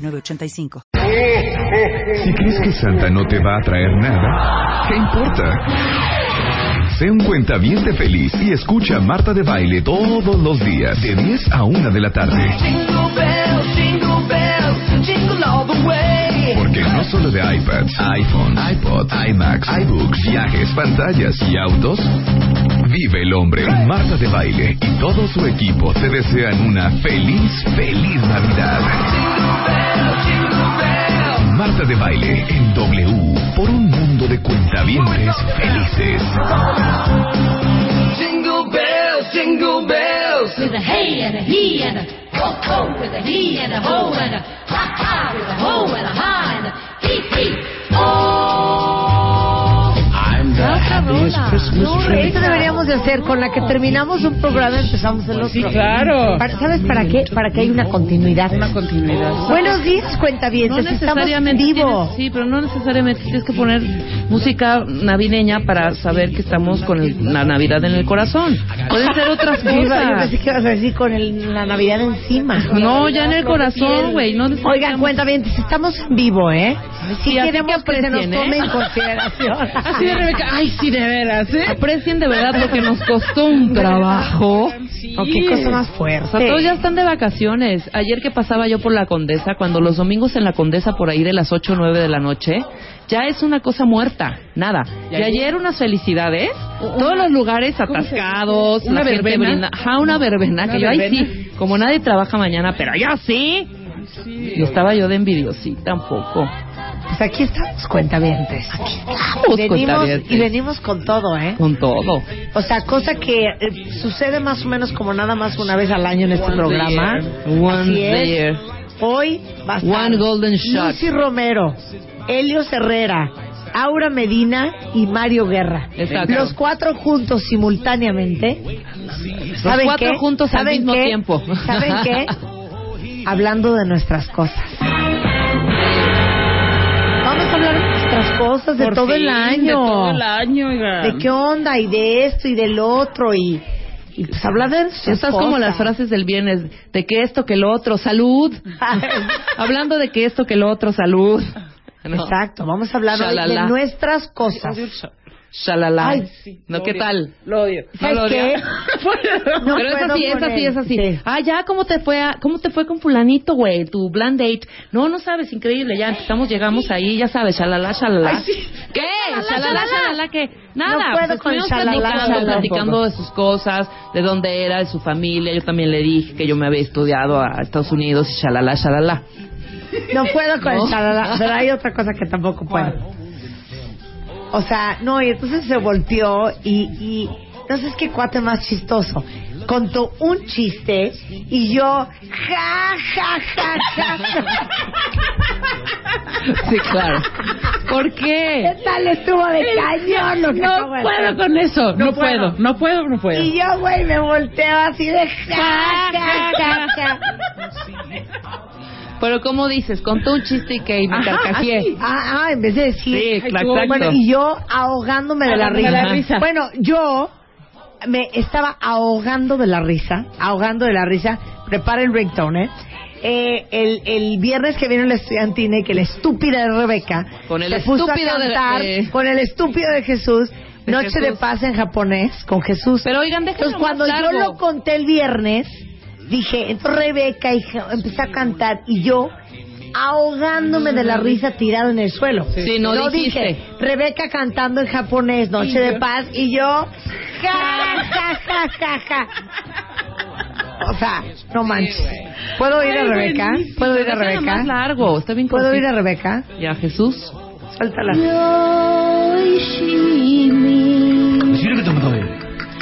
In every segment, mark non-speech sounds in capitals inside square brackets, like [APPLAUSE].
906985. Si crees que Santa no te va a traer nada, ¿qué importa? Sé un cuentaviente feliz y escucha a Marta de Baile todos los días de 10 a 1 de la tarde. No solo de iPads, iPhone, iPod, iMacs, iBooks, viajes, pantallas y autos, vive el hombre. Marta de Baile y todo su equipo te desean una feliz, feliz Navidad. Marta de Baile en W por un mundo de cuentavientes felices. Jingle bells, jingle. With a hey and a he and a ho. With a he and a ho and a ha ha. With a ho and a ha and a hee hee. Oh, I'm the Christmas tree. Esto deberíamos de hacer con la que terminamos un programa empezamos el otro. Sí, claro. Para- ¿Sabes para qué? Para que haya una continuidad. Una continuidad. Buenos días, cuenta bien. No necesariamente vivo. tienes- sí, pero no necesariamente tienes que poner música navideña para saber que estamos con el- la Navidad en el corazón. Pueden ser otras [LAUGHS] iba- Yo pensé cosas. que ibas a decir con el- la Navidad encima. [LAUGHS] No, ya en el corazón, güey. No Oigan, cuenta bien, estamos en vivo, ¿eh? Sí, Sí, queremos que que, se nos aprecien, tome ¿eh? en [LAUGHS] consideración. Así de Rebeca. Ay, sí, de veras, ¿eh? Aprecien de verdad porque nos costó un trabajo. ¿O qué cosa más O fuerte? sea, todos ya están de vacaciones. Ayer que pasaba yo por la Condesa, cuando los domingos en la Condesa por ahí de las 8 o 9 de la noche, ya es una cosa muerta, nada. Y ayer unas felicidades, todos los lugares atascados, ¿Una la gente verbena? brinda- ajá, una verbena, ¿Una que yo ahí sí, como nadie trabaja mañana, pero yo sí. Y estaba yo de envidiosita un poco. Pues aquí estamos, cuentavientes. Vamos, venimos, cuentavientes. y venimos con todo, ¿eh? Con todo. O sea, cosa que eh, sucede más o menos como nada más una vez al año en este Once a programa. year. Es. year. Hoy va a estar One golden shot. Lucy Romero, Helio Herrera, Aura Medina y Mario Guerra. Exacto. Los cuatro juntos simultáneamente. Los cuatro qué? juntos al ¿Saben mismo qué? tiempo. ¿Saben qué? [LAUGHS] Hablando de nuestras cosas. Vamos a hablar de nuestras cosas de Por todo el año. De todo el año, oiga. de qué onda y de esto y del otro y, y pues hablar de Estás como las frases del viernes, de que esto, que lo otro, salud. [LAUGHS] Hablando de que esto, que lo otro, salud. No. Exacto, vamos a hablar hoy de nuestras cosas. Shalala. Ay, ¿No qué tal? Lo odio. ¿Sabes lo qué? odia. [LAUGHS] [LAUGHS] No Pero es así, es así, es así. Sí. Ah, ya, ¿cómo te fue a- cómo te fue con fulanito, güey? Tu blind date. No, no sabes, increíble. Ya empezamos, llegamos ahí, ya sabes, shalala, shalala. Ay, sí. ¿Qué? Shalala, Shalala, ¿qué? Nada, No puedo pues con estuvimos shalala, platicando, shalala. platicando de sus cosas, de dónde era, de su familia. Yo también le dije que yo me había estudiado a Estados Unidos y shalala, shalala. No puedo con ¿No? el shalala, pero hay otra cosa que tampoco puedo. O sea, no, y entonces se volteó y, y entonces qué cuate más chistoso. Contó un chiste y yo ja ja ja ja. ja. Sí, claro. ¿Por qué? ¿Qué tal estuvo de cañón lo que No acabo de puedo hacer? con eso. No, No puedo. puedo. No puedo, no puedo. Y yo, güey, me volteo así de ja ja ja ja. [LAUGHS] Pero ¿cómo dices? Contó un chiste y que y me Ajá, carcajeé. así. Ah, ah, en vez de decir Sí, Ay, exacto. Bueno, y yo ahogándome de la Ahogándome risa. de la risa. Bueno, yo me estaba ahogando de la risa, ahogando de la risa. Prepara el ringtone, ¿eh? Eh, el, el viernes que vino la estudiantina y que la estúpida de Rebeca Con el se puso estúpido a de- cantar de- con el estúpido de Jesús De Noche Jesús. de paz en japonés con Jesús Pero oigan, déjenlo entonces cuando más yo largo. lo conté el viernes dije entonces Rebeca y je- empecé a cantar y yo ahogándome de la risa tirado en el suelo. Sí, no dijiste. dije Rebeca cantando en japonés Noche de paz y yo ja ja ja ja ja o sea no manches. Puedo ir a Rebeca puedo ir a Rebeca más largo, está bien puedo ir a. Rebeca ¿Y a Jesús? suéltala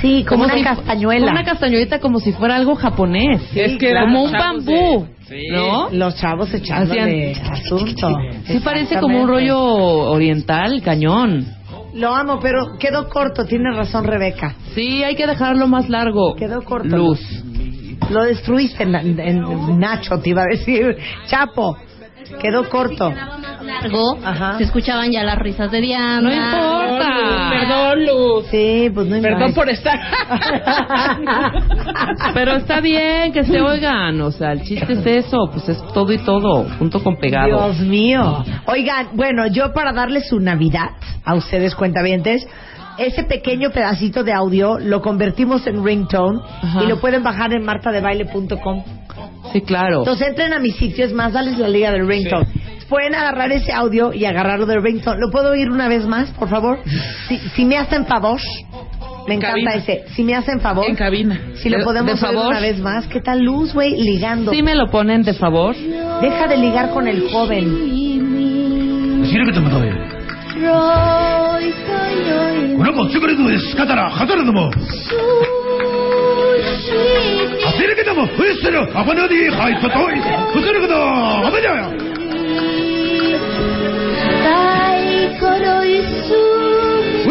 Sí, como, una si- castañuela. como una castañuelita como si fuera algo japonés. Es que eran como un bambú. de- Sí. ¿No? Los chavos echándole Hacían- asunto. [LAUGHS] Sí parece como un rollo oriental, cañón. Lo amo, pero quedó corto, tiene razón Rebeca. Sí, hay que dejarlo más largo. Quedó corto. Luz. Lo destruiste en, en- en Nacho, te iba a decir. Chapo, quedó corto. largo, Ajá. se escuchaban ya las risas de Diana. No importa. Perdón, Luz. Sí, pues no Perdón inventes. por estar. [LAUGHS] Pero está bien que se oigan. O sea, el chiste es eso. Pues es todo y todo, junto con pegado. Dios mío. Oigan, bueno, yo para darles su Navidad a ustedes cuentavientes, ese pequeño pedacito de audio lo convertimos en ringtone Ajá. y lo pueden bajar en martadebaile.com. Sí, claro. Entonces entren a mi sitio, es más, dales la liga del ringtone. Pueden agarrar ese audio y agarrarlo del ringtone. ¿Lo puedo oír una vez más, por favor? Si, si me hacen favor. Me En encanta cabina. ese. Si me hacen favor. En cabina. Si lo De- podemos de oír favor. una vez más. ¿Qué tal luz, güey? Ligando. Sí me lo ponen de favor. Deja de ligar con el joven. この子チョコレートで仕方ら働くのも焦るけどもウエストのアバナディハイトトイウスルけどアバジャヤ ウ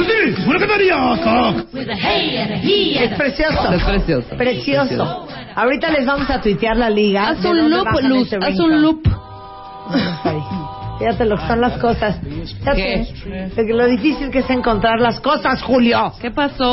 スルムラカタリアさ With a hey and a he Es and a precioso. Es precioso. Precioso. Ahorita les vamos a tuitear la liga. Haz de un dónde loop, bajan Luz. ese Haz ringtone. un loop. Fíjate lo que son las cosas. Fíjate que- lo difícil que es encontrar las cosas, Julio. ¿Qué pasó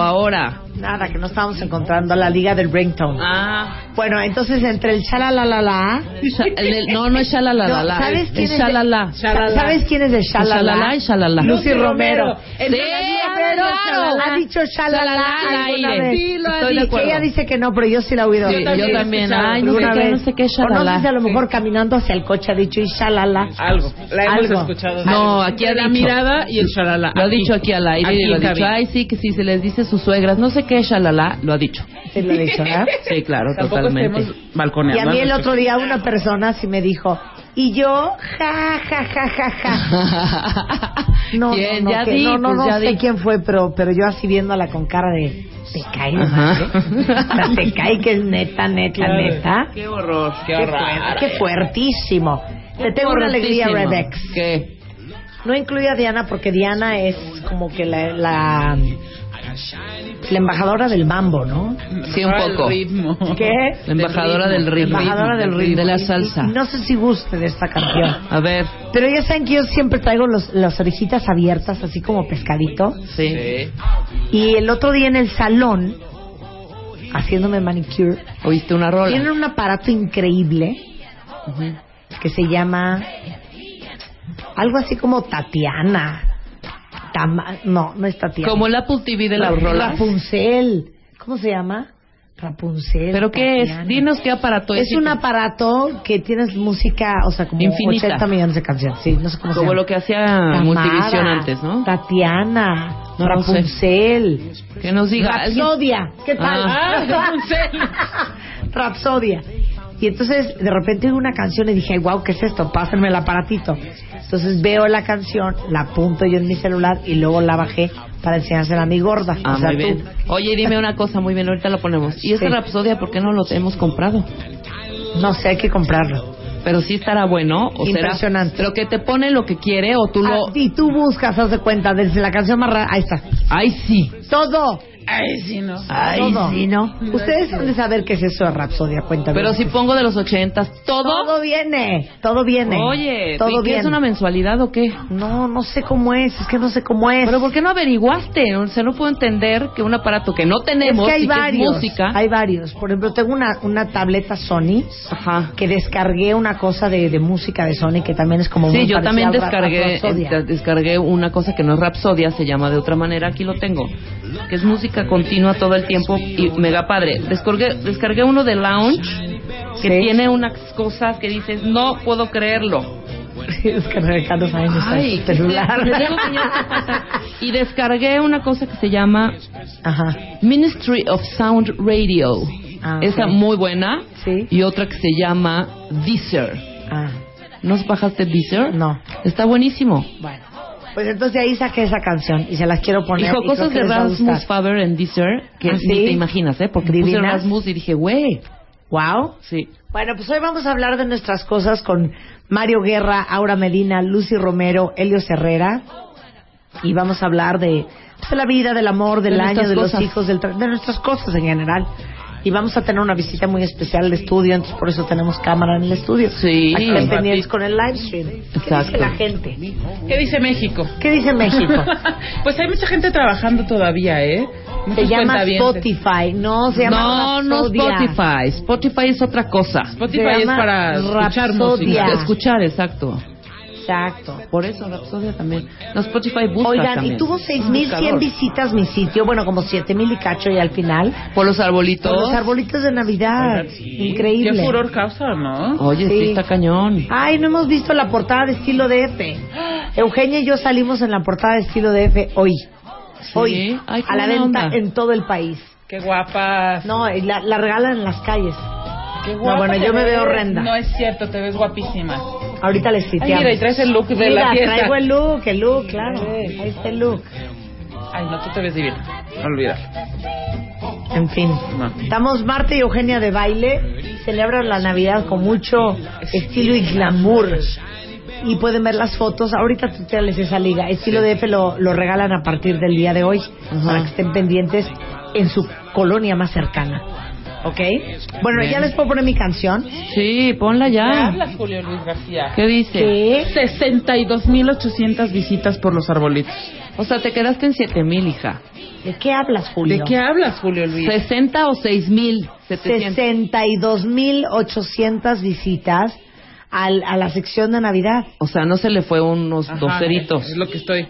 ahora? Nada, que no estamos encontrando la liga del ringtone. Ah. Bueno, entonces entre el chalalalala. Sha- el del- no, no es shalalala. No, ¿sabes quién es shalalá. ¿Sabes quién es de shalala? Shalala y shalala. Lucy Romero. Sí, Romero claro. ha dicho shalala Shalala al aire. Sí, lo ha dicho. Ella dice que no, pero yo sí la he oído. Sí, yo también. Ay, no sé Alguna qué, vez. no sé qué O no sé shalala. si a lo mejor caminando hacia el coche ha dicho y shalala. Algo. La hemos escuchado. No, aquí ha la dicho. mirada y el shalala. Lo ha dicho aquí al aire y lo ha dicho. Ay, sí, que sí, se les dice sus suegras. No sé qué, shalala, lo ha dicho. Sí, lo he dicho, ¿verdad? [LAUGHS] Sí, claro, Tampoco totalmente. estemos Y a mí el otro día una [LAUGHS] persona sí me dijo, y yo, ja, ja, ja, ja, ja. No, ¿Quién? no, no, Ya que- di, no, no, pues no sé di. quién fue, pero, pero yo así viéndola con cara de, te cae. Ajá. O sea, te cae que es neta, neta, Claro. neta. Qué horror, qué Qué, horror. fuerte, qué fuertísimo. Te tengo una alegría. Rebex. ¿Qué? No incluye a Diana porque Diana es como que la, la, la embajadora del mambo, ¿no? Sí, un poco. ritmo. ¿Qué? La embajadora del ritmo. Embajadora del ritmo. De la salsa. y no sé si guste de esta canción. A ver, Pero ya saben que yo siempre traigo los, las orejitas abiertas, así como pescadito. sí. Y el otro día en el salón, haciéndome manicure, ¿Oíste una rola? tienen un aparato increíble que se llama algo así como Tatiana. Tama- no, no es Tatiana. Como el Apple TV de las rolas. Rapunzel. ¿Cómo se llama? Rapunzel. ¿Pero qué es? Tatiana. Dinos qué aparato es. Es un aparato que tienes música, o sea, como Infinita. 80 millones de canciones. Sí, no sé cómo se Como llama. lo que hacía Tamara, Multivisión antes, ¿no? Tatiana, No. Rapunzel, Que nos diga alguien. Rapsodia. ¿Qué tal? Ah, [LAUGHS] Rapunzel. Rapsodia. Y entonces de repente oí una canción y dije, wow, ¿qué es esto? Pásenme el aparatito. Entonces veo la canción, la apunto yo en mi celular y luego la bajé para enseñársela a mi gorda. Ah, o sea, muy tú. bien. Oye, dime una cosa, muy bien, ahorita lo ponemos. ¿Y esta Sí. Rapsodia por qué no lo hemos comprado? No sé, hay que comprarlo. Pero sí estará bueno, o será... Impresionante. Pero que te pone lo que quiere o tú lo... Ah, y tú buscas, haz de cuenta, desde la canción más rara, ahí está. Ay, sí. Todo. Ay, sí, no. Ay, todo. sí, ¿no? Ustedes han de saber qué es eso de Rapsodia, cuéntame. Pero si pongo de los ochentas, ¿todo? Todo viene, todo viene. Oye, todo ¿y qué viene. es una mensualidad o qué? No, no sé cómo es, es que no sé cómo es. Pero ¿por qué no averiguaste? O sea, no puedo entender que un aparato que no tenemos es que hay y que varios, es música... hay varios. Por ejemplo, tengo una, una tableta Sony Ajá. que descargué una cosa de, de música de Sony que también es como Sí, muy yo también descargué, eh, descargué una cosa que no es Rapsodia, se llama de otra manera, aquí lo tengo, que es música continua todo el tiempo y mega padre. Descargué, descargué uno de Lounge que Sí. tiene unas cosas que dices, no puedo creerlo. [LAUGHS] Celular. Y descargué una cosa que se llama Ajá. Ministry of Sound Radio. Ah. Esa muy buena. Sí. Y otra que se llama Deezer. Ah, ¿No bajaste Deezer? no. Está buenísimo. Bueno. Pues entonces ahí saqué esa canción y se las quiero poner. Dijo cosas de Rasmus. Faber en Deezer que ¿Ah, ni sí? te imaginas, ¿eh? Porque puse ¿Divinas? Rasmus y dije, güey. Wow. Sí. Bueno, pues hoy vamos a hablar de nuestras cosas con Mario Guerra, Aura Medina, Lucy Romero, Elio Herrera. Y vamos a hablar de, pues, de la vida, del amor, del De año, de los cosas. hijos, del de nuestras cosas en general. Y vamos a tener una visita muy especial al estudio, entonces por eso tenemos cámara en el estudio. Sí. Estén pendientes con el live stream. ¿Qué dice Exacto. la gente? ¿Qué dice México? ¿Qué dice México? [LAUGHS] pues hay mucha gente trabajando todavía, ¿eh? Se Muchos llama cuentavientes. Spotify, no se llama No, no. Spotify. Spotify es otra cosa. Spotify Se es llama para escuchar música. Escuchar, exacto. Exacto. Por eso Rapsodia también. No, Spotify busca Oigan, también. y tuvo Es 6.100 buscador. visitas mi sitio, bueno, como 7.000 y cacho y al final. Por los arbolitos. Por los arbolitos de Navidad. Increíble. ¿Qué furor causa, no? Oye, sí. Sí. está cañón. Ay, no hemos visto la portada de estilo DF. [GASPS] Eugenia y yo salimos en la portada de estilo DF hoy. Hoy. Ay, qué a la venta onda. en todo el país. Qué guapa. No, y la, la regalan en las calles. Qué No, bueno, te yo me veo horrenda. No es cierto, te ves guapísima. Ahorita les Ay, citeamos. mira, y traes el look de Mira, la fiesta. traigo el look, el look, claro. Ahí está el look. Ay, no, tú te ves divina. Olvídalo. En fin. No. Estamos Marta y Eugenia de baile. Celebran la Navidad con mucho estilo y glamour. Y pueden ver las fotos. Ahorita tuteales esa liga. Estilo DF lo, lo regalan a partir del día de hoy. Para que estén pendientes en su colonia más cercana. ¿Ok? Bueno, Bien. ya les puedo poner mi canción. Sí, ponla ¿Qué ya. hablas, Julio Luis García? ¿Qué dice? ¿Qué? 62.800 visitas por los arbolitos. O sea, te quedaste en 7000, hija. ¿De qué hablas, Julio? ¿De qué hablas, Julio Luis? 60 o 6700. 62.800 visitas al, a la sección de Navidad. O sea, no se le fue unos Ajá, dos ceritos. Es lo que estoy.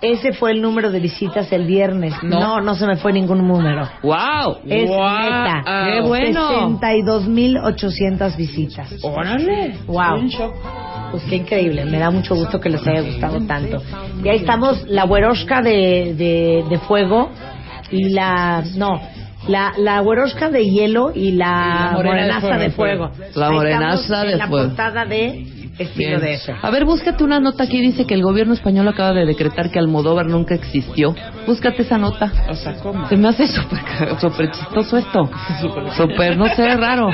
Ese fue el número de visitas el viernes. No. No, no, se me fue ningún número. ¡Wow! Es Guau. neta. ¡Qué bueno! 62.800 visitas. ¡Órale! Wow. Pues qué increíble. Me da mucho gusto que les haya gustado tanto. Y ahí estamos, la güerosca de, de, de fuego y la... No, la, la güerosca de hielo y la, la morena de morenaza de fuego, fuego. La morenaza de en la fuego. portada de estilo Bien. de ese. A ver, búscate una nota aquí. Dice que el gobierno español acaba de decretar que Almodóvar nunca existió. Búscate esa nota. O sea, ¿cómo? Se me hace súper súper chistoso esto. Súper, no sé, raro.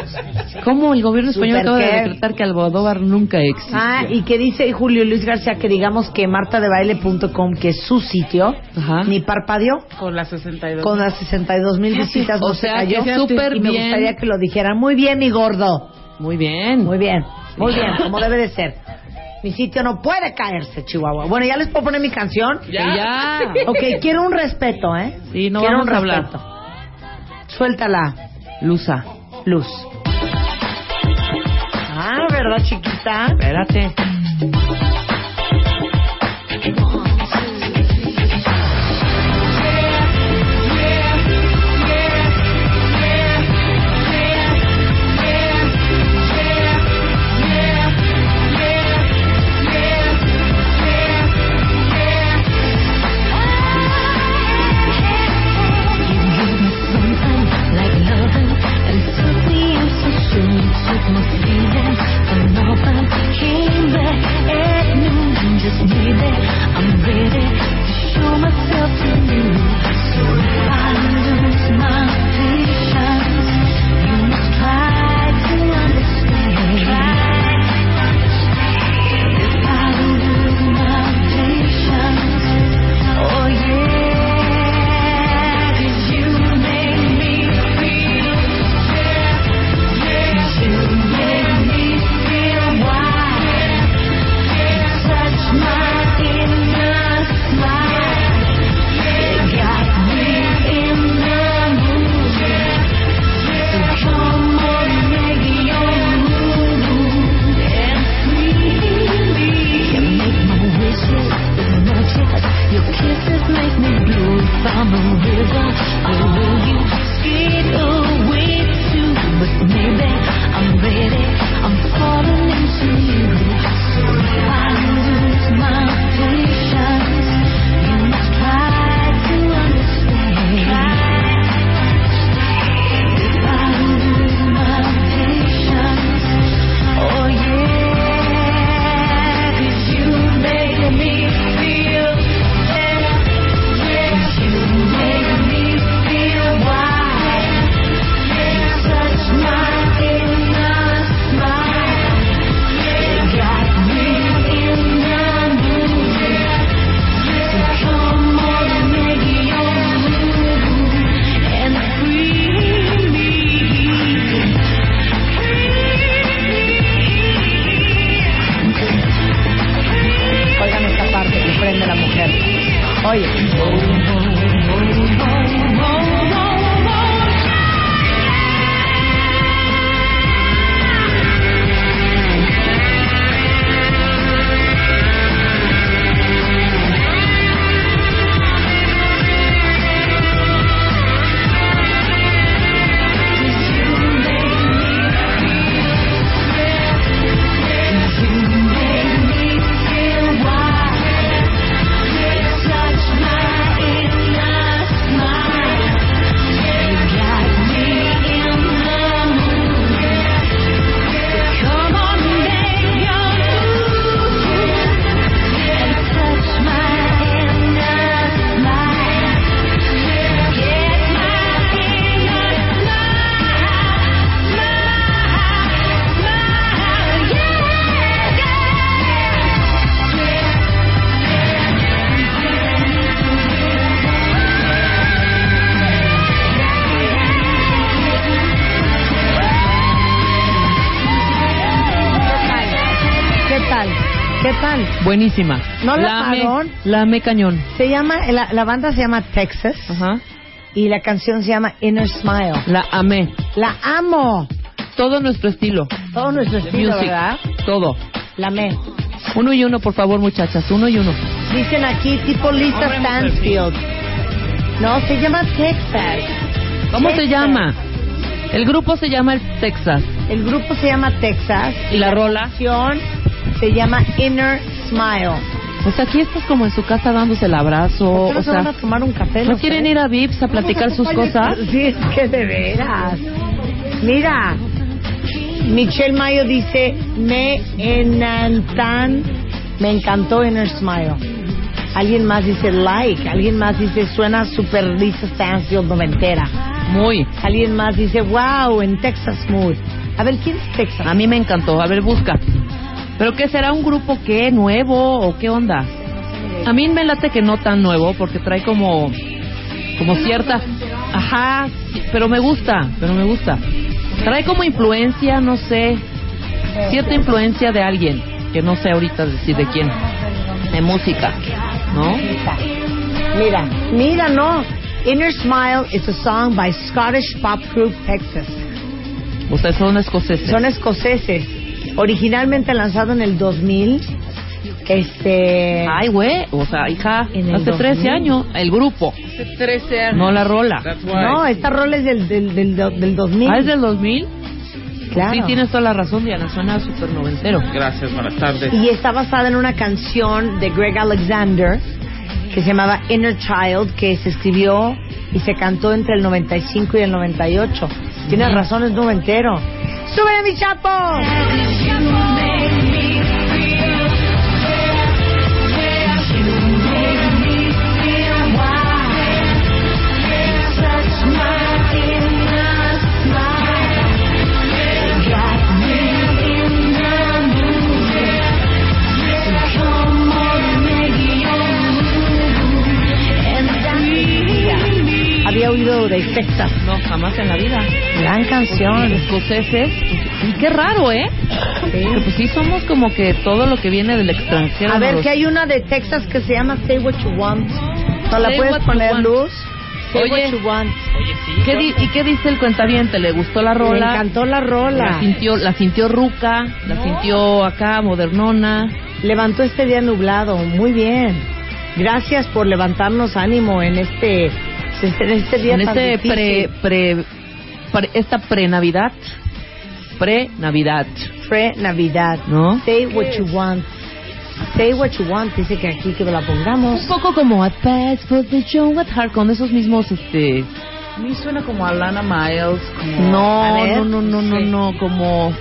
¿Cómo el gobierno español acaba de qué. decretar que Almodóvar nunca existió? Ah, y que dice Julio Luis García que digamos que martadebaile.com, que es su sitio, Ajá. ni parpadeó Con las 62. con las 62 mil visitas. O no se sea, cayó. que súper y me bien. gustaría que lo dijeran. Muy bien, mi gordo. Muy bien. Muy bien, muy bien, como [LAUGHS] debe de ser. Mi sitio no puede caerse, Chihuahua. Bueno, ya les puedo poner mi canción. Ya. ya. Ok, quiero un respeto, ¿eh? Sí, no quiero vamos un a hablar. respeto. Suéltala, Lusa. Luz. Ah, ¿verdad, chiquita? Espérate. Buenísima. ¿No la Lame- pararon? Lame cañón. Se llama, la, la banda se llama Texas Ajá. y la canción se llama Inner Smile. La amé. La amo. Todo nuestro estilo. Todo nuestro estilo, Music. ¿verdad? Todo. La amé. Uno y uno, por favor, muchachas. Uno y uno. Dicen aquí tipo Lisa Stansfield. No, se llama Texas. ¿Cómo se llama? El grupo se llama el Texas. El grupo se llama Texas. ¿Y la rola? canción se llama Inner Smile. Pues aquí estás como en su casa dándose el abrazo. ¿Por qué no O se van sea, a tomar un café? ¿no quieren ir a Vips a platicar sus cosas? [LAUGHS] Sí, es que de veras. Mira, Michelle Mayo dice, me encantan, me encantó Inner Smile. Alguien más dice like, alguien más dice suena super Lisa Stansfield noventera. Muy. Alguien más dice wow, en Texas Mood. A ver, ¿quién es Texas? A mí me encantó. A ver, busca. ¿Pero qué será un grupo qué? ¿Nuevo o qué onda? A mí me late que no tan nuevo porque trae como como cierta ajá, pero me gusta, pero me gusta. Trae como influencia, no sé, cierta influencia de alguien, que no sé ahorita decir de quién. De música, ¿no? Mira, mira, no. Inner Smile is a song by Scottish pop group Texas. Sea, son escoceses. Son escoceses. Originalmente lanzado en el 2000. Este. Ay, güey, o sea, hija, En el hace 13 2000. años, el grupo, 13 años. no la rola. No, esta rola es del, del, del, del 2000. Ah, es del 2000. Claro. Sí, tienes toda la razón, Diana, suena súper noventero. Gracias, buenas tardes. Y está basada en una canción de Greg Alexander que se llamaba Inner Child, que se escribió y se cantó entre el 95 y el 98. Tienes razón, es noventero. ¡Súbele, mi chapo! Había oído de Texas. No, jamás en la vida. Gran canción. Escoceses. Y qué raro, ¿eh? Que pues sí somos como que todo lo que viene del extranjero. A ver, nos- que hay una de Texas que se llama Say What You Want. ¿No la Say puedes poner luz? Say Oye. What You Want. ¿Qué di- ¿Y qué dice el cuentaviente? ¿Le gustó la rola? encantó la La rola. sintió, la sintió ruca, la sintió acá, modernona. Levantó este día nublado. Muy bien. Gracias por levantarnos ánimo en este, [LAUGHS] en este día En tan este difícil. pre, pre, pre- esta pre-Navidad. Pre-Navidad. Pre-Navidad. ¿No? Say What You Want. Say What You Want. Dice que aquí que la pongamos. Un poco como A Pass for the Show at Heart, con esos mismos, este... A mí suena como a Lana Miles, como... No, no, no, no, no, Sí. no, como...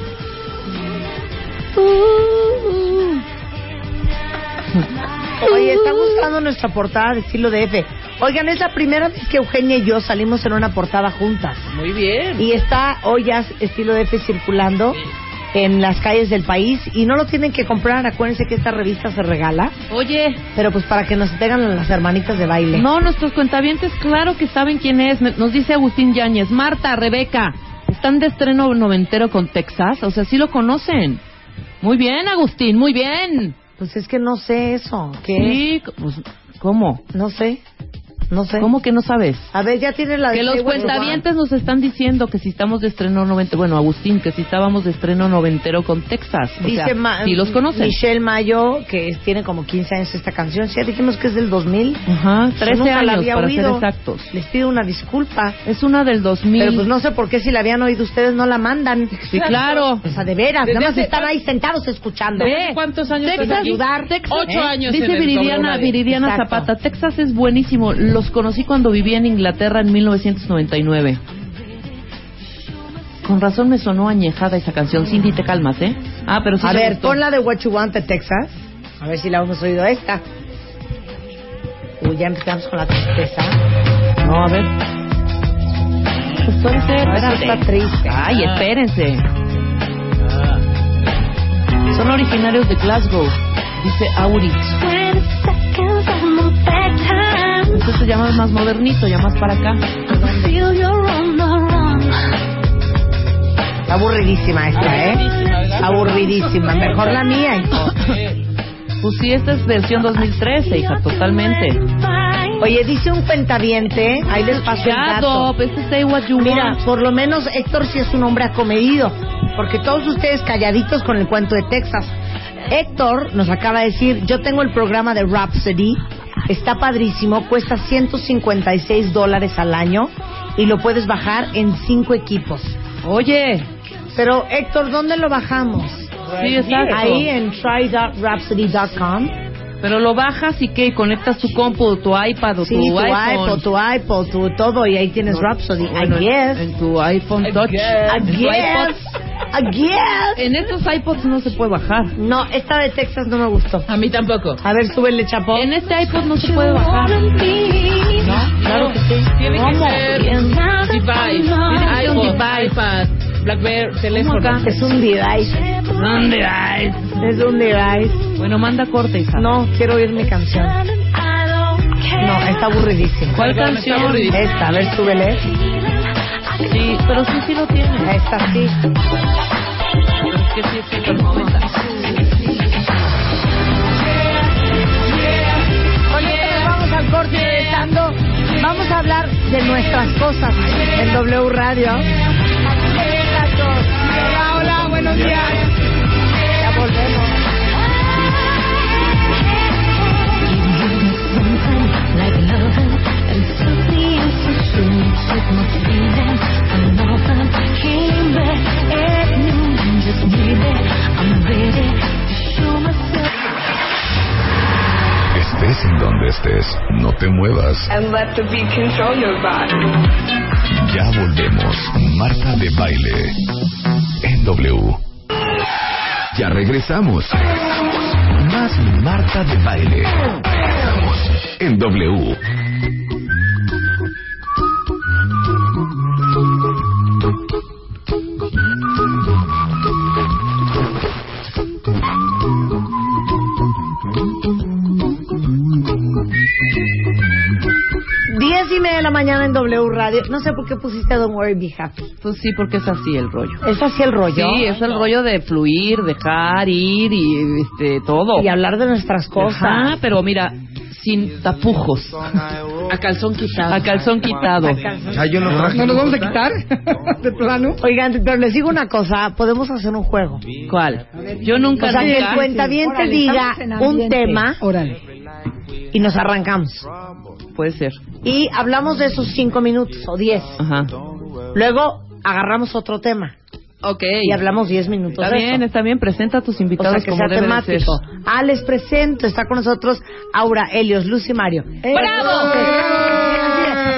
Oye, está gustando nuestra portada de estilo de F. Oigan, es la primera vez que Eugenia y yo salimos en una portada juntas. Muy bien. Y está hoy ya estilo de F circulando en las calles del país y no lo tienen que comprar. Acuérdense que esta revista se regala, Oye, pero pues para que nos tengan las hermanitas de baile. no, nuestros cuentavientes, claro que saben quién es. Nos dice Agustín Yáñez, Marta, Rebeca, están de estreno noventero con Texas, o sea, sí lo conocen. Muy bien, Agustín, muy bien. Pues es que no sé eso. ¿Qué? Sí, pues ¿Cómo? No sé. No sé. ¿Cómo que no sabes? A ver, ya tienes la de Que los cuentavientes nos están diciendo que si estamos de estreno noventero, bueno, Agustín, que si estábamos de estreno noventero con Texas. O Dice sea, Ma- sí los conocen. Michelle Mayo, que tiene como 15 años esta canción. Sí, ya dijimos que es del 2000. Ajá, Yo 13 nunca la años había para oído. ser exactos. Les pido una disculpa. Es una del 2000. Pero pues no sé por qué si la habían oído ustedes no la mandan. Sí, claro. O sea, de veras, Desde nada más hace- están ahí sentados escuchando. Ve. ¿Cuántos años Texas, ayudar. Texas, Ocho años Dice Viridiana. Viridiana Exacto. Zapata, Texas es buenísimo. Los conocí cuando vivía en Inglaterra en 1999. Con razón me sonó añejada esa canción. Cindy, te calmas, ¿eh? Ah, pero sí A ver, gustó. pon la de What You Want de Texas. A ver si la hemos oído esta. Uy, ya empezamos con la tristeza. No, a ver. Pues puede ser, No, espérate. está triste. Ay, espérense. Son originarios de Glasgow. Dice Aurix. Este se llama más modernito, ya más para acá. Aburridísima esta, ¿eh? Aburridísima. Mejor la mía, hijo. Pues sí, esta es versión 2013, hija, totalmente. Oye, dice un pentaviente, ahí les paso el Ya, dato. Este Say What You Mira, Want. por lo menos Héctor sí es un hombre acomedido, porque todos ustedes calladitos con el cuento de Texas. Héctor nos acaba de decir, yo tengo el programa de Rhapsody, está padrísimo, cuesta 156 dólares al año y lo puedes bajar en cinco equipos. Oye, Pero Héctor, ¿dónde lo bajamos? sí, exacto. Ahí en try.rhapsody.com. Pero lo bajas y que conectas tu compu, tu iPad o Sí, tu, tu iPhone. iPod, tu iPod, tu todo, y ahí tienes Rhapsody. Bueno, I guess. En tu iPhone Touch. I guess. I guess. En estos iPods no se puede bajar. No, esta de Texas no me gustó. A mí tampoco. A ver, súbele, chapo. En este iPod no se puede bajar. Claro que sí. Tiene que ¿Cómo? ser Bien. device. Tiene que ser un device. iPad, Blackberry, teléfono. Es un device. ¿Dónde vais? Es un device. Bueno, manda corte. No, quiero oír mi canción. No, está aburridísima. ¿Cuál Perdón, canción? aburridísima. Esta, a ver, súbele. Sí, pero sí, sí lo tiene. Esta sí. Pero es que sí es súper noventa. Oye, vamos al corte regresando. Vamos a hablar de nuestras cosas en W Radio. Buenos días. Ya volvemos. Estés en donde estés, no te muevas. Ya volvemos. Marta de baile. En W. Ya regresamos. Más Marta de baile. En W. media de la mañana en W Radio. No sé por qué pusiste Don't Worry, Be Happy. Pues sí, porque es así el rollo. ¿Es así el rollo? Sí, es el rollo de fluir, dejar ir y este todo. Y hablar de nuestras cosas. Ajá, pero mira, sin tapujos. A calzón quitado. A calzón quitado. yo no traje. ¿No nos vamos a quitar? [LAUGHS] ¿De plano? Oigan, pero les digo una cosa, podemos hacer un juego. ¿Cuál? Yo nunca O sea, que el cuentaviente Órale, diga un tema Órale. y nos arrancamos. Puede ser. Y hablamos de esos cinco minutos o diez. Ajá. Luego agarramos otro tema Ok. y hablamos diez minutos Está bien, está bien. Presenta a tus O invitados sea, que como sea debe de ser. temático. Ah, les presento. Está con nosotros Aura, Helios, Luz y Mario. ¡Bravo!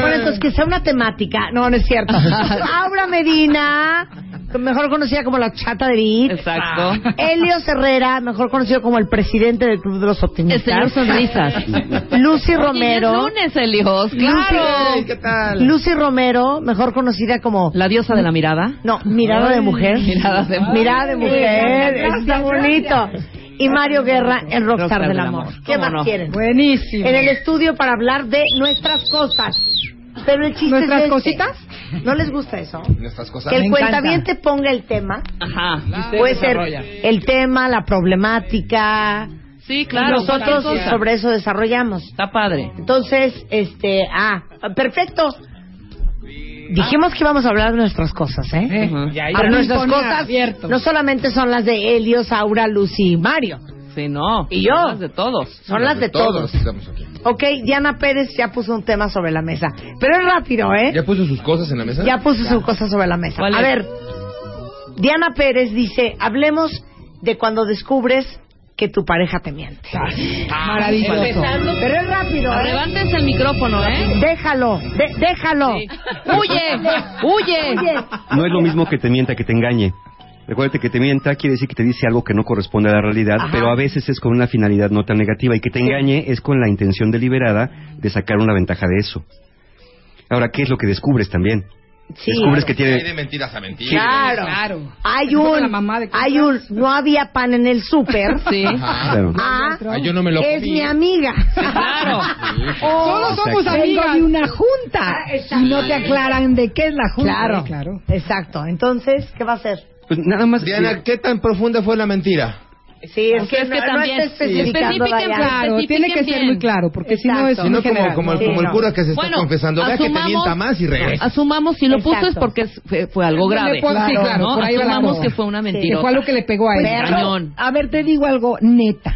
Bueno, entonces que sea una temática. No, no es cierto. [LAUGHS] Aura Medina, mejor conocida como la chata de Beat. Exacto. Helios Herrera, mejor conocido como el presidente del Club de los El Optimistas. señor Sonrisas. Lucy Oye, Romero. es lunes, Elios. Claro. ¿Qué tal? Lucy Romero, mejor conocida como... La diosa de la mirada. No, mirada de mujer. Mirada de mujer. Mirada de mujer. Está bonito. Y Mario Guerra, el rockstar, Rockstar del del amor. amor. ¿Qué ¿Cómo más no? quieren? Buenísimo. En el estudio para hablar de nuestras cosas. Pero el chiste ¿Nuestras es este. cositas? ¿No les gusta eso? Nuestras cosas. Que el cuentaviente ponga el tema. Ajá. Puede ser el tema, la problemática, Sí, claro. Y nosotros sobre eso desarrollamos. Está padre. Entonces, este, ah, perfecto. Dijimos que íbamos a hablar de nuestras cosas, ¿eh? Ujú. Ya, Pero ya nuestras cosas abierto. no solamente son las de Helios, Aura, Lucy y Mario. Sí, no. ¿Y yo? Son las de todos. Son las de todos. estamos aquí. Ok, Diana Pérez ya puso un tema sobre la mesa. Pero es rápido, ¿eh? ¿Ya puso sus cosas en la mesa? Ya puso su cosa sobre la mesa. ¿Cuál A ver, Diana Pérez dice, hablemos de cuando descubres que tu pareja te miente. Maravilloso. Empezando. Pero es rápido, ¿eh? Levántense el micrófono, ¿eh? Déjalo, de- déjalo. Sí. ¡Huye! ¡Huye! No es lo mismo que te mienta que te engañe. Recuérdate que te mienta quiere decir que te dice algo que no corresponde a la realidad, Ajá. pero a veces es con una finalidad no tan negativa y que te engañe es con la intención deliberada de sacar una ventaja de eso. Ahora, ¿qué es lo que descubres también? sí. descubres que Hay de tiene... mentiras a mentiras. Claro. Claro. Hay un, hay un, no había pan en el súper. [LAUGHS] Sí. Claro. Ah, Ah, yo no me lo es comí. mi amiga. Claro. Solo somos amigas. de una junta y no te aclaran de qué es la junta. Claro, claro. Exacto. Entonces, ¿qué va a hacer? Pues nada más... Diana, ¿qué tan profunda fue la mentira? Sí, es que, es que no, no también- sí. especificando. Claro, tiene que ser bien. muy claro, porque si no es. Si no, como, general. como, el- Sí, como el no. cura que se está Bueno, confesando. Vea que te asumamos- mienta más y regresa. Asumamos, si lo puso Exacto. es porque fue, fue algo grave. Puedo- sí, claro, ¿no? por ahí Asumamos que fue una Que mentira. fue algo que le pegó a ella. cañón. A ver, te digo algo neta.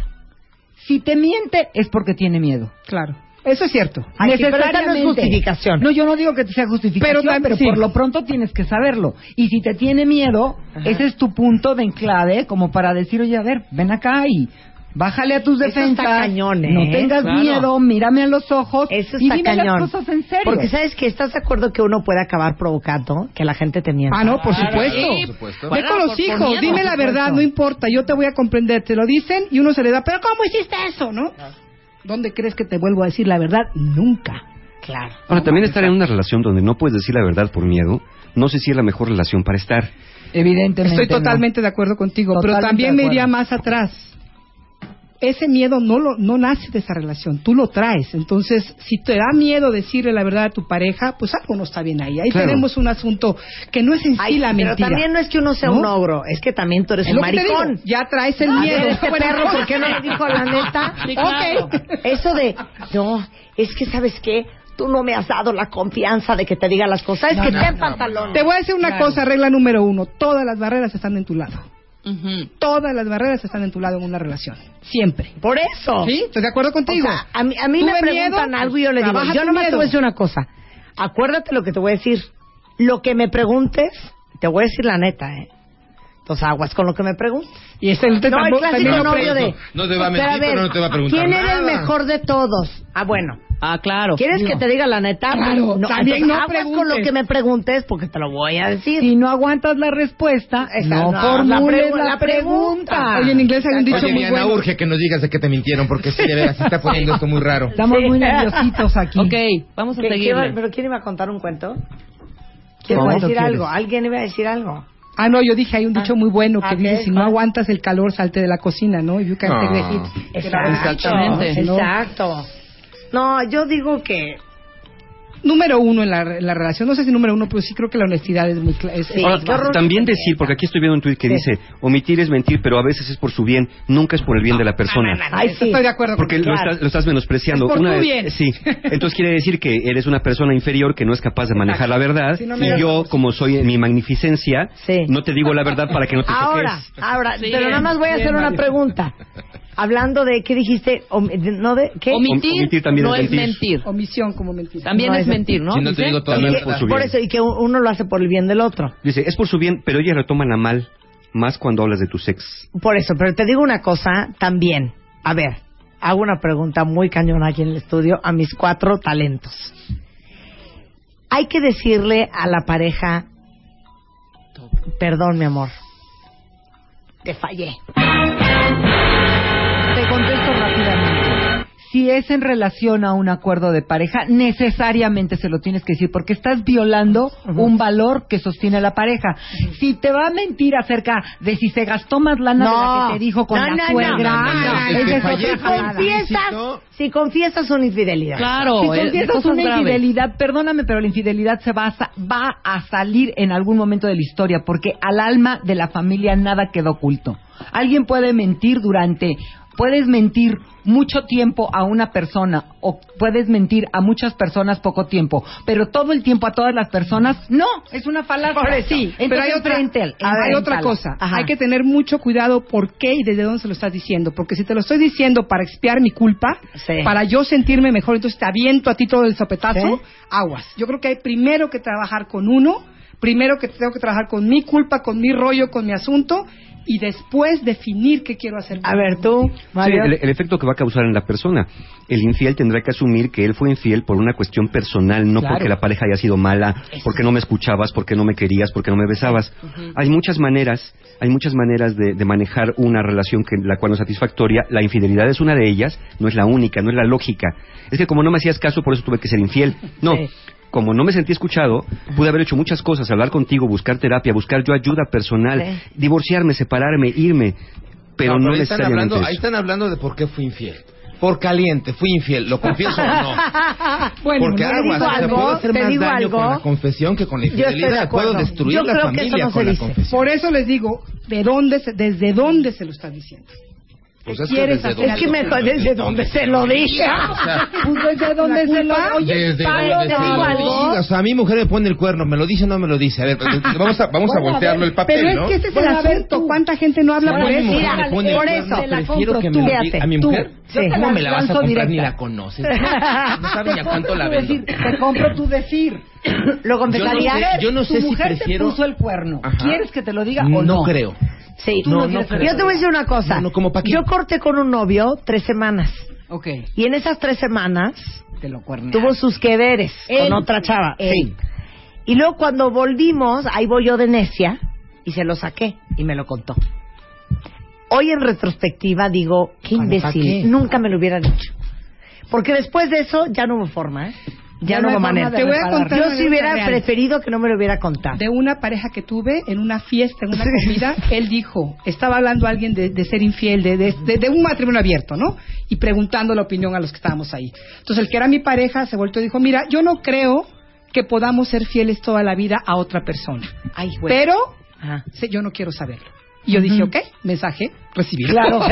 Si te miente es porque tiene miedo. Claro. Eso es cierto. Esta no es justificación. No, yo no digo que te sea justificación, Pero pero, tam- sí. por lo pronto tienes que saberlo. Y si te tiene miedo, ese es tu punto de enclave como para decir, oye, a ver, ven acá y bájale a tus Eso está defensas. cañón, ¿eh? No tengas Claro. miedo, mírame a los ojos Eso y está dime cañón. las cosas en serio. Porque sabes que estás de acuerdo que uno puede acabar provocando que la gente te mienta. Ah, no, por Claro, supuesto. sí. Por supuesto. Ve con los hijos, miedo, dime la verdad, no importa, yo te voy a comprender. Te lo dicen y uno se le da, pero ¿cómo hiciste eso, no? ¿Dónde crees que te vuelvo a decir la verdad? Nunca. Claro. Ahora, también estar en una relación donde no puedes decir la verdad por miedo, no sé si es la mejor relación para estar. Evidentemente. Estoy totalmente de acuerdo contigo, pero también me iría más atrás. Ese miedo no lo, no nace de esa relación, tú lo traes. Entonces, si te da miedo decirle la verdad a tu pareja, pues algo no está bien ahí. Ahí Claro. tenemos un asunto que no es en sí Ay, la pero mentira. también no es que uno sea ¿No? un ogro, es que también tú eres Es un lo que te maricón. digo, ya traes el A miedo. ver, este [LAUGHS] Bueno, perro, ¿por qué no le dijo la neta? Sí, claro. Ok. Eso de, no, es que, ¿sabes qué? Tú no me has dado la confianza de que te diga las cosas. Es que ten pantalones. Te voy a decir una Claro. cosa, regla número uno. Todas las barreras están en tu lado. Todas las barreras están en tu lado en una relación. Siempre. Por eso. ¿Sí? ¿Estás de acuerdo O contigo? sea, a mí, a mí me preguntan miedo, algo y yo le digo, yo nomás te miedo. voy a decir una cosa. Acuérdate lo que te voy a decir. Lo que me preguntes, te voy a decir la neta, ¿eh? Entonces aguas con lo que me preguntes. Y es el No, el clásico novio de... No te va a mentir, a ver, pero no te va a preguntar ¿Quién era el mejor de todos? Ah, bueno. Ah, claro. ¿Quieres que te diga la neta? Claro, también entonces no aguas con preguntes. lo que me preguntes porque te lo voy a decir. Si no aguantas la respuesta, Esa- no, no, formules la pregu- la, la pregunta. pregunta. Oye, en inglés hay un dicho Oye, muy Diana, bueno. urge que nos digas de qué te mintieron, porque sí, de veras, se está poniendo esto muy raro. Estamos Sí. muy nerviositos aquí. Ok, vamos a ¿Qué- qué seguirle. iba- ¿Pero quién iba a contar un cuento? ¿Quién iba a decir algo? ¿Alguien iba a decir algo? Ah, no, yo dije, hay un dicho muy bueno que Ah, dice, si no aguantas el calor, salte de la cocina, ¿no? If you can't take the Ah. heat, Exacto. Exactamente. ¿no? Exacto. No, yo digo que... Número uno en la, en la relación, no sé si número uno, pero sí creo que la honestidad es muy clara. Sí. También decir, porque aquí estoy viendo un tuit que Sí. dice, omitir es mentir, pero a veces es por su bien, nunca es por el bien de la persona. Ay, sí. Estoy de acuerdo Porque lo, estás, lo estás menospreciando. Es por Una tu vez- bien. Sí. Entonces quiere decir que eres una persona inferior que no es capaz de manejar la verdad. No y yo, como soy en mi magnificencia, Sí. no te digo la verdad para que no te Ahora, choques. ahora, Sí, pero nada más voy a bien, hacer una Mario. pregunta. Hablando de, ¿qué dijiste? Om- de- ¿No de qué? Omitir, Omitir también no es mentir. mentir. Omisión como mentira. También No es es- mentir, ¿no? Si no te digo todo es por su Por bien. eso, y que uno lo hace por el bien del otro. Dice, es por su bien, pero ellas lo toman a mal, más cuando hablas de tu sex. Por eso, pero te digo una cosa también. A ver, hago una pregunta muy cañona aquí en el estudio a mis cuatro talentos. Hay que decirle a la pareja, perdón mi amor, te fallé. Si es en relación a un acuerdo de pareja, necesariamente se lo tienes que decir porque estás violando un valor que sostiene la pareja. Si te va a mentir acerca de si se gastó más lana de la que te dijo con no, la no, suegra, no, no, no, es que cosa. Confiesas, si confiesas una infidelidad. Claro, Si eh, confiesas una graves. infidelidad, perdóname, pero la infidelidad se va a, va a salir en algún momento de la historia, porque al alma de la familia nada queda oculto. Alguien puede mentir durante puedes mentir mucho tiempo a una persona o puedes mentir a muchas personas poco tiempo, pero todo el tiempo a todas las personas, no, es una falacia. Sí, Entonces, pero hay otra, al- hay otra cosa. Ajá. Hay que tener mucho cuidado por qué y desde dónde se lo estás diciendo. Porque si te lo estoy diciendo para expiar mi culpa, Sí. para yo sentirme mejor, entonces te aviento a ti todo el sopetazo, Sí. aguas. Yo creo que hay primero que trabajar con uno, primero que tengo que trabajar con mi culpa, con mi rollo, con mi asunto, y después definir qué quiero hacer. A ver, tú, Sí, Mario. el, el efecto que va a causar en la persona. El infiel tendrá que asumir que él fue infiel por una cuestión personal, no Claro. porque la pareja haya sido mala, porque no me escuchabas, porque no me querías, porque no me besabas. Hay muchas maneras, hay muchas maneras de, de manejar una relación que la cual no es satisfactoria. La infidelidad es una de ellas, no es la única, no es la lógica. Es que como no me hacías caso, por eso tuve que ser infiel. No. Sí. Como no me sentí escuchado, pude haber hecho muchas cosas, hablar contigo, buscar terapia, buscar yo ayuda personal, Sí. divorciarme, separarme, irme, pero no, ahí están hablando, eso. Ahí están hablando de por qué fui infiel. Por caliente, fui infiel, lo confieso o no. [LAUGHS] Bueno, Porque no, te aguas, digo o sea, algo, puedo hacer te más digo daño algo. con la confesión que con la estoy de infidelidad. Puedo destruir Yo la creo que eso familia no se con la dice. confesión. Por eso les digo, ¿de dónde se- ¿desde dónde se lo estás diciendo? Pues ¿Qué es que quieres desde Es que me se- desde dónde se lo diga. O [LAUGHS] sea, Pues desde dónde se lo... Oye, desde Pablo, donde digo lo algo. O sea, a mi mujer me pone el cuerno, ¿me lo dice o no me lo dice? A ver, vamos a, vamos a voltearlo el papel, Pero ¿no? es que ese es el asunto. ¿Cuánta gente no habla Si por eso? Mira, me pone el por eso, te la prefiero que me lo diga. A mi mujer, ¿cómo me la vas a comprar directa. ni la conoces? [LAUGHS] No sabes ni a cuánto la vendo. decir, te compro tu decir. [COUGHS] Luego Yo no sé, yo no sé tu si mujer prefiero... te puso el cuerno. Ajá. ¿Quieres que te lo diga o no? No creo. Sí, Tú no Yo te voy a decir una cosa. No, no, ¿como pa' qué? Yo corté con un novio tres semanas. Ok, Y en esas tres semanas te lo cuerneas. tuvo sus que veres Él. con otra chava. Él. Sí. Y luego cuando volvimos, ahí voy yo de necia y se lo saqué y me lo contó. Hoy en retrospectiva digo, qué ¿Cómo pa' imbécil, qué? nunca me lo hubiera dicho. Porque después de eso ya no hubo forma, ¿eh? Ya, no no hubo manera. Te voy a contar Yo una si hubiera real. preferido que no me lo hubiera contado. de una pareja que tuve en una fiesta, en una comida, él dijo, estaba hablando alguien de, de ser infiel, de, de, de- de un matrimonio abierto, ¿no? Y preguntando la opinión a los que estábamos ahí. Entonces el que era mi pareja se volvió y dijo, mira, yo no creo que podamos ser fieles toda la vida a otra persona. Ay, güey. Pero Ajá. sí, yo no quiero saberlo. Y yo dije, ok, mensaje recibido. [LAUGHS] Claro. [LAUGHS]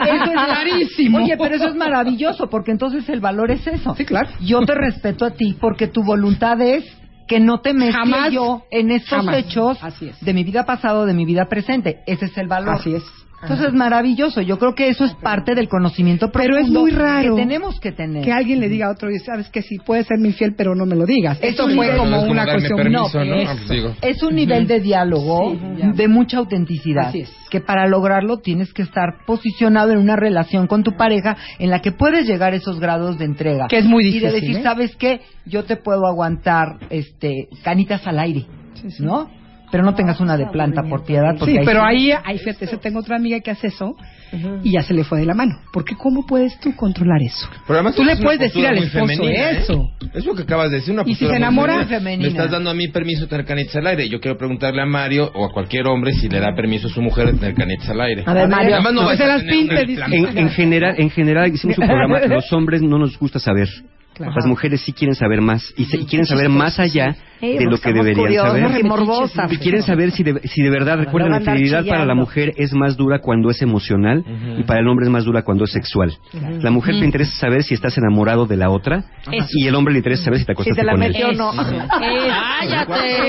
Pero eso es clarísimo. Oye, pero eso es maravilloso, porque entonces el valor es eso. Sí, claro. Yo te respeto a ti porque tu voluntad es que no te mezcle Jamás, yo en estos jamás. hechos Así es. de mi vida pasado, de mi vida presente. Ese es el valor. Así es. Entonces es maravilloso. Yo creo que eso es parte del conocimiento Pero es profundo muy raro que tenemos que tener. Que alguien le diga a otro, y sabes que sí, puedes ser mi fiel, pero no me lo digas. Es Esto un fue nivel- como Es como una cuestión... permiso, ¿no? eso. Ah, pues digo. Es un nivel de diálogo Sí, de mucha autenticidad. Así es. Que para lograrlo tienes que estar posicionado en una relación con tu pareja en la que puedes llegar a esos grados de entrega. Que es muy Y de difícil, decir, ¿eh? ¿sabes qué? Yo te puedo aguantar este canitas al aire, ¿no? Pero no tengas una de planta por piedad. porque Sí, ahí pero ahí, ahí fíjate, ese tengo otra amiga que hace eso y ya se le fue de la mano. Porque ¿cómo puedes tú controlar eso? Pero además Tú le puedes decir al esposo femenina, ¿eh? eso. Es lo que acabas de decir, una Y si se enamora, femenina. femenina. Me estás dando a mí permiso de tener canitas al aire. Yo quiero preguntarle a Mario o a cualquier hombre si le da permiso a su mujer de tener canitas al aire. A ver, Mario. Nada más no No, vas se las pinte. En, en general, en general hicimos un [LAUGHS] programa. Los hombres no nos gusta saber. Las mujeres sí quieren saber más y, se- y quieren saber más allá Sí, de lo que deberían saber. y morbosas. Y quieren saber si de, si de verdad, recuerden, la infidelidad para la mujer es más dura cuando es emocional y para el hombre es más dura cuando es sexual. La mujer le interesa saber si estás enamorado de la otra y el hombre le interesa saber si te Si acostaste te la con él. o no.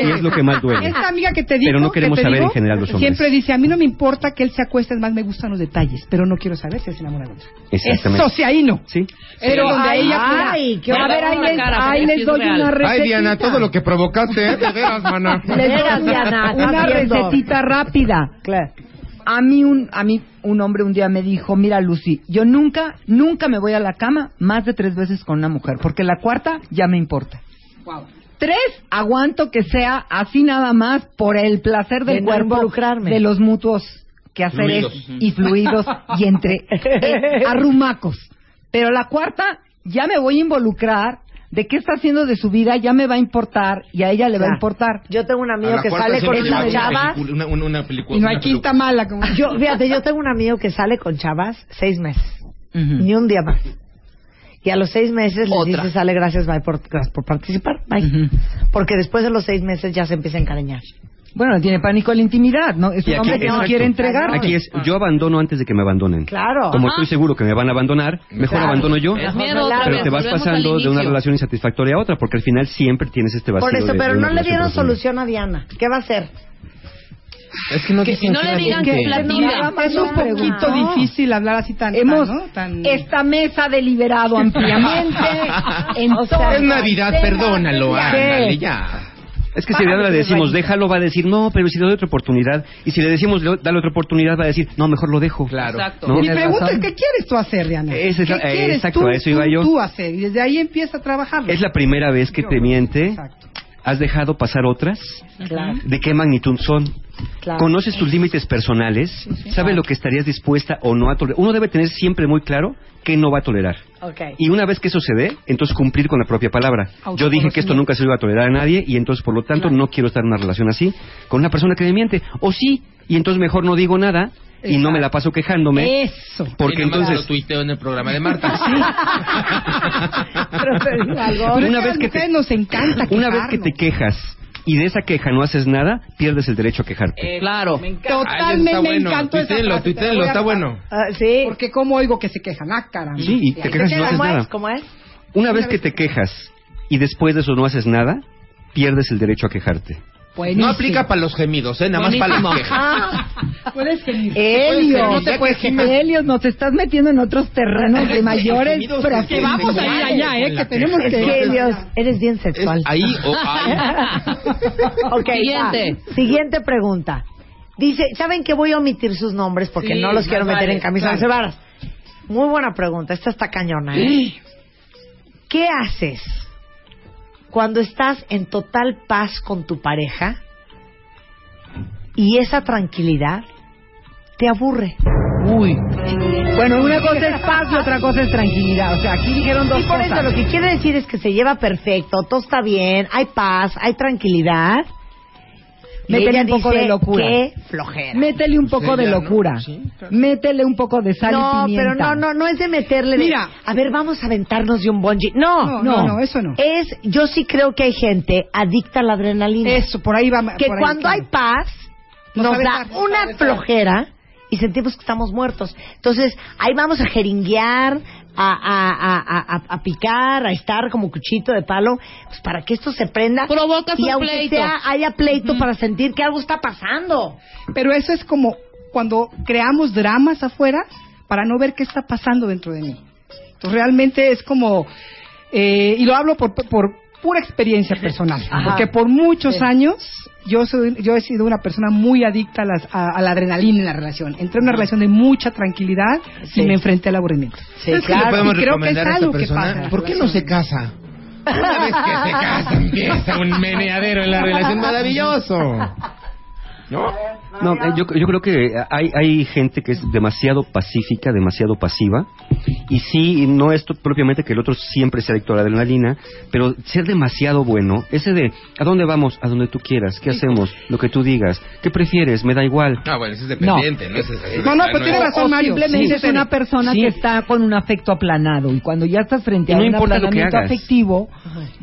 Y es lo que más duele. Esta amiga que te digo, Pero no queremos que te saber digo, en general los hombres. Siempre dice, a mí no me importa que él se acueste, es más me gustan los detalles, pero no quiero saber si es enamorado de otro. Exactamente. Eso sí, ahí no. Sí. Pero donde ella Ay, a ver, ahí les, doy una recetita. Ay, Diana, todo lo que provocaste, ¿eh? [LAUGHS] De veras, Diana, una recetita rápida. Claro. A mí un a mí un hombre un día me dijo, mira Lucy, yo nunca nunca me voy a la cama más de tres veces con una mujer, porque la cuarta ya me importa. Tres aguanto que sea así nada más por el placer del De cuerpo, involucrarme. de los mutuos quehaceres Fluidos. y fluidos y entre eh, arrumacos. Pero la cuarta ya me voy a involucrar. ¿De qué está haciendo de su vida? Ya me va a importar y a ella le va a importar. Yo tengo un amigo que sale con esas le chavas. Una, una, una película. Y no hay quinta mala. Como... Yo, fíjate, yo tengo un amigo que sale con chavas seis meses. Ni un día más. Y a los seis meses les Otra. dice, sale, gracias, bye por, gracias por participar, bye. Porque después de los seis meses ya se empieza a encariñar. Bueno, tiene pánico a la intimidad, ¿no? Es un aquí- hombre que no quiere entregar. Aquí es, yo abandono antes de que me abandonen. Claro. Como Ajá. estoy seguro que me van a abandonar, mejor Claro. abandono yo. Es miedo pero te vas pasando de una relación insatisfactoria a otra, porque al final siempre tienes este vacío. Por eso, de- pero no le dieron solución a Diana. ¿Qué va a hacer? Es que no Que dicen no le digan que es no, un poquito difícil hablar así tan, Hemos, tan, ¿no? Tan- esta mesa ha deliberado [LAUGHS] ampliamente en O sea, Es Navidad, perdónalo, ándale, ya. Es que si le le decimos, déjalo, va a decir, no, pero si le doy otra oportunidad. Y si le decimos, le- dale otra oportunidad, va a decir, no, mejor lo dejo. Claro. Exacto. ¿No? Mi pregunta razón. es, ¿qué quieres tú hacer, Diana? Esa es ¿Qué la- eh, quieres exacto, tú, a eso iba tú- yo. tú hacer? Y desde ahí empieza a trabajarlo. Es la primera vez que te miente. Exacto. ¿Has dejado pasar otras? Claro. ¿De qué magnitud son? Claro. ¿Conoces tus límites personales? ¿Sabes lo que estarías dispuesta o no a tolerar? Uno debe tener siempre muy claro qué no va a tolerar. Ok. Y una vez que eso se dé, entonces cumplir con la propia palabra. Yo dije que esto nunca se lo iba a tolerar a nadie y entonces, por lo tanto, no quiero estar en una relación así con una persona que me miente. O sí, y entonces mejor no digo nada y no me la paso quejándome. Eso. Porque Y entonces... lo tuiteo en el programa de Marta. [LAUGHS] Pero algo. Pero Una vez que te- nos encanta [LAUGHS] Una vez que te quejarnos. quejas y de esa queja no haces nada, pierdes el derecho a quejarte. Claro. Ay, Totalmente me bueno. encantó esa a está bueno. Ah, sí. Porque cómo oigo que se quejan, ah, caramba. Sí, y te quejas y no haces ¿Cómo nada. es? ¿Cómo es? Una vez que te quejas y después de eso no haces nada, pierdes el derecho a quejarte. Buenísimo. No aplica para los gemidos, ¿eh? Nada más para las quejas. Ah, Puedes gemir. Helios, No te puedes quejar. Helios, nos estás metiendo en otros terrenos de mayores. Pero que vamos a ir allá, ¿eh? Que tenemos que... Dios, eres bien Es sexual. ahí o [LAUGHS] ahí. Ok, Siguiente. va. Siguiente pregunta. Dice, ¿saben que voy a omitir sus nombres porque Sí, no los quiero meter vale, en camisa de claro. varas? Muy buena pregunta, esta está cañona. ¿eh? ¿Qué haces cuando estás en total paz con tu pareja y esa tranquilidad te aburre? Uy. Bueno, una cosa es paz y otra cosa es tranquilidad. O sea, aquí dijeron dos Y por cosas. eso lo que quiere decir es que se lleva perfecto, todo está bien, hay paz, hay tranquilidad. Métele un poco dice, de locura. Qué flojera. Métele un poco de ¿no? locura. Sí, claro. Métele un poco de sal no, y pimienta. pero no, no, no es de meterle de, Mira. a ver, vamos a aventarnos de un bungee. No, No, no, no, eso no. Es, yo sí creo que hay gente adicta a la adrenalina. Eso, por ahí va. que por ahí, cuando claro. hay paz, Nos da una flojera y sentimos que estamos muertos. Entonces, ahí vamos a jeringuear, a, a, a, a, picar, a estar como cuchito de palo, pues para que esto se prenda. Provocas y un aunque pleito. sea, haya pleito para sentir que algo está pasando. Pero eso es como cuando creamos dramas afuera para no ver qué está pasando dentro de mí. Entonces realmente es como, eh, y lo hablo por, por pura experiencia personal, Ajá. porque por muchos Sí. años yo soy, yo he sido una persona muy adicta a, las- a- a la adrenalina en la relación. Entré en una relación de mucha tranquilidad Sí. y me enfrenté al aburrimiento. Sí, ¿Sabes qué le claro. podemos y creo que es algo que pasa ¿Por qué no se casa? Una vez que se casa [LAUGHS] empieza un meneadero en la relación maravilloso. ¿No? No, eh, yo, yo creo que hay, hay gente que es demasiado pacífica, demasiado pasiva, y sí, no es propiamente que el otro siempre sea adicto a la adrenalina, pero ser demasiado bueno, ese de, ¿a dónde vamos? A donde tú quieras, ¿qué hacemos? Lo que tú digas, ¿qué prefieres? Me da igual. Ah, bueno, eso es dependiente, ¿no? Es No, no, pero tiene razón, Mario. simplemente Sí, es una persona Sí. que está con un afecto aplanado y cuando ya estás frente a no un aplanamiento afectivo,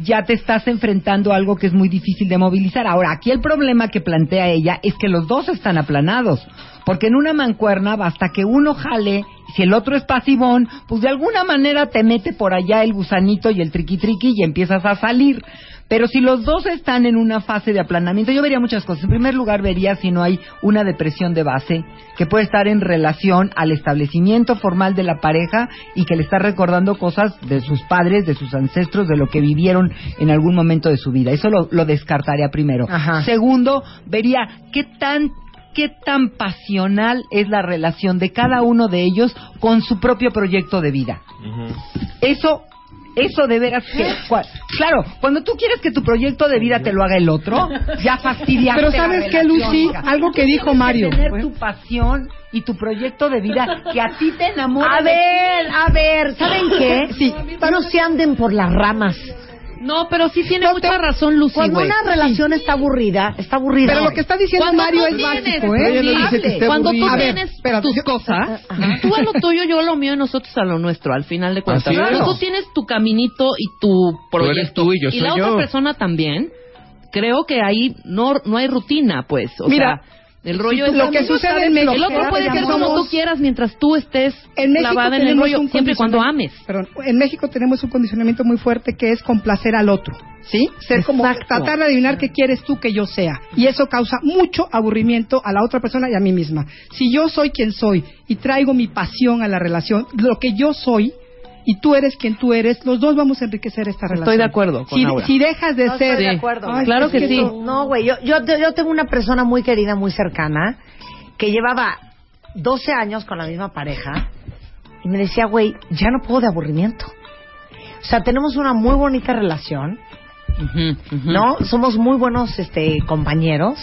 ya te estás enfrentando a algo que es muy difícil de movilizar. Ahora, aquí el problema que plantea ella es que los dos están aplanados, porque en una mancuerna basta que uno jale, si el otro es pasivón, pues de alguna manera te mete por allá el gusanito y el triqui triqui y empiezas a salir. Pero si los dos están en una fase de aplanamiento, yo vería muchas cosas. En primer lugar, vería si no hay una depresión de base que puede estar en relación al establecimiento formal de la pareja y que le está recordando cosas de sus padres, de sus ancestros, de lo que vivieron en algún momento de su vida. Eso lo, lo descartaría primero. Ajá. Segundo, vería qué tan qué tan pasional es la relación de cada uno de ellos con su propio proyecto de vida. Eso, eso de veras que, [LAUGHS] claro, cuando tú quieres que tu proyecto de vida te lo haga el otro, ya fastidiaste Pero ¿sabes qué, Lucy? Algo que dijo Mario. tener tu pasión y tu proyecto de vida que a ti te enamora. A ver, a ver, ¿saben qué? [LAUGHS] Sí. No se anden por las ramas. No, pero sí tiene mucha razón Lucy, Cuando güey. una relación está aburrida, está aburrida. Pero lo que está diciendo Cuando Mario es tienes- básico, ¿eh? Pero ella no dice que esté Cuando tú aburrida. A ver, tienes espérate, tus yo- cosas, tú a lo tuyo, yo a lo mío y nosotros a lo nuestro, al final de cuentas. Así es. Pero tú tienes tu caminito y tu eres proyecto. tú y yo soy la yo. otra persona también. creo que ahí no, no hay rutina, pues. O Mira, sea, el rollo es lo que sucede en El México- otro puede ser como tú quieras mientras tú estés En clavada en el tenemos rollo, siempre y cuando ames. Perdón, en México tenemos un condicionamiento muy fuerte que es complacer al otro, ¿sí? Ser como tratar de adivinar qué quieres tú que yo sea. Y eso causa mucho aburrimiento a la otra persona y a mí misma. Si yo soy quien soy y traigo mi pasión a la relación, lo que yo soy y tú eres quien tú eres, los dos vamos a enriquecer esta relación. Estoy de acuerdo con si, Aura. si dejas de No ser estoy de acuerdo. Ay, Claro es que sí. eso- No, güey, yo, yo, yo tengo una persona muy querida, muy cercana, que llevaba 12 años con la misma pareja y me decía, güey, ya no puedo de aburrimiento. O sea, tenemos una muy bonita relación. ¿no? Somos muy buenos este, compañeros.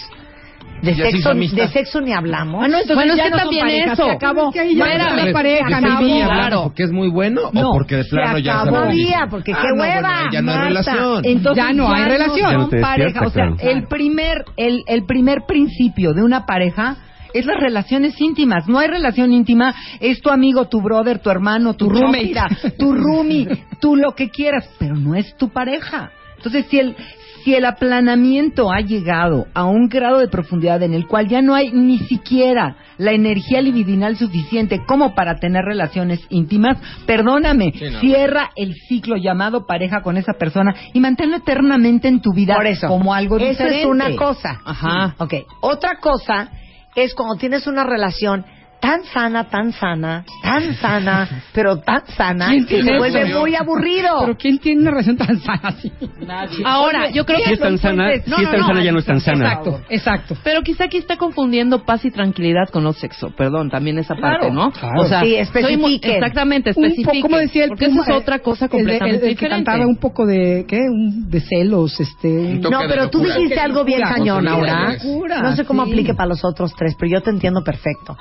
De sexo, de sexo ni hablamos. Ah, no, entonces Bueno, es ya que no también parejas, eso. se acabó. Es que no es pareja, se mi acabó. vida. Claro. ¿Porque es muy bueno No, o porque de plano se ya acabó. se Todavía, porque qué Ah, no, hueva. bueno, ya no hay relación. Entonces Ya no hay relación. No son pareja. O sea, claro. el primer, el, el primer principio de una pareja es las relaciones íntimas. No hay relación íntima, es tu amigo, tu brother, tu hermano, tu, Tu roommate. tu roomie, tú lo que quieras, pero no es tu pareja. Entonces, si el, si el aplanamiento ha llegado a un grado de profundidad en el cual ya no hay ni siquiera la energía libidinal suficiente como para tener relaciones íntimas, perdóname, Sí, no. cierra el ciclo llamado pareja con esa persona y manténlo eternamente en tu vida Por eso. como algo Eso diferente. es una cosa. Ajá. Ok. Otra cosa es cuando tienes una relación tan sana, tan sana, tan sana, pero tan sana, ¿Quién que se vuelve eso? muy aburrido. Pero ¿quién tiene una relación tan sana así? Ahora, yo creo Si que es tan sana, Entonces, si no, es no, tan no, sana ya no es tan sana. Exacto, exacto. Pero quizá aquí está confundiendo paz y tranquilidad con no sexo. Perdón, también esa parte, Claro, ¿no? claro. O sea, Sí, soy muy- especifiquen. exactamente, especifiquen. como decía el Porque Puma, eso es otra cosa el completamente el, el que diferente. cantaba un poco de ¿qué? Un, de celos, este. Un No, pero tú dijiste algo bien cañón. Locura, No sé cómo aplique para los otros tres, pero yo te entiendo perfecto.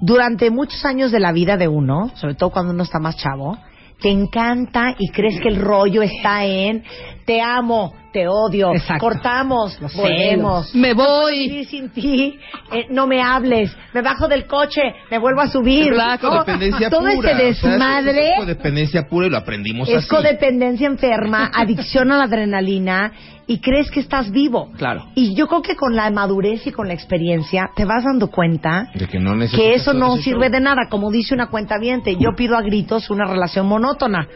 Durante muchos años de la vida de uno, sobre todo cuando uno está más chavo, te encanta y crees que el rollo está en te amo, te odio, Exacto. cortamos, Los volvemos. Me No voy. vivir sin ti, eh, no me hables, me bajo del coche, me vuelvo a subir. Es ¿no? Todo ese o sea, es- desmadre Es codependencia pura y lo aprendimos es así. codependencia enferma, adicción a la adrenalina y crees que estás vivo. Claro. Y yo creo que con la madurez y con la experiencia te vas dando cuenta De que no que eso no sirve show. de nada. Como dice una cuenta yo pido a gritos una relación monótona.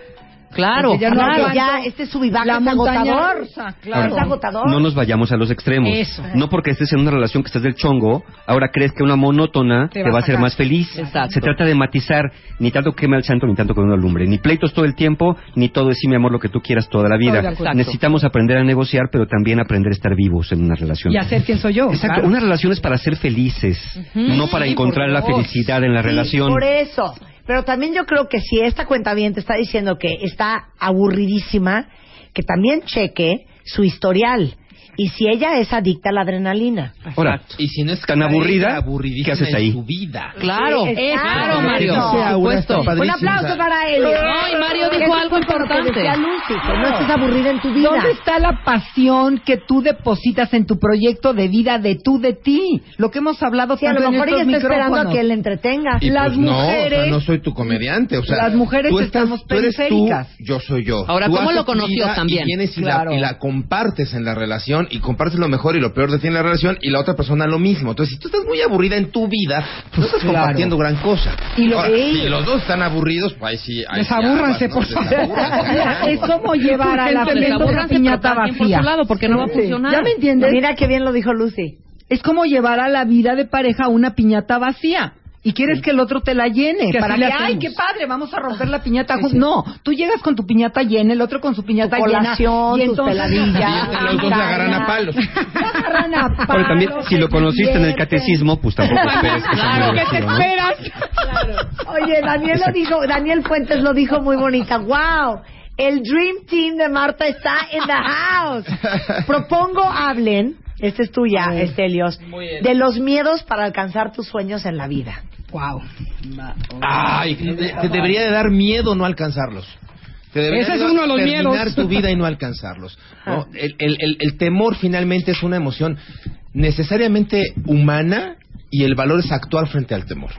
Claro, Porque ya no claro. ya este subivaje La es agotador. rusa, claro. Es agotador. No nos vayamos a los extremos. Eso. No porque estés en una relación que estás del chongo, ahora crees que una monótona Te te, va a hacer más feliz. Exacto. Se trata de matizar, ni tanto quema el santo, ni tanto que uno alumbre. Ni pleitos todo el tiempo, ni todo es sí, mi amor, lo que tú quieras toda la vida. Necesitamos aprender a negociar, pero también aprender a estar vivos en una relación. Y a ser quien soy yo. Exacto, claro. una relación es para ser felices, no para Sí, encontrar la felicidad en la Sí, relación. Por eso. Pero también yo creo que si esta cuenta bien te está diciendo que está aburridísima, que también cheque su historial. Y si ella es adicta a la adrenalina. Ahora, Y si no es tan aburrida, aburridísima ¿qué haces en ahí? su vida. Claro, Sí, es claro, Mario. Por supuesto. Un aplauso para él. No, y Mario dijo algo lo importante. decía Lucy, que no estés aburrida en tu vida. ¿Dónde está la pasión que tú depositas en tu proyecto de vida de tú, de ti? Lo que hemos hablado Sí, a tanto lo en mejor ella está esperando a micrófonos. que él entretenga. Y Las pues no, o sea, mujeres- no soy tu comediante, o sea, Las mujeres tú estás- estamos tú eres tú, yo soy yo. Ahora, Tú ¿cómo lo conoció también? Y vienes y, Claro. la, y la compartes en la relación y compartes lo mejor y lo peor de ti en la relación y la otra persona lo mismo. Entonces, si tú estás muy aburrida en tu vida, no estás Claro. compartiendo gran cosa. Y lo- Ahora, ey. si los dos están aburridos, pues ahí sí. Ahí Desabúrranse, por favor. [LAUGHS] Es como llevar a la Desabúrranse, piñata quien por vacía. su lado, porque no va a funcionar. ¿Ya me entiendes? Mira qué bien lo dijo Lucy. Es como llevar a la vida de pareja una piñata vacía. Y quieres que el otro te la llene. Que para que, ay, qué padre, vamos a romper la piñata. juntos. No, tú llegas con tu piñata llena, el otro con su piñata Tu llena. colación, y tus entonces peladillas. Y [LAUGHS] los dos la agarran a palos. [LAUGHS] agarran a Ahora también, palos, si lo conociste en el catecismo, pues tampoco [LAUGHS] esperes que Claro, ¿qué divertido, ¿no? esperas? Oye, Daniel lo dijo, Daniel Fuentes lo dijo muy bonita. Wow, el Dream Team de Marta está en the house. Propongo hablen, este es tuya, Estelios, de los miedos para alcanzar tus sueños en la vida. Wow. Ay, te, te debería de dar miedo no alcanzarlos. Te debería Ese es uno de los terminar miedos. tu vida y no alcanzarlos. [LAUGHS] ¿no? El, el- el- el temor finalmente es una emoción necesariamente humana y el valor es actuar frente al temor.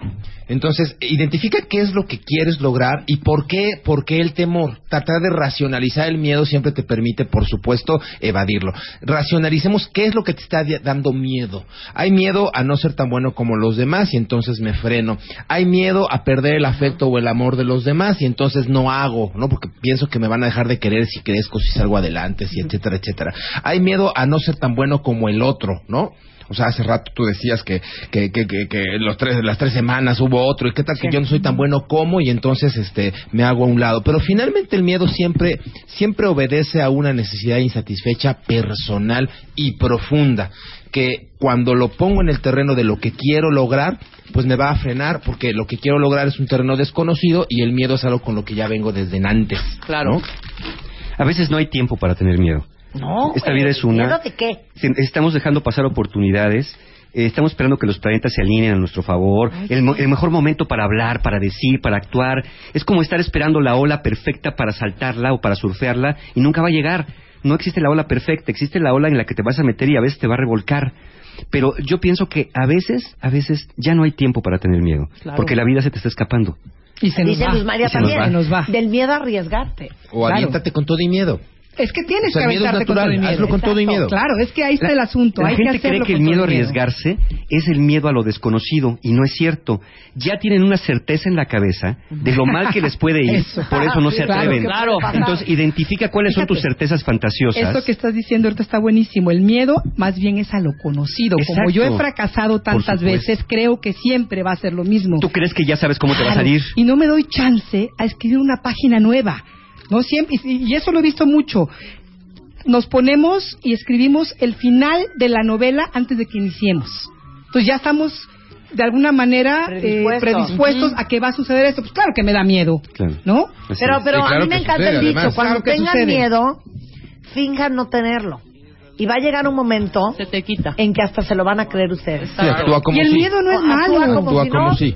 Entonces, identifica qué es lo que quieres lograr y por qué, por qué el temor. Tratar de racionalizar el miedo siempre te permite, por supuesto, evadirlo. Racionalicemos qué es lo que te está dando miedo. Hay miedo a no ser tan bueno como los demás y entonces me freno. Hay miedo a perder el afecto o el amor de los demás y entonces no hago, ¿no? Porque pienso que me van a dejar de querer si crezco, si salgo adelante, si etcétera, etcétera. Hay miedo a no ser tan bueno como el otro, ¿no? O sea, hace rato tú decías que, que, que, que, que los tres, las tres semanas hubo otro, y qué tal que yo no soy tan bueno como, y entonces este, me hago a un lado. Pero finalmente el miedo siempre, siempre obedece a una necesidad insatisfecha personal y profunda, que cuando lo pongo en el terreno de lo que quiero lograr, pues me va a frenar, porque lo que quiero lograr es un terreno desconocido y el miedo es algo con lo que ya vengo desde antes. Claro. A veces no hay tiempo para tener miedo. No. Esta güey, vida es una. ¿Miedo de qué? Estamos dejando pasar oportunidades. eh, estamos esperando que los planetas se alineen a nuestro favor. el, mo- el mejor momento para hablar, para decir, para actuar. Es como estar esperando la ola perfecta para saltarla o para surfearla y nunca va a llegar. No existe la ola perfecta, existe la ola en la que te vas a meter y a veces te va a revolcar. Pero yo pienso que a veces, a veces ya no hay tiempo para tener miedo. Claro. Porque la vida se te está escapando. Y se nos Dice va. Luz María Y se nos también. nos va. Del miedo a arriesgarte. O Claro. aviéntate con todo y miedo. Es que tienes O sea, que el miedo es con natural, todo el miedo. hazlo con todo y miedo. Claro, es que ahí está La- el asunto. La hay gente que cree que el con miedo a arriesgarse es el miedo a lo desconocido y no es cierto. Ya tienen una certeza en la cabeza de lo mal que les puede [LAUGHS] ir, Eso. por eso no se Claro, atreven. claro. Entonces identifica cuáles son tus Fíjate. certezas fantasiosas. Eso que estás diciendo ahorita está buenísimo. El miedo más bien es a lo conocido. Como Exacto. yo he fracasado tantas veces, creo que siempre va a ser lo mismo. Tú crees que ya sabes cómo te va a Claro. salir. Y no me doy chance a escribir una página nueva. No siempre y, y eso lo he visto mucho. Nos ponemos y escribimos el final de la novela antes de que iniciemos. Entonces ya estamos de alguna manera eh, Predispuestos. a que va a suceder esto. Pues claro que me da miedo, Claro. ¿no? Así Pero, pero Sí, claro a mí me encanta sucede, el dicho, además. cuando Claro tengan sucede. miedo, finjan no tenerlo. Y va a llegar un momento Se te quita. en que hasta se lo van a creer ustedes. Sí, actúa como y el miedo no es Actúa malo. como Actúa si como no. si.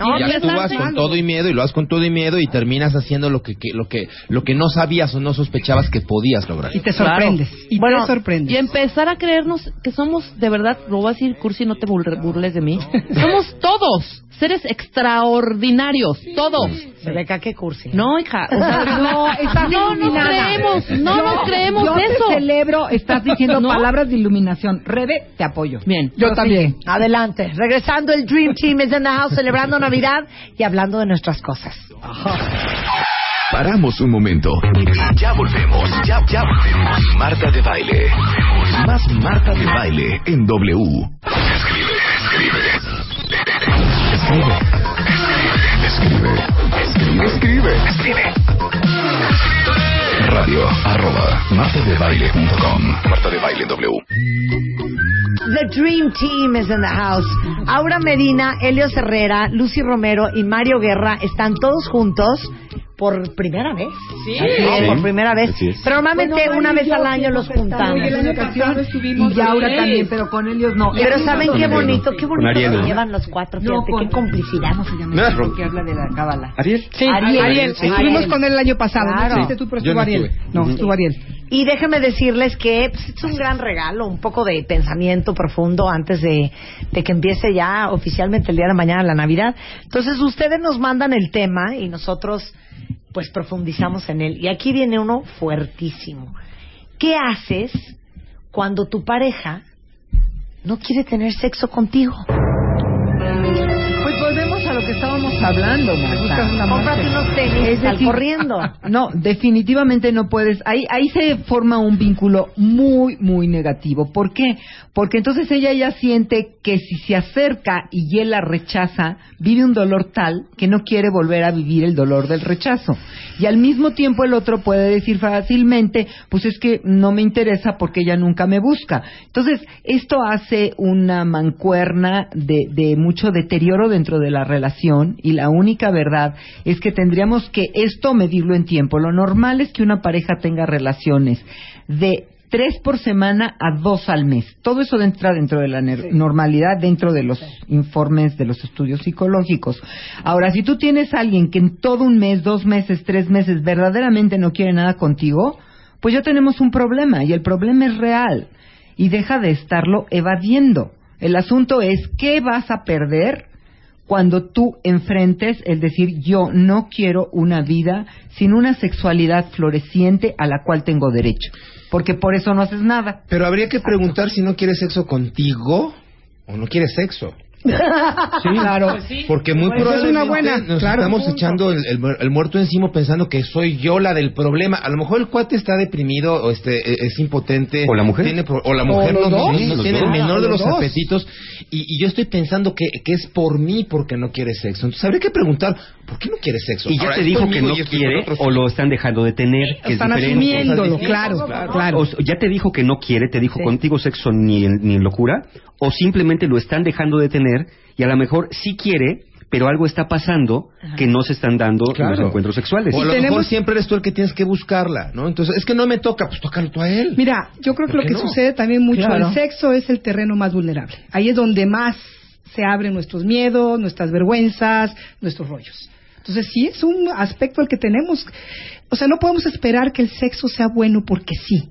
No, y y actúas es con todo y miedo y lo haces con todo y miedo y terminas haciendo lo que, que- lo que lo que no sabías o no sospechabas que podías lograr. Y te sorprendes. Y Bueno, te sorprendes. Y empezar a creernos que somos, de verdad, lo voy a decir, Cursi, no te bur- burles de mí. Somos todos seres extraordinarios, todos. Rebeca, qué cursi. No, hija, o sea, [LAUGHS] no, estás no nos creemos, no Yo- nos creemos yo eso. te celebro, estás diciendo [LAUGHS] ¿No? palabras de iluminación. Rebe, te apoyo. Bien. Yo también. Adelante. Regresando, el Dream Team is in the house, celebrando Navidad y hablando de nuestras cosas. Paramos un momento ya volvemos. Ya, ya volvemos. Marta de baile. Más Marta de baile en W. Escribe. Escribe. Escribe. Escribe. Escribe. Radio arroba martadebaile.com. Marta de baile W. The Dream Team is in the house. Aura Medina, Elio Herrera, Lucy Romero y Mario Guerra están todos juntos por primera vez. Sí. Sí. por primera vez. Pero normalmente Bueno, una vez al año los juntamos. y el año estuvimos y también, pero con ellos no. Pero Ellos ¿saben qué bonito? Qué bonito ¿no? llevan los cuatro. No, Fíjate, con- qué complicidad. ¿Cómo se llama? Que habla de la cábala. Ariel. Sí, Ariel. Ariel. Sí. Estuvimos con él el año pasado. Claro. No tú, pero estuvo Ariel. No, estuvo Ariel. Y déjenme decirles que pues, es un gran regalo, un poco de pensamiento profundo antes de, de que empiece ya oficialmente el día de mañana la Navidad. Entonces ustedes nos mandan el tema y nosotros pues profundizamos en él. Y aquí viene uno fuertísimo. ¿Qué haces cuando tu pareja no quiere tener sexo contigo? Que estábamos hablando, Marta. Cómprate unos tenis, Es sal decir, corriendo. [LAUGHS] No, definitivamente no puedes. Ahí, ahí se forma un vínculo muy, muy negativo. ¿Por qué? Porque entonces ella ya siente que si se acerca y él la rechaza, vive un dolor tal que no quiere volver a vivir el dolor del rechazo. Y al mismo tiempo el otro puede decir fácilmente, pues es que no me interesa porque ella nunca me busca. Entonces, esto hace una mancuerna de, de mucho deterioro dentro de la relación y la única verdad es que tendríamos que esto medirlo en tiempo. Lo normal es que una pareja tenga relaciones de tres por semana a dos al mes. Todo eso entra dentro de la normalidad, dentro de los informes de los estudios psicológicos. Ahora, si tú tienes a alguien que en todo un mes, dos meses, tres meses verdaderamente no quiere nada contigo, pues ya tenemos un problema y el problema es real y deja de estarlo evadiendo. El asunto es qué vas a perder cuando tú enfrentes el decir yo no quiero una vida sin una sexualidad floreciente a la cual tengo derecho. Porque por eso no haces nada. Pero habría que preguntar si no quieres sexo contigo o no quieres sexo. Sí, claro. Porque muy Pues es probablemente una buena, nos claro. estamos Punto. echando el, el mu- el muerto encima pensando que soy yo la del problema. A lo mejor el cuate está deprimido o este e- es impotente. O la mujer. Tiene o la mujer no, dos. tiene el menor de Los los apetitos. Y, y yo estoy pensando que, que es por mí porque no quiere sexo. Entonces habría que preguntar, ¿por qué no quiere sexo? Y ya Ahora, te dijo que no quiere o lo están dejando de tener, que Están es diferente. asumiéndolo, claro, claro. O ya te dijo que no quiere, te dijo contigo sexo ni en, ni en locura, o simplemente lo están dejando de tener y a lo mejor sí quiere, pero algo está pasando que no se están dando Claro. los encuentros sexuales. O a lo mejor siempre eres tú el que tienes que buscarla, ¿no? Entonces, es que no me toca, pues tócalo tú a él. Mira, yo creo que ¿Por lo que no? sucede también mucho, Claro. el sexo es el terreno más vulnerable. Ahí es donde más se abren nuestros miedos, nuestras vergüenzas, nuestros rollos. Entonces sí es un aspecto al que tenemos, o sea, no podemos esperar que el sexo sea bueno porque sí.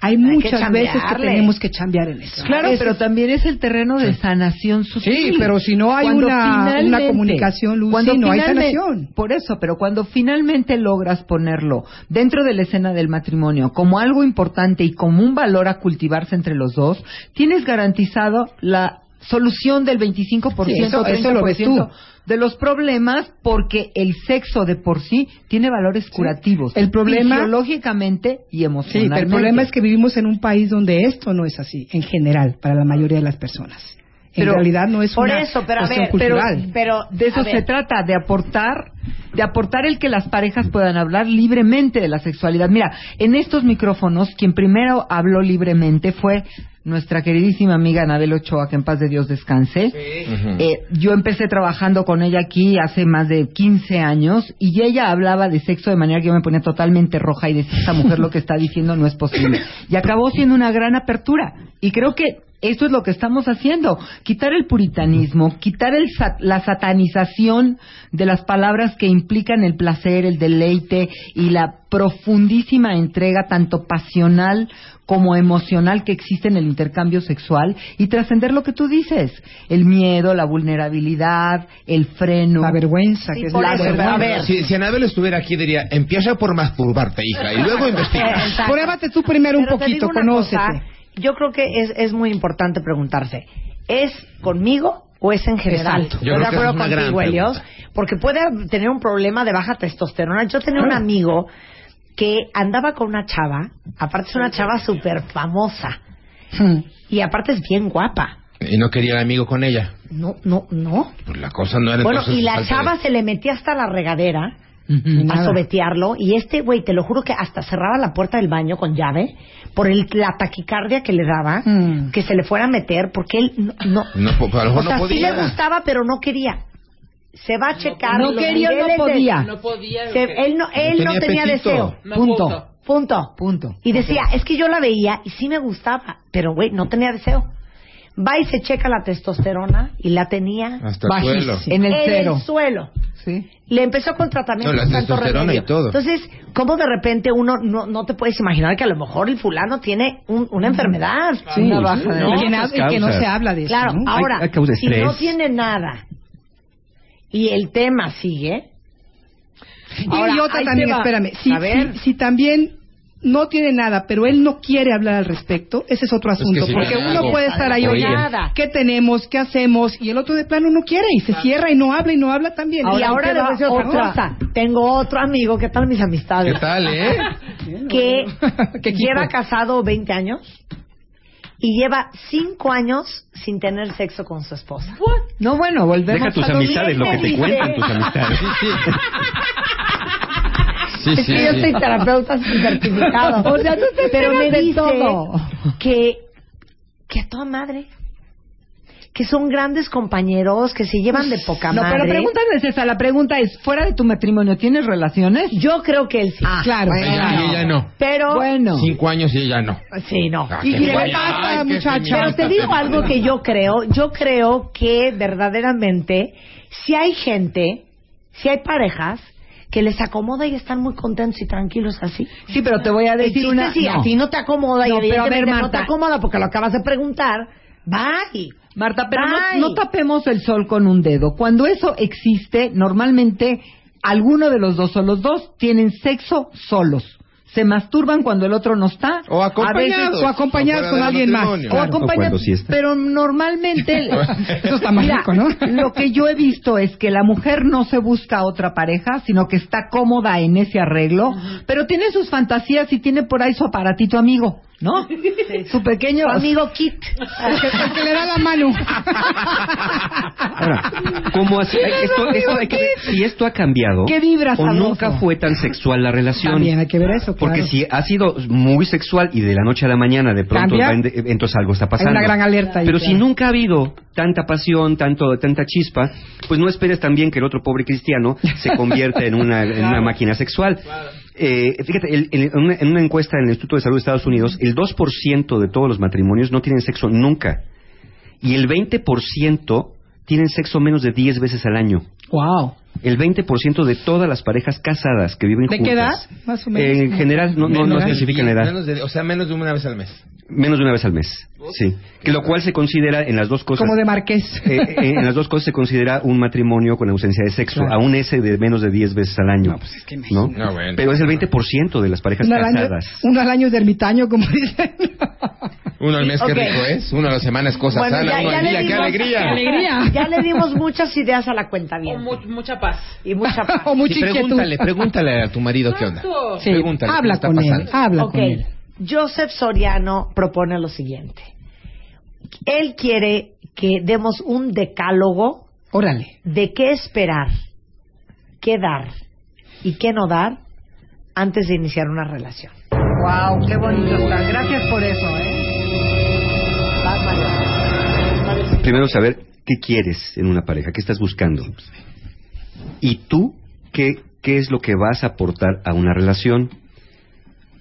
Hay, muchas veces que tenemos que cambiar en eso. Claro, pero es- también es el terreno de sanación sutil. Sí, pero si no hay una- una comunicación, Lucy, cuando no hay sanación. Por eso, pero cuando finalmente logras ponerlo dentro de la escena del matrimonio como algo importante y como un valor a cultivarse entre los dos, tienes garantizado la solución del 25%, Sí, eso- eso lo ves 30% tú. De los problemas porque el sexo de por sí tiene valores curativos. El problema- fisiológicamente y Sí, emocionalmente. pero el problema es que vivimos en un país donde esto no es así, en general, para la mayoría de las personas. En Pero- realidad no es por una eso, pero a ver, pero- cultural. pero de eso ver. se trata, de aportar, de aportar el que las parejas puedan hablar libremente de la sexualidad. Mira, en estos micrófonos, quien primero habló libremente fue nuestra queridísima amiga Anabel Ochoa, que en paz de Dios descanse. Eh, yo empecé trabajando con ella aquí hace más de 15 años y ella hablaba de sexo de manera que yo me ponía totalmente roja y decía, esta mujer lo que está diciendo no es posible. Y acabó siendo una gran apertura. Y creo que esto es lo que estamos haciendo, quitar el puritanismo, quitar el sa- la satanización de las palabras que implican el placer, el deleite y la profundísima entrega tanto pasional como emocional que existe en el intercambio sexual y trascender lo que tú dices, el miedo, la vulnerabilidad, el freno, la vergüenza, Sí, que es la eso, vergüenza. a ver. Si, si Anabel estuviera aquí, diría, empieza por masturbarte, hija, y luego investiga. [LAUGHS] Pruébate tú primero un Pero poquito, conócete. cosa, yo creo que es, es muy importante preguntarse, ¿es conmigo o es en general? Exacto. Yo Estoy de acuerdo contigo, pregunta. porque puede tener un problema de baja testosterona. Yo tenía un amigo que andaba con una chava, aparte es una chava súper famosa, Hmm. y aparte es bien guapa. Y no quería el amigo con ella. No, no, no. Pues la cosa no era Bueno, entonces y la chava de- se le metía hasta la regadera Y a sobetearlo y este güey, te lo juro que hasta cerraba la puerta del baño con llave por el, la taquicardia que le daba, Mm. que se le fuera a meter porque él no, no, No, pues, a lo mejor o sea, no sí podía. le gustaba pero no quería. Se va a checar no quería no podía. No podía. se- él no, él no tenía deseo. No Punto. Punto. Punto. Y decía, es que yo la veía y sí me gustaba, pero güey, no tenía deseo. Va y se checa la testosterona y la tenía Hasta el Bajísimo. suelo. En el cero. el suelo. Sí. Le empezó con tratamiento No, tanto remedio. y todo. Entonces, ¿cómo de repente uno no, no te puedes imaginar que a lo mejor el fulano tiene un- una enfermedad? Sí, una baja de- Y que, na- Muchas y que no se habla de eso. Claro, ¿no? ahora, Hay- hay de si no tiene nada y el tema sigue, Ahora, y otra también, espérame, si, A ver. si, si también no tiene nada, pero él no quiere hablar al respecto, ese es otro Es que asunto, si porque uno algo. puede estar ahí, oye, Nada. ¿qué tenemos? ¿Qué hacemos? Y el otro de plano no quiere y se cierra y no habla y no habla también. y ahora voy a decir otra otra. cosa. Tengo otro amigo, ¿qué tal mis amistades? ¿Qué tal, eh? [LAUGHS] que [LAUGHS] lleva casado 20 años y lleva 5 años sin tener sexo con su esposa. No, bueno, volvemos Deja tus a lo amistades, lo que te cuentan tus amistades. [LAUGHS] Sí, es sí, que yo sí. soy terapeuta sin certificado. [LAUGHS] O sea, tú te Pero me dice todo. que que a toda madre que son grandes compañeros, que se llevan de poca No, madre. pero la pregunta no es esa. La pregunta es, fuera de tu matrimonio, ¿tienes relaciones? Yo creo que él sí. Claro. Ella, y ella no. Pero Bueno. Cinco años y ella no. sí, no. Ah, ¿Y le pasa, muchacha? Pero te digo algo que yo creo, yo creo que verdaderamente si hay gente, si hay parejas que les acomoda y están muy contentos y tranquilos así. Sí, pero te voy a decir una... si no. a ti no te acomoda No, y pero a ver, evidentemente no Marta. te acomoda porque lo acabas de preguntar, Bye. Marta, pero Bye. no, no tapemos el sol con un dedo. Cuando eso existe, normalmente alguno de los dos o los dos tienen sexo solos. Se masturban cuando el otro no está. O A veces, acompañados. o acompañados O con alguien más. o Claro, o acompañan- cuando sí está. pero normalmente [LAUGHS] Eso está rico, ¿no? lo que yo he visto es que la mujer no se busca otra pareja, sino que está cómoda en ese arreglo, pero tiene sus fantasías y tiene por ahí su aparatito amigo, ¿no? [LAUGHS] Su pequeño amigo Kit. El [LAUGHS] que, le da la mano. Ahora, ¿cómo así? Esto, esto hay que ver si esto ha cambiado ¿Qué vibra o nunca fue tan sexual la relación. También hay que ver eso, Porque si ha sido muy sexual y de la noche a la mañana de pronto Cambia. de- entonces algo está pasando. Hay una gran alerta ahí, Pero si claro. nunca ha habido tanta pasión, tanto tanta chispa, pues no esperes también que el otro pobre cristiano se convierta en una, en una máquina sexual. Eh, fíjate, el- el- en, una, en encuesta del Instituto de Salud de Estados Unidos, el 2% de todos los matrimonios no tienen sexo nunca. Y el 20% tienen sexo menos de 10 veces al año. Wow. El 20% de todas las parejas casadas que viven ¿De qué juntas. edad? Más o menos. En general, no, no, no de especifican la edad. menos de- o sea, menos de una vez al mes. Menos de una vez al mes. Sí. Que lo cual se considera en las dos cosas. Como de marqués. eh, eh, en las dos cosas se considera un matrimonio con ausencia de sexo, Claro. aún ese de menos de 10 veces al año. No, pues es que ¿no? imagínate. No, bueno. Pero es el 20% de las parejas Uno al, año, casadas. uno al año de ermitaño, como dicen. Uno al mes, Ok. qué rico es. Uno a la semana es cosa Bueno, sana. ya- Uno ya al le día, qué dimos- alegría. ¡Qué alegría! Ya le dimos muchas ideas a la cuenta bien. mucha paz. Y mucha paz. [LAUGHS] o mucha Sí, pregúntale, pregúntale a tu marido qué onda. Sí, Pregúntale. ¿qué habla está con él, pasando? habla Ok, con él. Joseph Soriano propone lo siguiente. Él quiere que demos un decálogo Órale. de qué esperar, qué dar y qué no dar antes de iniciar una relación. Wow, qué bonito está. Gracias por eso, ¿eh? Vas. Primero saber qué quieres en una pareja, qué estás buscando. Y tú, qué, qué es lo que vas a aportar a una relación.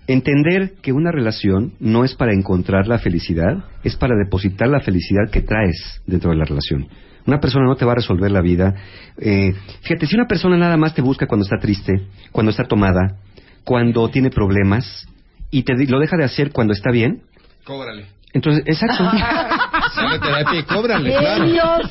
Entender que una relación no es para encontrar la felicidad, es para depositar la felicidad que traes dentro de la relación. Una persona no te va a resolver la vida. Eh, fíjate, si una persona nada más te busca cuando está triste, cuando está tomada, cuando tiene problemas, y te di- lo deja de hacer cuando está bien, Cóbrale. entonces, exacto. [LAUGHS] Terapia y cóbrale, claro.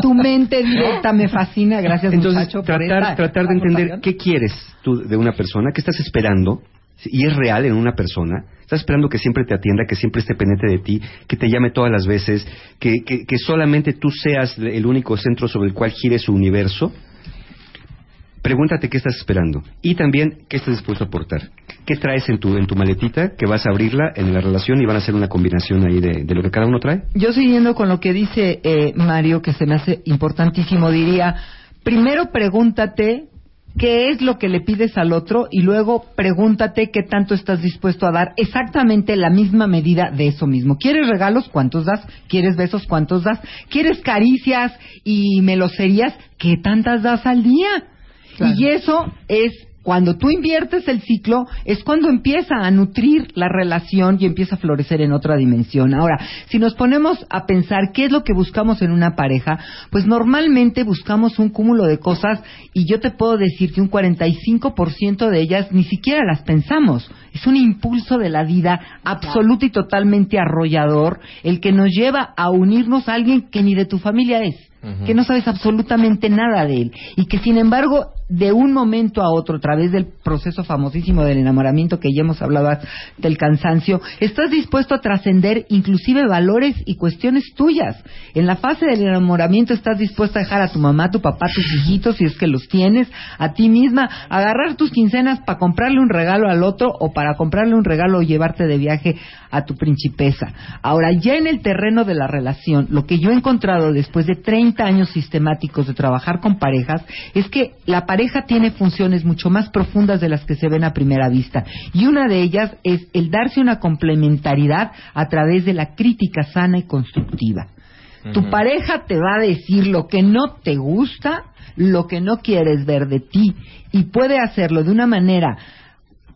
Tu mente directa me fascina. Gracias, Entonces, muchacho. por tratar, esta tratar de entender qué quieres tú de una persona, qué estás esperando, y es real en una persona. Estás esperando que siempre te atienda, que siempre esté pendiente de ti, que te llame todas las veces, que, que, que solamente tú seas el único centro sobre el cual gire su universo. Pregúntate qué estás esperando y también qué estás dispuesto a aportar. ¿Qué traes en tu, en tu maletita que vas a abrirla en la relación y van a hacer una combinación ahí de, de lo que cada uno trae? Yo siguiendo con lo que dice eh, Mario, que se me hace importantísimo, diría, primero pregúntate qué es lo que le pides al otro y luego pregúntate qué tanto estás dispuesto a dar exactamente la misma medida de eso mismo. ¿Quieres regalos? ¿Cuántos das? ¿Quieres besos? ¿Cuántos das? ¿Quieres caricias y meloserías? ¿Qué tantas das al día? Claro. Y eso es cuando tú inviertes el ciclo, es cuando empieza a nutrir la relación y empieza a florecer en otra dimensión. Ahora, si nos ponemos a pensar qué es lo que buscamos en una pareja, pues normalmente buscamos un cúmulo de cosas y yo te puedo decir que un 45% de ellas ni siquiera las pensamos. Es un impulso de la vida absoluto y totalmente arrollador el que nos lleva a unirnos a alguien que ni de tu familia es que no sabes absolutamente nada de él y que sin embargo de un momento a otro a través del proceso famosísimo del enamoramiento que ya hemos hablado del cansancio estás dispuesto a trascender inclusive valores y cuestiones tuyas. En la fase del enamoramiento estás dispuesto a dejar a tu mamá, tu papá, tus hijitos si es que los tienes, a ti misma agarrar tus quincenas para comprarle un regalo al otro o para comprarle un regalo o llevarte de viaje a tu principesa. Ahora ya en el terreno de la relación lo que yo he encontrado después de 30 años sistemáticos de trabajar con parejas es que la pareja tiene funciones mucho más profundas de las que se ven a primera vista. Y una de ellas es el darse una complementariedad a través de la crítica sana y constructiva. Tu pareja te va a decir lo que no te gusta, lo que no quieres ver de ti, y puede hacerlo de una manera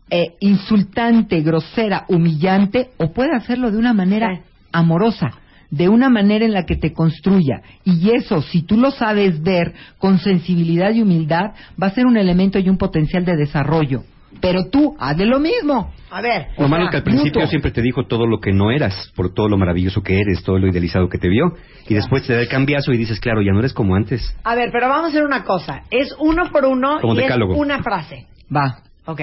eh, insultante, grosera, humillante, o puede hacerlo de una manera amorosa, de una manera en la que te construya. Y eso, si tú lo sabes ver con sensibilidad y humildad, va a ser un elemento y un potencial de desarrollo Pero tú, haz de lo mismo. A ver. Lo malo es que al principio mutuo. siempre te dijo todo lo que no eras, por todo lo maravilloso que eres, todo lo idealizado que te vio. Y después te da el cambiazo y dices, claro, ya no eres como antes. A ver, pero vamos a hacer una cosa. Es uno por uno Como y decálogo. es una frase. Va. Ok.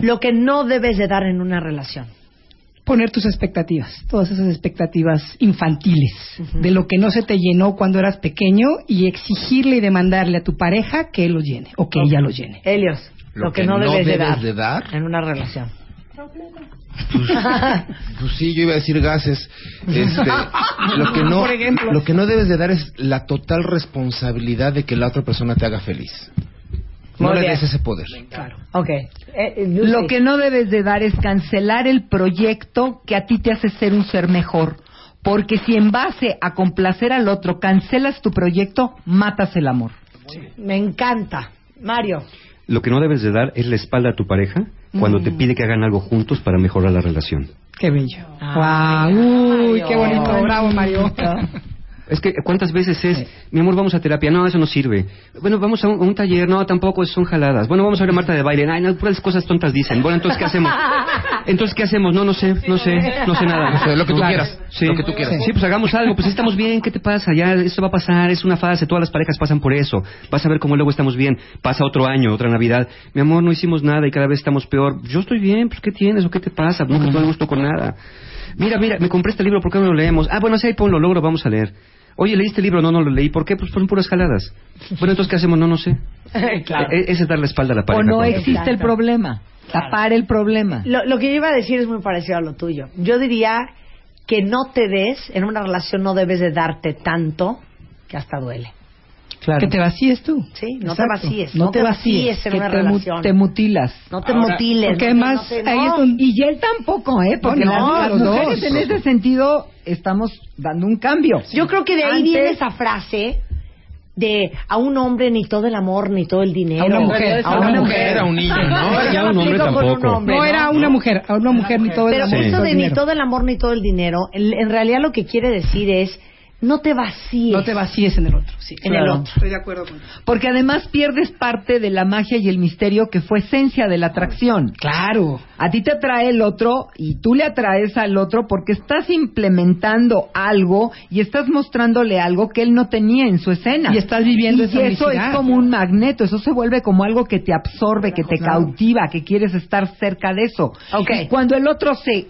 Lo que no debes de dar en una relación. Poner tus expectativas, todas esas expectativas infantiles, de lo que no se te llenó cuando eras pequeño y exigirle y demandarle a tu pareja que él lo llene o que ella lo llene. Helios, lo, que, no, debes, de, dar de dar, en una relación. Pues sí, yo iba a decir gases. [LAUGHS] Este, lo que no, lo que no debes de dar es la total responsabilidad de que la otra persona te haga feliz. No le des ese poder. Ok. Eh, eh, Lucy. Lo que no debes de dar es cancelar el proyecto que a ti te hace ser un ser mejor. Porque si en base a complacer al otro cancelas tu proyecto, matas el amor. Me encanta. Mario. Lo que no debes de dar es la espalda a tu pareja cuando te pide que hagan algo juntos para mejorar la relación. Qué bello. Guau, uy, Mario. qué bonito, bravo Mario. [LAUGHS] Es que, ¿cuántas veces es, mi amor, vamos a terapia? No, eso no sirve. Bueno, vamos a un, a un taller. No, tampoco, son jaladas. Bueno, vamos a ver a Marta de baile. Ay, no, puras cosas tontas dicen. Bueno, entonces, ¿qué hacemos? Entonces, ¿qué hacemos? No, no sé, no sé, no sé nada. [LAUGHS] No sé, lo que tú Claro. quieras, Sí. lo que tú quieras. Sí, pues hagamos algo. Pues estamos bien, ¿qué te pasa? Ya, esto va a pasar, es una fase. Todas las parejas pasan por eso. Vas a ver cómo luego estamos bien. Pasa otro año, otra Navidad. Mi amor, no hicimos nada y cada vez estamos peor. Yo estoy bien, pues ¿qué tienes o qué te pasa? No, que no me gustó con nada. Mira, mira, me compré este libro, ¿por qué no lo leemos? Ah, bueno, sí, ahí ponlo, luego lo vamos a leer. Oye, ¿leíste el libro? No, no lo leí. ¿Por qué? Pues fueron puras jaladas. Bueno, entonces, ¿qué hacemos? No, no sé. [LAUGHS] claro. E- Ese es dar la espalda a la O pareja. no cuando- existe el problema. Tapar el problema. Lo, lo que yo iba a decir es muy parecido a lo tuyo. Yo diría que no te des, en una relación no debes de darte tanto que hasta duele. Claro. Que te vacíes tú. Sí, no Exacto. te vacíes. No, te vacíes en Que una te, mu- relación. te mutilas. no te Ahora, mutiles. porque no además no te- ahí no. es donde- Y él tampoco, ¿eh? Porque No, las, no, las los mujeres en ese sentido estamos dando un cambio. Yo creo que de ahí Antes- viene esa frase de a un hombre ni todo el amor ni todo el dinero. A una mujer. A una mujer. Era un niño, ¿no? Pero Ya un lo hombre tampoco. un hombre, No era una mujer, a una mujer ni todo el Pero amor, ni eso todo de ni todo el amor ni todo el dinero, en, en realidad lo que quiere decir es no te vacíes No te vacíes en el otro. Sí, en Claro. el otro. Estoy de acuerdo con Porque además pierdes parte de la magia y el misterio que fue esencia de la atracción. Claro. A ti te atrae el otro y tú le atraes al otro porque estás implementando algo y estás mostrándole algo que él no tenía en su escena. Y estás viviendo Y esa eso es como un magneto, eso se vuelve como algo que te absorbe, que te Claro. cautiva, que quieres estar cerca de eso. Ok. Y cuando el otro se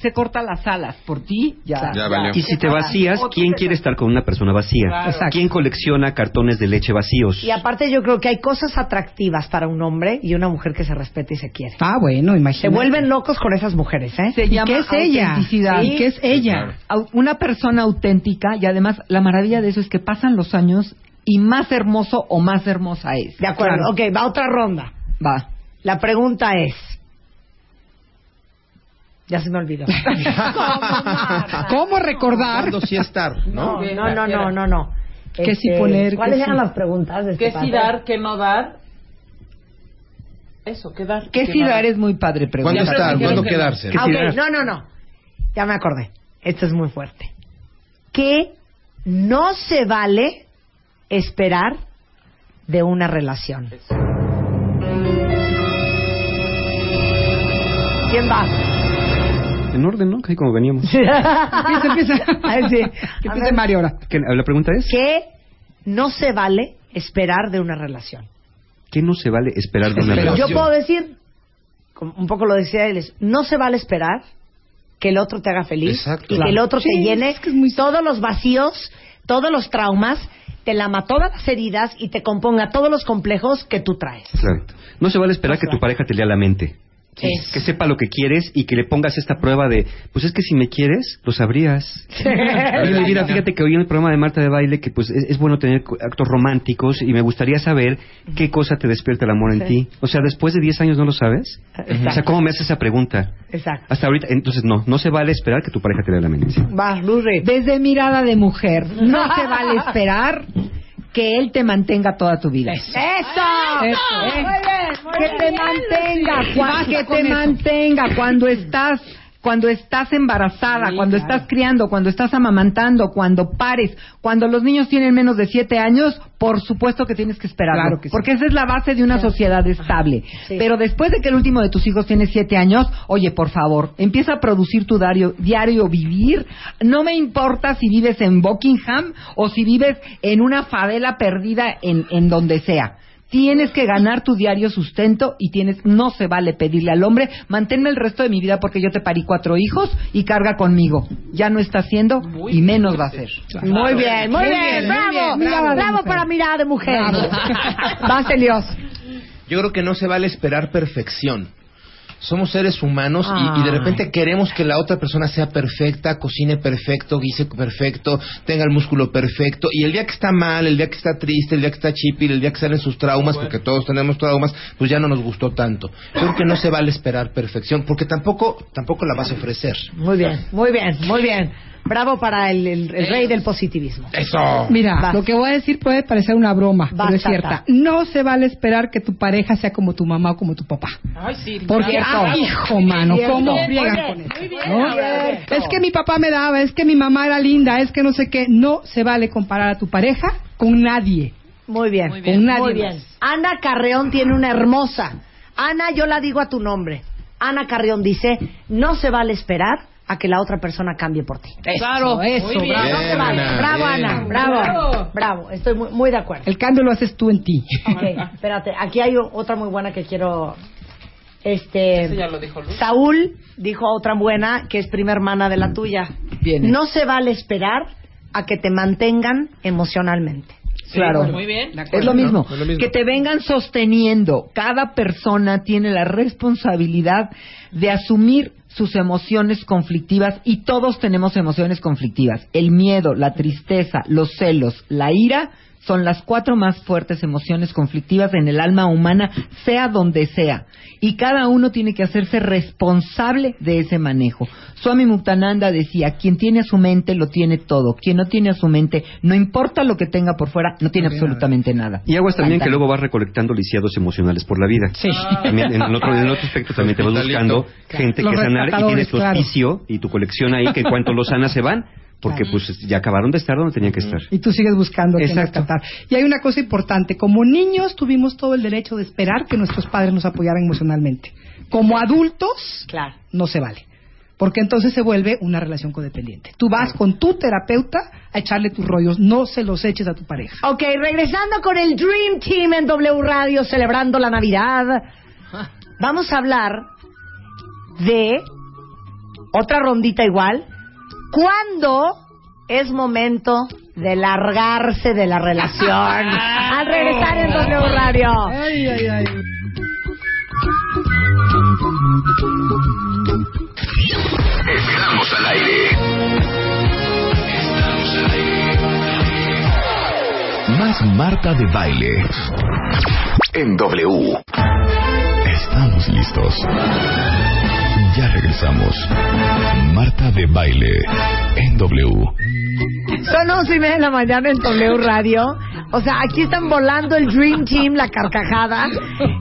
se corta las alas por ti, ya. Ya. Y si te vacías, ¿quién quiere estar con una persona vacía? ¿Quién colecciona cartones de leche vacíos? Y aparte yo creo que hay cosas atractivas para un hombre y una mujer que se respeta y se quiere. Ah, bueno, imagínate. Se vuelven locos con esas mujeres, ¿eh? Se ¿Y llama qué es ella? autenticidad. ¿Y qué es ella? Una persona auténtica y además la maravilla de eso es que pasan los años y más hermoso o más hermosa es. De acuerdo. Claro. Ok, va otra ronda. Va. La pregunta es... Ya se me olvidó. [LAUGHS] ¿Cómo recordar? ¿Cuándo sí estar? No, ¿No? no, no, no, no, no. ¿Qué sí poner, ¿Cuáles qué eran sí? las preguntas de este ¿Qué sí padre? dar, qué no dar? Eso, ¿qué dar? ¿Qué si no dar es muy padre ¿Cuándo pregunta. Ya, estar? ¿Cuándo que- quedarse? ¿Qué Ah, sí ok, dar? no, no, no. Ya me acordé. Esto es muy fuerte. Que no se vale esperar de una relación. ¿Quién va? En orden, ¿no? Que como veníamos. [LAUGHS] Empieza, empieza. Ay, sí. [LAUGHS] Que empiece Mario ahora. ¿Qué- La pregunta es, Que no se vale esperar de una relación. ¿qué no se vale esperar de una Pero- relación? Yo puedo decir, como un poco lo decía él, es, no se vale esperar que el otro te haga feliz Exacto. y que Claro. el otro te Sí, llene es que es muy- todos los vacíos, todos los traumas, te lama todas las heridas y te componga todos los complejos que tú traes. Exacto. No se vale esperar que tu pareja te lea la mente. Que sepa lo que quieres y que le pongas esta prueba de, pues es que si me quieres, lo sabrías. [LAUGHS] Mira, fíjate que hoy en el programa de Marta de Baile que pues es, es bueno tener actos románticos y me gustaría saber qué cosa te despierta el amor en Sí. ti. O sea, después de 10 años no lo sabes. Exacto. O sea, ¿cómo me haces esa pregunta? Exacto. Hasta ahorita, entonces no, no se vale esperar que tu pareja te lea la mente. Va. Desde mirada de mujer, no se vale [LAUGHS] esperar que él te mantenga toda tu vida. ¡Eso! Eso. Muy bien, muy que bien. te mantenga, que te eso. mantenga cuando estás cuando estás embarazada, cuando estás criando, cuando estás amamantando, cuando pares, cuando los niños tienen menos de siete años, por supuesto que tienes que esperarlo. Claro sí. Porque esa es la base de una sociedad estable. Sí. Pero después de que el último de tus hijos tiene siete años, oye, por favor, empieza a producir tu diario, diario vivir. No me importa si vives en Buckingham o si vives en una favela perdida en, en donde sea. Tienes que ganar tu diario sustento y tienes, no se vale pedirle al hombre, manténme el resto de mi vida porque yo te parí cuatro hijos y carga conmigo. Ya no está haciendo y menos va a ser. Muy bien, muy Muy bien, bien, bravo, bien. bravo, mujer. para mirada de mujer. Bravo. Vas, Elios. Yo creo que no se vale esperar perfección. Somos seres humanos y, y de repente queremos que la otra persona sea perfecta, cocine perfecto, guise perfecto, tenga el músculo perfecto. Y el día que está mal, el día que está triste, el día que está chipil, el día que salen sus traumas, porque todos tenemos traumas, pues ya no nos gustó tanto. Creo que no se vale esperar perfección, porque tampoco, tampoco la vas a ofrecer. Muy bien, muy bien, muy bien. Bravo para el, el- el rey del positivismo. Eso. Mira, Vas. lo que voy a decir puede parecer una broma, Vas, pero es Tata. cierta. No se vale esperar que tu pareja sea como tu mamá o como tu papá. Ay, sí. Porque, ah, hijo, mano. ¿cómo Muy friegan bien, con eso? muy bien. Es que mi papá me daba, es que mi mamá era linda, es que no sé qué. No se vale comparar a tu pareja con nadie. Muy bien, Muy muy bien. bien. Con nadie más. Ana Carreón tiene una hermosa. Ana, yo la digo a tu nombre. Ana Carreón dice, no se vale esperar a que la otra persona cambie por ti. Claro, eso, muy bien. No se vale. Ana, Bravo, bien. Ana. Bravo. Bravo. Estoy muy, muy de acuerdo. El cambio lo haces tú en ti. Ok, espérate. Aquí hay otra muy buena que quiero... Este... Eso ya lo dijo Luz. Saúl dijo otra buena que es prima hermana de la tuya. Viene. No se vale esperar a que te mantengan emocionalmente. Claro. Muy bien. Es lo mismo. Es lo mismo. Que te vengan sosteniendo. Cada persona tiene la responsabilidad de asumir sus emociones conflictivas y todos tenemos emociones conflictivas. El miedo, la tristeza, los celos, la ira son las cuatro más fuertes emociones conflictivas en el alma humana, sea donde sea. Y cada uno tiene que hacerse responsable de ese manejo. Swami Muktananda decía, quien tiene a su mente lo tiene todo. Quien no tiene a su mente, no importa lo que tenga por fuera, no tiene absolutamente nada. Y aguas también que luego vas recolectando lisiados emocionales por la vida. Sí. También en el otro, en el otro aspecto también te vas buscando gente Los que sanar y tienes tu claro. hospicio y tu colección ahí que en cuanto los sanas se van porque Claro. pues ya acabaron de estar donde tenían que estar. Y tú sigues buscando Exacto. rescatar. Y hay una cosa importante. Como niños tuvimos todo el derecho de esperar que nuestros padres nos apoyaran emocionalmente. Como adultos, Claro. no se vale. Porque entonces se vuelve una relación codependiente. Tú vas con tu terapeuta a echarle tus rollos. No se los eches a tu pareja. Ok, regresando con el Dream Team en W Radio, celebrando la Navidad. Vamos a hablar de otra rondita igual. ¿Cuándo es momento de largarse de la relación? [LAUGHS] Al regresar en W Radio. Ay, ay, ay. Estamos al aire. Estamos al aire. Más Marta de baile. En W. Estamos listos. Ya regresamos. Marta de baile. En W. Son once y media de la mañana en W Radio. O sea, aquí están volando el Dream Team, la carcajada.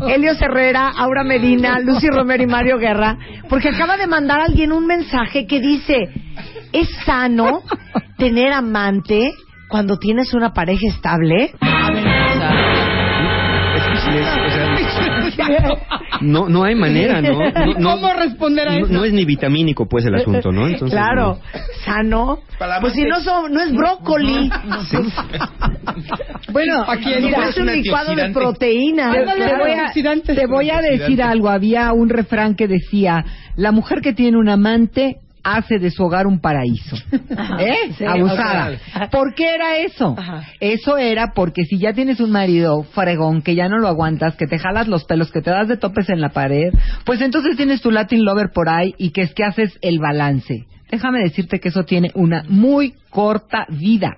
Elio Herrera, Aura Medina, Lucy Romero y Mario Guerra. Porque acaba de mandar alguien un mensaje que dice, ¿es sano tener amante cuando tienes una pareja estable? [LAUGHS] No, no hay manera, ¿no? no, no [LAUGHS] ¿Cómo responder a no- eso? no es ni vitamínico, pues, el asunto, ¿no? Entonces, claro, sano. Pues si no, son, no es brócoli. [LAUGHS] Bueno, ¿A quién? Si no mira, es un licuado de proteína. te, Ándale, te voy a, antioxidantes. te voy a decir algo. Había un refrán que decía, la mujer que tiene un amante hace de su hogar un paraíso. [LAUGHS] ¿Eh? Sí, Abusada. ok. ¿Por qué era eso? Ajá. Eso era porque si ya tienes un marido fregón que ya no lo aguantas, que te jalas los pelos, que te das de topes en la pared, pues entonces tienes tu Latin Lover por ahí y que es que haces el balance. Déjame decirte que eso tiene una muy corta vida.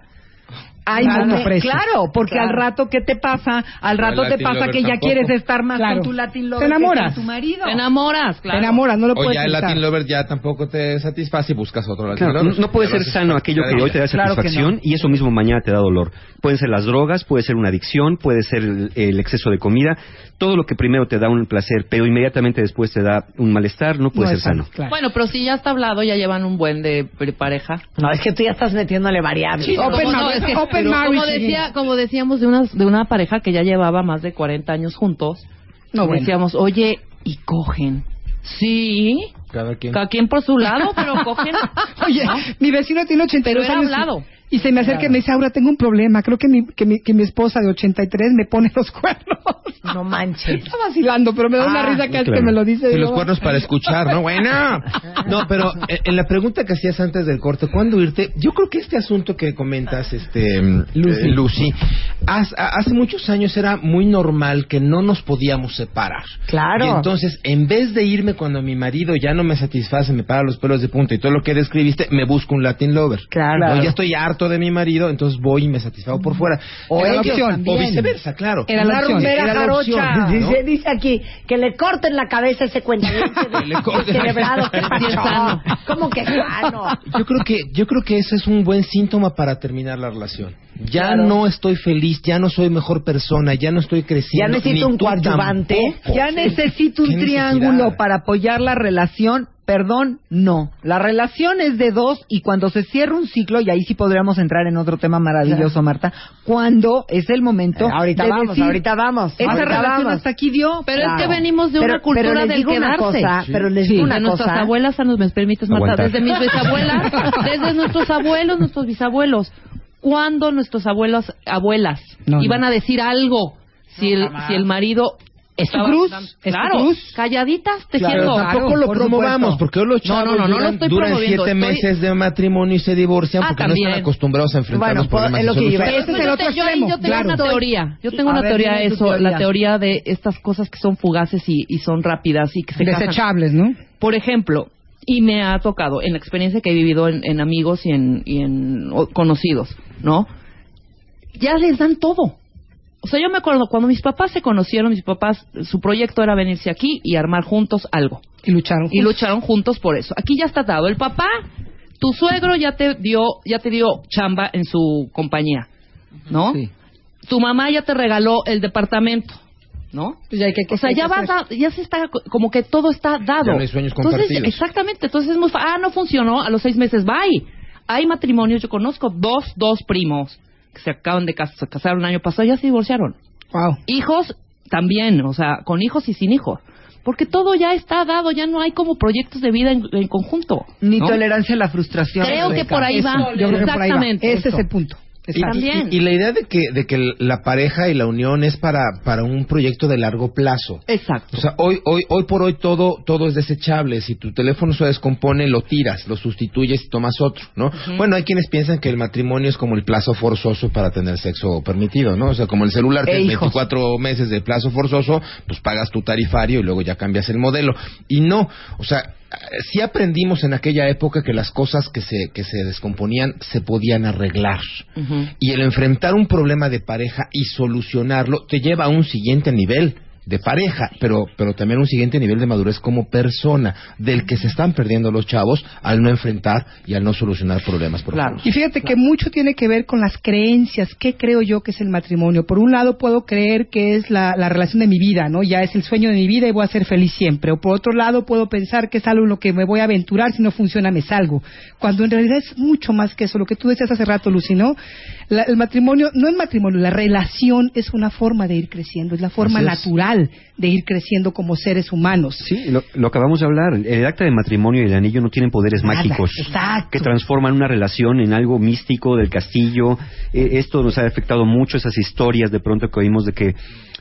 Claro, porque Claro. al rato, ¿qué te pasa? Al rato te pasa que ya tampoco. quieres estar más Claro. con tu Latin Te lover que enamoras. con tu marido. Te enamoras, claro. Te enamoras, no lo O puedes ya el. Latin Lover ya tampoco te satisface y buscas otro Latin Claro, Lover. no, no puede ser sano aquello que hoy te da satisfacción no. y eso mismo mañana te da dolor. Pueden ser las drogas, puede ser una adicción, puede ser el, el exceso de comida. Todo lo que primero te da un placer, pero inmediatamente después te da un malestar, no puede No ser sano, claro. Bueno, pero si ya está hablado, ya llevan un buen de pareja. No, es que tú ya estás metiéndole variables. Sí, Open Como no, marriage, es que- open como decía, como decíamos de una de una pareja que ya llevaba más de 40 años juntos, No, bueno. decíamos, "Oye, ¿y cogen?" Sí, Cada quien. cada quien por su lado, pero cogen. [LAUGHS] Oye, ¿no? mi vecino tiene 82 Pero era años. hablado. Y se me acerca y me dice, Aura, tengo un problema. Creo que mi, que mi, que mi esposa de 83 me pone los cuernos. [LAUGHS] No manches. Está vacilando, pero me da una Ah, risa cada vez claro. que me lo dice. Y los cuernos para escuchar, ¿no? Bueno. No, pero eh, en la pregunta que hacías antes del corte, ¿cuándo irte? Yo creo que este asunto que comentas, este, Lucy, Lucy a- hace muchos años era muy normal que no nos podíamos separar. Claro. Y entonces, en vez de irme cuando mi marido ya no me satisface, me para los pelos de punta y todo lo que describiste, me busco un Latin lover. Claro. No, ya estoy harto de mi marido, entonces voy y me satisfago por fuera. O Era la opción. también. O viceversa, claro. Era la Una opción. rumbera Era la opción, jarocha. [LAUGHS] ¿no? Dice, dice aquí que le corten la cabeza a ese cuentaviente [LAUGHS] Que le corten la celebrado. ¿Qué [LAUGHS] cabeza. pasó? ¿Cómo que sano? Yo creo que yo creo que ese es un buen síntoma para terminar la relación. Ya Claro. no estoy feliz, ya no soy mejor persona, ya no estoy Ya creciendo. necesito ni un coadyuvante. Ya necesito un triángulo para apoyar la relación. Perdón, no. La relación es de dos y cuando se cierra un ciclo, y ahí sí podríamos entrar en otro tema maravilloso, Marta, cuando es el momento. Eh, ahorita de vamos, decir, ahorita vamos. Esa ahorita relación vamos. hasta aquí dio. Pero es que venimos de Pero- una cultura pero les del digo una quedarse. cosa, pero les Sí. digo una de nuestras cosa. abuelas, ¿me ¿me permites, Marta? Aguantar. Desde mis bisabuelas, [LAUGHS] desde nuestros abuelos, nuestros bisabuelos. ¿Cuándo nuestros abuelos, abuelas, No, iban no. a decir algo si, el, si el marido ¿Es tu cruz? dan- ¿Es tu Claro, cruz? calladitas, Pero tejiendo. tampoco lo por promovamos, supuesto. porque hoy los No, chavos no, no, no lo duran, estoy duran siete estoy- meses de matrimonio y se divorcian Ah, porque no están acostumbrados a enfrentar Bueno, los problemas es lo que. Ese es el otro yo, ahí extremo, yo tengo claro. una teoría. Yo tengo A una ver, teoría de eso, teoría. la teoría de estas cosas que son fugaces y, y son rápidas y que se casan. Desechables, ¿no? Por ejemplo, y me ha tocado en la experiencia que he vivido en, en amigos y en, y en o- conocidos, ¿no? Ya les dan todo. O sea, yo me acuerdo cuando mis papás se conocieron, mis papás, su proyecto era venirse aquí y armar juntos algo. Y lucharon. Y lucharon juntos por eso. Aquí ya está dado. El papá, tu suegro ya te dio, ya te dio chamba en su compañía, ¿no? Sí. Tu mamá ya te regaló el departamento, ¿no? Pues ya hay que- O sea, hay que ya va, da- ya se está, co- como que todo está dado. Ya no hay sueños Entonces, compartidos. exactamente. Entonces es muy ah, no funcionó, a los seis meses, bye. Hay matrimonios, yo conozco dos, dos primos que se acaban de cas- se casaron el año pasado, ya se divorciaron. Wow. Hijos también, o sea, con hijos y sin hijos. Porque todo ya está dado, ya no hay como proyectos de vida en, en conjunto. Ni ¿no? tolerancia a la frustración. Creo que por ahí va. Eso, yo creo que por ahí va. Exactamente. Ese es el punto. Y, Exacto. También. y- y la idea de que, de que la pareja y la unión es para, para un proyecto de largo plazo. Exacto. O sea, hoy, hoy, hoy por hoy todo, todo es desechable. Si tu teléfono se descompone, lo tiras, lo sustituyes y tomas otro, ¿no? Bueno, hay quienes piensan que el matrimonio es como el plazo forzoso para tener sexo permitido, ¿no? O sea, como el celular E tiene hijos. 24 meses de plazo forzoso, pues pagas tu tarifario y luego ya cambias el modelo. Y no, o sea, sí aprendimos en aquella época que las cosas que se, que se descomponían se podían arreglar. Y el enfrentar un problema de pareja y solucionarlo te lleva a un siguiente nivel de pareja, pero, pero también un siguiente nivel de madurez como persona, del que se están perdiendo los chavos al no enfrentar y al no solucionar problemas profundos. Y fíjate que mucho tiene que ver con las creencias. ¿Qué creo yo que es el matrimonio? Por un lado puedo creer que es la, la relación de mi vida, ¿no? Ya es el sueño de mi vida y voy a ser feliz siempre. O por otro lado puedo pensar que es algo en lo que me voy a aventurar, si no funciona me salgo. Cuando en realidad es mucho más que eso. Lo que tú decías hace rato, Lucy, ¿no? La- el matrimonio, no el matrimonio, la relación es una forma de ir creciendo, es la forma Así es. Natural de ir creciendo como seres humanos. Sí, lo, lo acabamos de hablar. El acta de matrimonio y el anillo no tienen poderes Nada, mágicos exacto. que transforman una relación en algo místico del castillo. Eh, esto nos ha afectado mucho, esas historias de pronto que oímos de que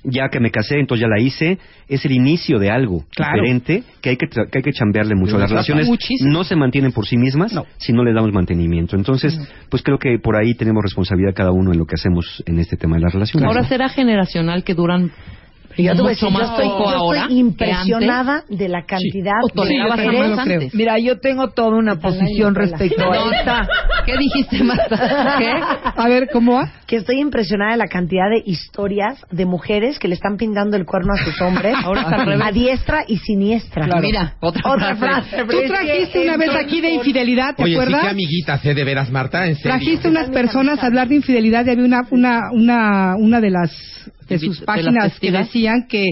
ya que me casé, entonces ya la hice. Es el inicio de algo Claro. diferente que hay que, tra- que hay que chambearle mucho. Las relaciones muchísimo. no se mantienen por sí mismas No. si no les damos mantenimiento. Entonces, pues creo que por ahí tenemos responsabilidad cada uno en lo que hacemos en este tema de las relaciones. Ahora será generacional que duran Y yo te voy a mucho decir, yo más estoy, yo estoy impresionada de la cantidad de Sí, también lo antes. Mira, yo tengo toda una posición respecto a esta. ¿Qué dijiste, Marta? ¿Qué? A ver, ¿cómo va? que estoy impresionada de la cantidad de historias de mujeres que le están pintando el cuerno a sus hombres [LAUGHS] Ahora está al revés. a diestra y siniestra. Mira, otra, Otra frase. frase. Tú trajiste una vez aquí de infidelidad, ¿te Oye, sí, acuerdas? qué amiguita sé de veras, Marta, en serio. Trajiste unas personas a hablar de infidelidad y había una, una, una, una de las de sus páginas que decían que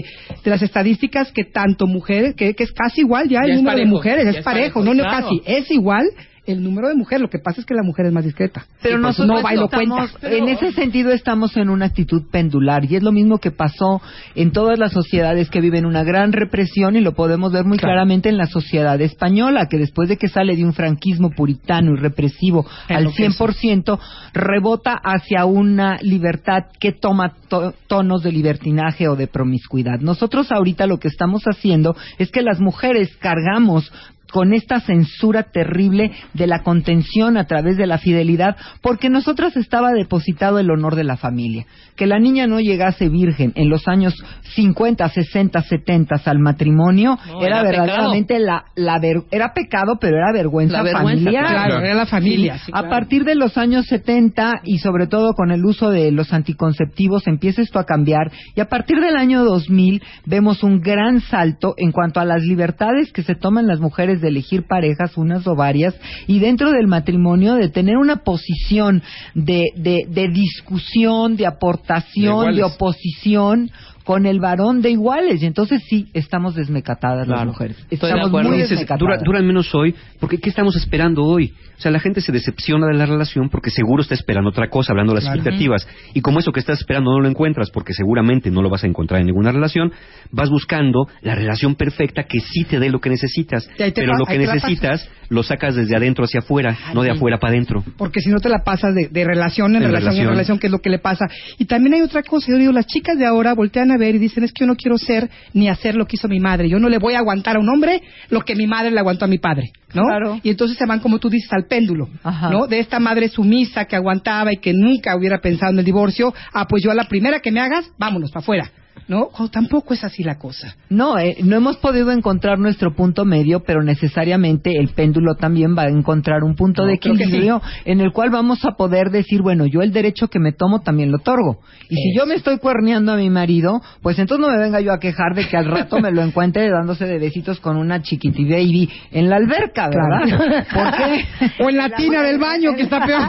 de las estadísticas que tanto mujeres, que, que es casi igual ya el Ya es número de mujeres, es es parejo, parejo, no, no claro. casi, es igual el número de mujeres, lo que pasa es que la mujer es más discreta. Pero nosotros no bailo estamos, cuenta. en ese sentido estamos en una actitud pendular y es lo mismo que pasó en todas las sociedades que viven una gran represión y lo podemos ver muy Claro. claramente en la sociedad española que después de que sale de un franquismo puritano y represivo al Enloquece. 100% rebota hacia una libertad que toma to- tonos de libertinaje o de promiscuidad. Nosotros ahorita lo que estamos haciendo es que las mujeres cargamos con esta censura terrible de la contención a través de la fidelidad, porque nosotras estaba depositado el honor de la familia. Que la niña no llegase virgen en los años 50, 60, 70 al matrimonio No, era, era verdaderamente la, la ver- era pecado, pero era vergüenza, La vergüenza, familiar. Claro, era la familia. Sí. sí, A partir de los años 70 y sobre todo con el uso de los anticonceptivos empieza esto a cambiar y a partir del año 2000 vemos un gran salto en cuanto a las libertades que se toman las mujeres de elegir parejas, unas o varias, y dentro del matrimonio de tener una posición de, de, de discusión, de aportación, De oposición con el varón de iguales. Y entonces sí, estamos desmecatadas las mujeres. Estoy Estamos muy desmecatadas. dura, duran menos hoy, porque ¿qué estamos esperando hoy? O sea, la gente se decepciona de la relación porque seguro está esperando otra cosa, hablando de las Claro. expectativas. Y como eso que estás esperando no lo encuentras, porque seguramente no lo vas a encontrar en ninguna relación, vas buscando la relación perfecta que sí te dé lo que necesitas. Pero lo que necesitas lo sacas desde adentro hacia afuera, no de afuera para adentro. porque si no te la pasas de, de relación en En relación, relación. en relación, que es lo que le pasa. Y también hay otra cosa, yo digo, las chicas de ahora voltean a ver y dicen, es que yo no quiero ser ni hacer lo que hizo mi madre, yo no le voy a aguantar a un hombre lo que mi madre le aguantó a mi padre, ¿no? Claro. Y entonces se van, como tú dices, al péndulo, Ajá. ¿no? De esta madre sumisa que aguantaba y que nunca hubiera pensado en el divorcio, ah, pues yo a la primera que me hagas, vámonos para afuera, ¿no? Tampoco es así la cosa. No, eh, no hemos podido encontrar nuestro punto medio, pero necesariamente el péndulo también va a encontrar un punto No, de equilibrio en el cual vamos a poder decir, bueno, yo el derecho que me tomo también lo otorgo. Y si yo me estoy cuerneando a mi marido, pues entonces no me venga yo a quejar de que al rato me lo encuentre dándose de besitos con una chiquiti baby en la alberca, ¿verdad? ¿Por qué? [LAUGHS] O en la tina del baño, que está peor.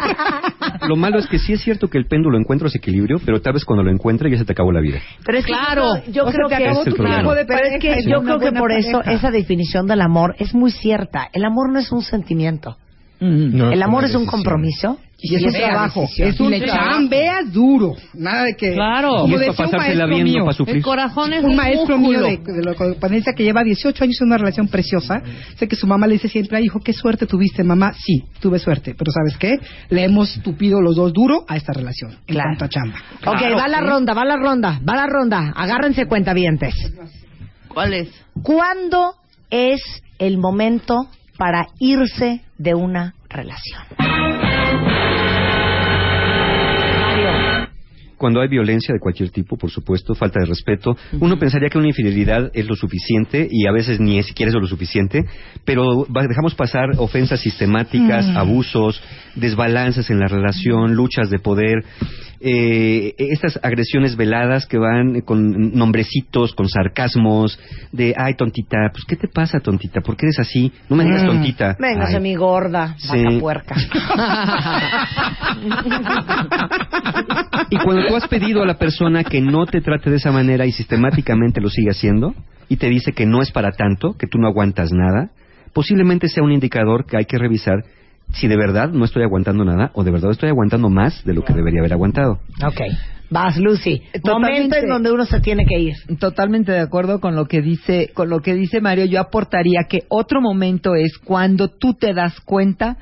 Lo malo es que sí es cierto que el péndulo encuentra ese equilibrio, pero tal vez cuando lo encuentre ya se te acabó la vida. Pero es Claro. yo, O creo que problema. de Pero es pareja que yo creo que por eso esa definición del amor es muy cierta. El amor no es un sentimiento. Mm. No, el amor es un decisión. compromiso Y es un trabajo, es un chambeas duro. Nada de que. Claro. Como Y es para pasársela no mío, para sufrir. El corazón es un un maestro mío de, de la codependencia que lleva 18 años en una relación preciosa. Sé que su mamá le dice siempre, "Ay, hijo, qué suerte tuviste, mamá. Sí, tuve suerte. Pero ¿sabes qué? Le hemos tupido los dos duro a esta relación. En Claro. cuanto a chamba. ok, Claro, va la ronda, va la ronda, va la ronda. Agárrense cuentavientes. ¿Cuál es? ¿Cuándo es el momento para irse de una relación? Cuando hay violencia de cualquier tipo, por supuesto, falta de respeto, uno pensaría que una infidelidad es lo suficiente y a veces ni siquiera es lo suficiente, pero dejamos pasar ofensas sistemáticas, abusos, desbalances en la relación, luchas de poder, eh, estas agresiones veladas que van con nombrecitos, con sarcasmos, de, ay, tontita, pues, ¿qué te pasa, tontita? ¿Por qué eres así? No me digas tontita. Véngase Ay. mi gorda, Sí. vaca puerca. [LAUGHS] Y cuando tú has pedido a la persona que no te trate de esa manera y sistemáticamente lo sigue haciendo y te dice que no es para tanto, que tú no aguantas nada, posiblemente sea un indicador que hay que revisar si de verdad no estoy aguantando nada o de verdad estoy aguantando más de lo que debería haber aguantado. ok. Vas, Lucy. Totalmente. Momento en donde uno se tiene que ir. Totalmente de acuerdo con lo que dice, con lo que dice Mario. Yo aportaría que otro momento es cuando tú te das cuenta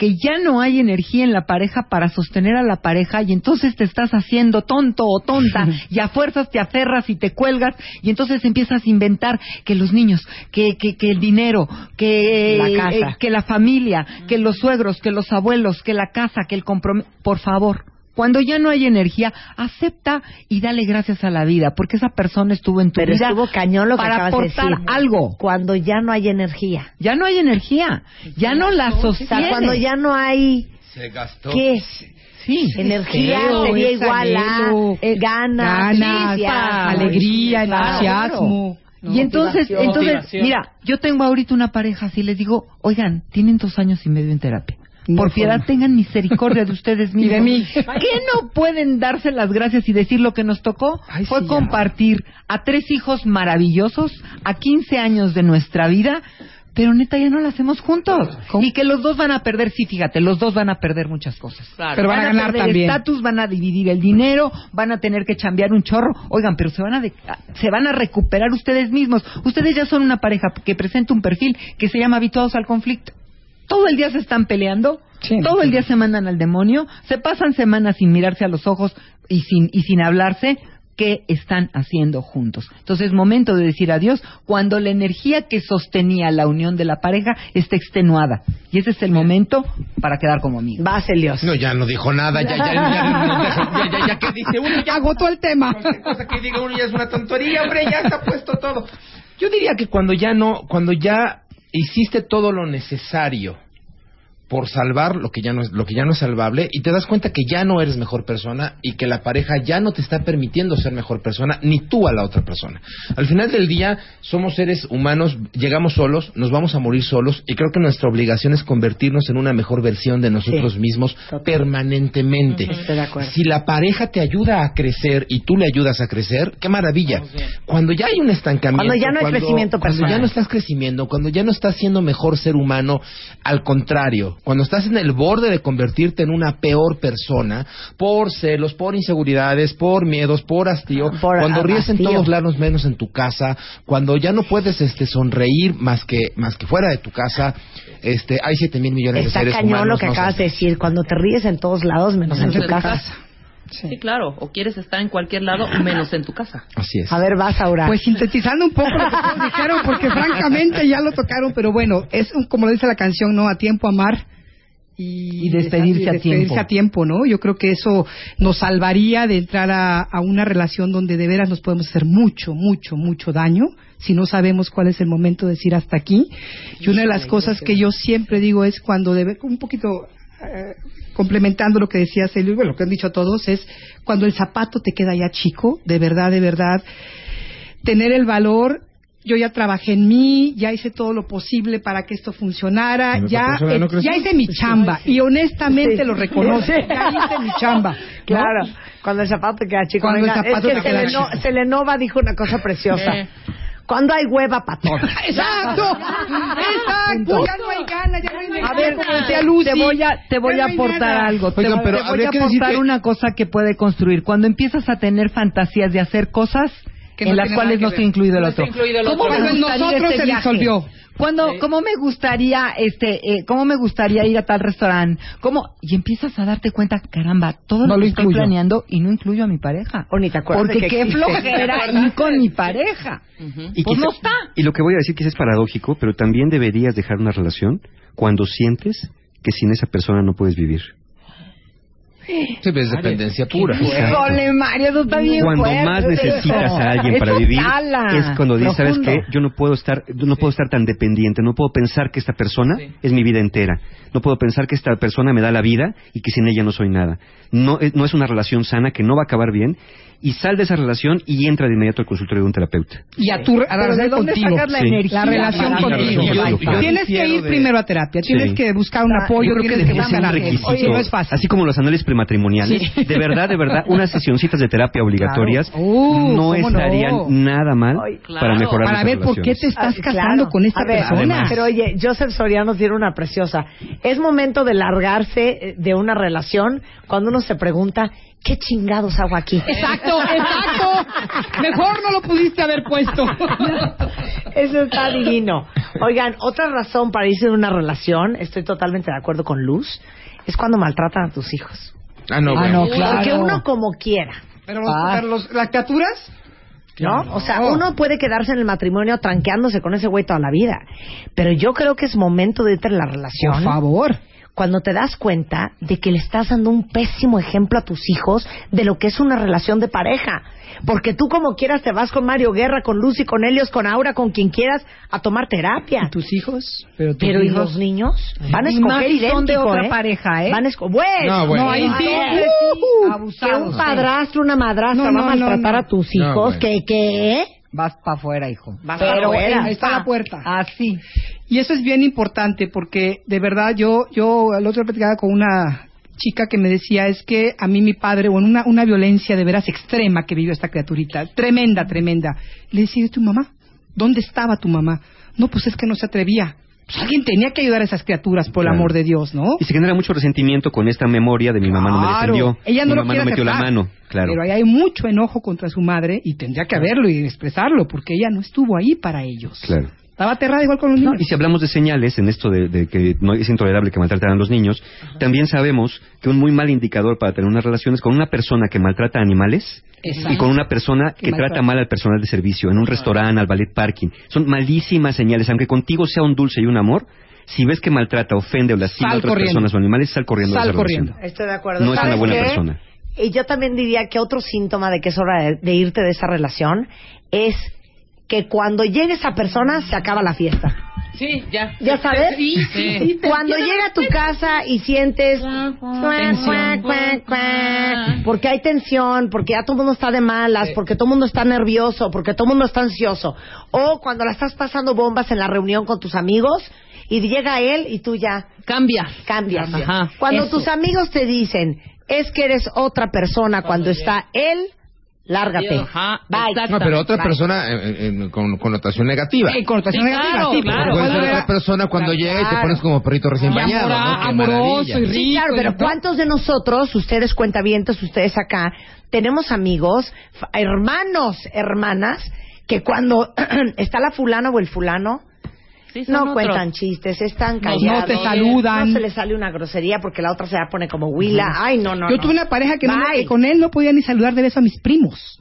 que ya no hay energía en la pareja para sostener a la pareja y entonces te estás haciendo tonto o tonta [LAUGHS] y a fuerzas te aferras y te cuelgas y entonces empiezas a inventar que los niños, que, que, que el dinero, que La casa. eh, que la familia, que los suegros, que los abuelos, que la casa, que el compromiso. Por favor, Cuando ya no hay energía, acepta y dale gracias a la vida, porque esa persona estuvo en tu Pero vida estuvo cañón lo que para acabas de aportar decir. algo. Cuando ya no hay energía. Ya no hay energía, ya no la O sostiene. sea, cuando ya no hay... Se gastó. ¿Qué es? Sí. Energía Deseo, sería igual a anhelo, eh, ganas, ganas, entusiasmo. alegría, entusiasmo. ¿no? Y entonces, entonces, mira, yo tengo ahorita una pareja así, les digo, oigan, tienen dos años y medio en terapia. Por piedad tengan misericordia de ustedes mismos. [LAUGHS] Y de mí. ¿Qué no pueden darse las gracias y decir lo que nos tocó? Ay, Fue sí, ya. compartir a tres hijos maravillosos, a 15 años de nuestra vida, pero neta ya no la hacemos juntos. Y que los dos van a perder, sí, fíjate, los dos van a perder muchas cosas. Claro. Pero van a ganar perder también. estatus, van a dividir el dinero, van a tener que chambear un chorro. Oigan, pero se van a de- se van a recuperar ustedes mismos. Ustedes ya son una pareja que presenta un perfil que se llama habituados al conflicto. Todo el día se están peleando, Sí, todo el sí. día se mandan al demonio, se pasan semanas sin mirarse a los ojos y sin y sin hablarse. ¿Qué están haciendo juntos? Entonces es momento de decir adiós cuando la energía que sostenía la unión de la pareja está extenuada. Y ese es el momento para quedar como amigos. Vas, Elios. No, ya no dijo nada, ya, ya, ya, ya, ya, ya, ya que dice uno, ya Agotó el tema. cualquier cosa que diga uno ya es una tontería, hombre, ya está puesto todo. Yo diría que cuando ya no, cuando ya hiciste todo lo necesario por salvar lo que ya no es lo que ya no es salvable y te das cuenta que ya no eres mejor persona y que la pareja ya no te está permitiendo ser mejor persona ni tú a la otra persona. Al final del día somos seres humanos, llegamos solos, nos vamos a morir solos y creo que nuestra obligación es convertirnos en una mejor versión de nosotros mismos permanentemente. Estoy de acuerdo. Si la pareja te ayuda a crecer y tú le ayudas a crecer, qué maravilla. Cuando ya hay un estancamiento, Cuando ya no hay crecimiento cuando personal. ya no estás creciendo, cuando ya no estás siendo mejor ser humano, al contrario, cuando estás en el borde de convertirte en una peor persona por celos, por inseguridades, por miedos, por hastío, Por cuando ríes en todos lados menos en tu casa, cuando ya no puedes este sonreír más que más que fuera de tu casa, este hay siete mil millones Está de seres cañón humanos. lo que no acabas de decir. Cuando te ríes en todos lados, menos en tu casa. Sí. claro. O quieres estar en cualquier lado menos en tu casa. Así es. A ver, vas, Aura. Pues sintetizando un poco lo que dijeron, porque [LAUGHS] francamente ya lo tocaron, pero bueno, es un- como lo dice la canción, ¿no? A tiempo amar. Y, Y despedirse a despedirse tiempo. a tiempo, ¿no? Yo creo que eso nos salvaría de entrar a, a una relación donde de veras nos podemos hacer mucho, mucho, mucho daño si no sabemos cuál es el momento de decir hasta aquí. Y una de las cosas que yo siempre digo es cuando debe, un poquito eh, complementando lo que decía Celio, y bueno, lo que han dicho todos, es cuando el zapato te queda ya chico, de verdad, de verdad, tener el valor. Yo ya trabajé en mí, ya hice todo lo posible para que esto funcionara, ¿Y la ya, no eh, ya hice mi chamba y honestamente Sí. lo reconozco, [LAUGHS] ya hice mi chamba. ¿no? Claro, cuando el zapato te queda chico. Cuando el zapato es que te queda chico. Selenova dijo una cosa preciosa. Eh. Cuando hay hueva para todo. [LAUGHS] Exacto, exacto, ya no hay ganas, ya no hay A ver, como decía Lucy. te voy a, te voy a aportar algo. Te, Oigan, voy- pero te voy a aportar que- una cosa que puede construir. Cuando empiezas a tener fantasías de hacer cosas Que no en las cuales no está incluido el otro. incluido el ¿Cómo otro. Cuando en nosotros este se viaje? disolvió. Cuando, ¿Cómo me gustaría, este, eh, cómo me gustaría ir a tal restaurante? ¿Cómo? Y empiezas a darte cuenta, caramba, todo No lo lo que estoy incluyo. planeando y no incluyo a mi pareja. O ni te acuerdas Porque de que qué existe. flojera [LAUGHS] ir con mi pareja. Y, Pues quizá- no está. y lo que voy a decir quizás es paradójico, pero también deberías dejar una relación cuando sientes que sin esa persona no puedes vivir. Sí, pues, es dependencia pura. Híjole, Mario, eso está bien Cuando fuerte, más eso. necesitas a alguien para vivir es cuando dices, ¿sabes qué? Yo no puedo estar no puedo estar tan dependiente, no puedo pensar que esta persona es mi vida entera. No puedo pensar que esta persona me da la vida y que sin ella no soy nada. No es, no es una relación sana que no va a acabar bien y sal de esa relación y entra de inmediato al consultorio de un terapeuta. Y a tu a la Pero ¿de relación dónde contigo. sacas la Sí. energía? La relación para contigo. que Yo- yo- Tienes que ir de- primero a terapia, tienes Sí. que buscar un Ah, apoyo, Yo creo que tienes que debería ser un requisito, Oye, no es fácil. así como los anuales prematrimoniales, de verdad, de verdad, unas sesioncitas de terapia obligatorias Claro. Uh, no estarían nada mal Ay, claro. para mejorar Para ver por qué te estás Ah, casando claro. con esta A ver, persona. Pero oye, Joseph Soriano tiene una preciosa. Es momento de largarse eh, de una relación cuando uno se pregunta, ¿qué chingados hago aquí? Exacto, exacto. Mejor no lo pudiste haber puesto. [LAUGHS] Eso está divino. Oigan, otra razón para irse de una relación, estoy totalmente de acuerdo con Luz, es cuando maltratan a tus hijos. Ah, no, Ah, bueno. no, claro. Porque uno como quiera, Pero Ah. pero los, las criaturas, ¿no? O sea, uno puede quedarse en el matrimonio tranqueándose con ese güey toda la vida. Pero yo creo que es momento de irte en la relación. por favor. Cuando te das cuenta de que le estás dando un pésimo ejemplo a tus hijos de lo que es una relación de pareja. Porque tú como quieras te vas con Mario Guerra, con Lucy, con Helios, con Aura, con quien quieras a tomar terapia. tus hijos? Pero, tus Pero ¿y los niños? Van a Y escoger si son de idéntico, otra ¿eh? pareja, ¿eh? Van a esco- bueno, No, bueno. No, ahí sí. Uh, que abusados, un padrastro, una madrastra No, no, va a maltratar no, no. a tus No, hijos, bueno. que qué? Vas para afuera, hijo. Vas Pero para afuera. ahí está la puerta. Así. Y eso es bien importante porque de verdad yo yo el otro día platicaba con una chica que me decía es que a mí mi padre o en una una violencia de veras extrema que vivió esta criaturita, tremenda, tremenda. Le decía, ¿y tu mamá? ¿Dónde estaba tu mamá? No, pues es que no se atrevía. Pues alguien tenía que ayudar a esas criaturas por el amor de Dios, ¿no? Y se genera mucho resentimiento con esta memoria de mi mamá no me defendió, Ella no mi lo mamá no metió la mano, claro. Pero ahí hay mucho enojo contra su madre y tendría que haberlo y expresarlo porque ella no estuvo ahí para ellos. Claro. Estaba aterrada igual con los No, niños. y si hablamos de señales en esto de, de que no es intolerable que maltraten a los niños, también sabemos que un muy mal indicador para tener unas relaciones con una persona que maltrata a animales Exacto. y con una persona que trata mal al personal de servicio en un restaurante, al ballet parking. Son malísimas señales, aunque contigo sea un dulce y un amor. Si ves que maltrata, ofende o lastima a otras corriendo. personas o animales, sal corriendo de Sal esa corriendo. relación. Estoy de acuerdo. No es una ¿Sabes buena qué? persona. Y yo también diría que otro síntoma de que es hora de, de irte de esa relación es que cuando llegue esa persona se acaba la fiesta. Sí, ya. ¿Ya sabes? Sí, sí. [LAUGHS] Cuando llega a tu casa y sientes Tensión. porque hay tensión, porque ya todo el mundo está de malas, porque todo el mundo está nervioso, porque todo el mundo está ansioso, o cuando la estás pasando bombas en la reunión con tus amigos y llega él y tú ya Cambia. cambias. Ajá. Cuando Eso. tus amigos te dicen es que eres otra persona cuando, está él, lárgate. Ajá, Bye. No, pero otra Bye. persona eh, eh, con connotación negativa. Eh, connotación Sí, negativa, claro, sí, claro. Puede ser otra persona cuando llega y te Claro. pones como perrito recién bañado, ¿no? Amoroso y Sí, claro, rico, pero. ¿cuántos de nosotros, ustedes cuentavientes, ustedes acá, tenemos amigos, hermanos, hermanas, que cuando [CLEARS THROAT] está la fulana o el fulano, Sí, son no otros. cuentan chistes, están No, callados. no te saludan. No se les sale una grosería porque la otra se la pone como huila. Ay, no, no, Yo no. tuve una pareja que, no que con él no podía ni saludar de beso a mis primos.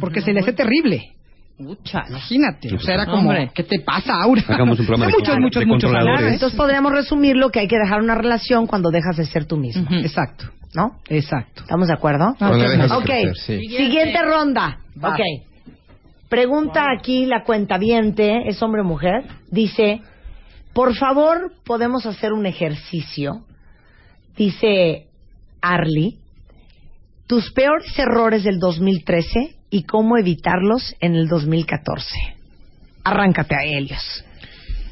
Porque se le hace terrible. Pucha. Imagínate. O sea, era como, Hombre. ¿qué te pasa, Aura? Hagamos un programa Hay de muchos, muchos, de muchos controladores. Claro, entonces podríamos resumir lo que hay que dejar una relación cuando dejas de ser tú mismo. Exacto, ¿No? exacto. ¿Estamos de acuerdo? De ok. crecer, sí. Siguiente ronda. Va. Ok. Pregunta aquí la cuentaviente, ¿es hombre o mujer? Dice, por favor, podemos hacer un ejercicio. Dice Arlie, tus peores errores del 2013 y cómo evitarlos en el 2014. Arráncate a Helios.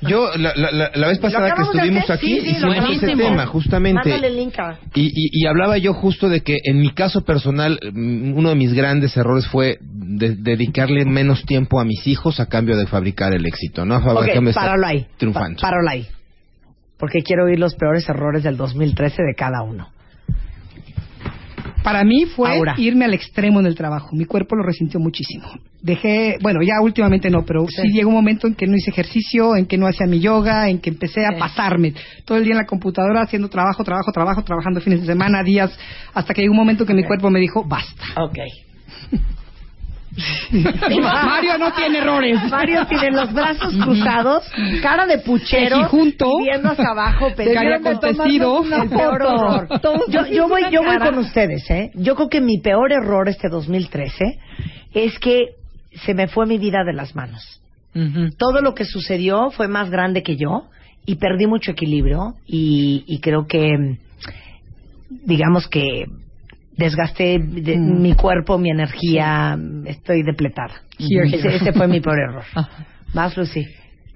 Yo, la, la- la- vez pasada que estuvimos aquí, Sí, sí, lo hicimos ese tema, justamente. Y, y- y hablaba yo justo de que en mi caso personal, mm, uno de mis grandes errores fue de- dedicarle menos tiempo a mis hijos a cambio de fabricar el éxito, ¿no? A favor- a Ok, cambio de estar páralo ahí. Triunfando. Pa- páralo ahí. Porque quiero oír los peores errores del 2013 de cada uno. Para mí fue irme al extremo en el trabajo. Mi cuerpo lo resintió muchísimo. Dejé, bueno, ya últimamente no, pero sí, Sí. llegó un momento en que no hice ejercicio, en que no hacía mi yoga, en que empecé a pasarme todo el día en la computadora haciendo trabajo, trabajo, trabajo, trabajando fines de semana, días, hasta que llegó un momento que mi cuerpo me dijo, basta. Ok. [LAUGHS] [LAUGHS] Mario no tiene errores. Mario tiene los brazos cruzados, cara de puchero, viendo hacia abajo, [LAUGHS] acontecido. el peor horror. Yo, yo voy, yo voy con ustedes, ¿eh? Yo creo que mi peor error este 2013 es que se me fue mi vida de las manos. Todo lo que sucedió fue más grande que yo y perdí mucho equilibrio y, y creo que, digamos que desgasté de- Mm. mi cuerpo, mi energía, estoy depletada. Here, here. Ese, ese fue mi peor error. Más, Lucy.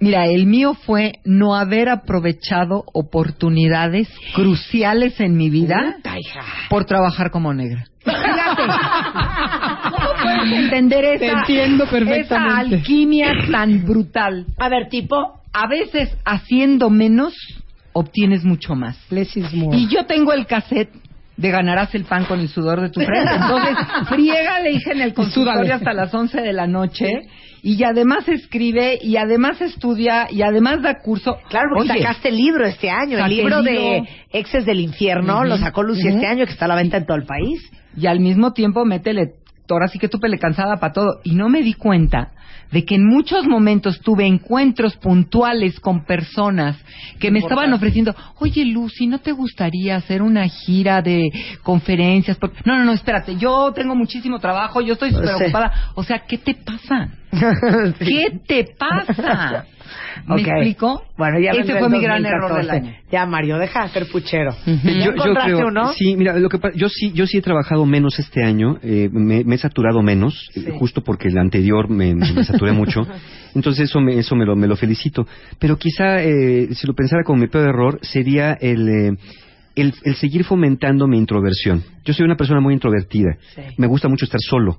Mira, el mío fue no haber aprovechado oportunidades cruciales en mi vida por trabajar como negra. Fíjate. ¿Cómo puedes entender esa, Te entiendo esa perfectamente. alquimia tan brutal? A ver, tipo, A veces haciendo menos obtienes mucho más. Y yo tengo el cassette de ganarás el pan con el sudor de tu frente. Entonces, [LAUGHS] friega le dije en el consultorio hasta las 11 de la noche y además escribe y además estudia y además da curso. claro, porque Oye, sacaste el libro este año, el libro de. Exes del Infierno, lo sacó Lucy este año, que está a la venta en todo el país. y al mismo tiempo métele, ahora sí que tú pele cansada para todo. Y no me di cuenta de que en muchos momentos tuve encuentros puntuales con personas que me estaban ofreciendo, oye Lucy, ¿no te gustaría hacer una gira de conferencias? Porque- No, no, no, espérate, yo tengo muchísimo trabajo, yo estoy súper ocupada. O sea, ¿qué te pasa? [LAUGHS] ¿Qué te pasa? [LAUGHS] ¿Me explico? Bueno, ya Ese fue mi gran error 2014. del año. Ya, Mario, deja de ser puchero. Yo, ¿Ya yo encontraste creo, uno? sí, mira, lo que yo sí, yo sí he trabajado menos este año, eh, me, me he saturado menos, eh, justo porque el anterior me, me- me saturé mucho. [LAUGHS] Entonces eso me, eso me lo, me lo felicito. Pero quizá, eh, si lo pensara como mi peor error, sería el, eh, el, el seguir fomentando mi introversión. Yo soy una persona muy introvertida. Me gusta mucho estar solo.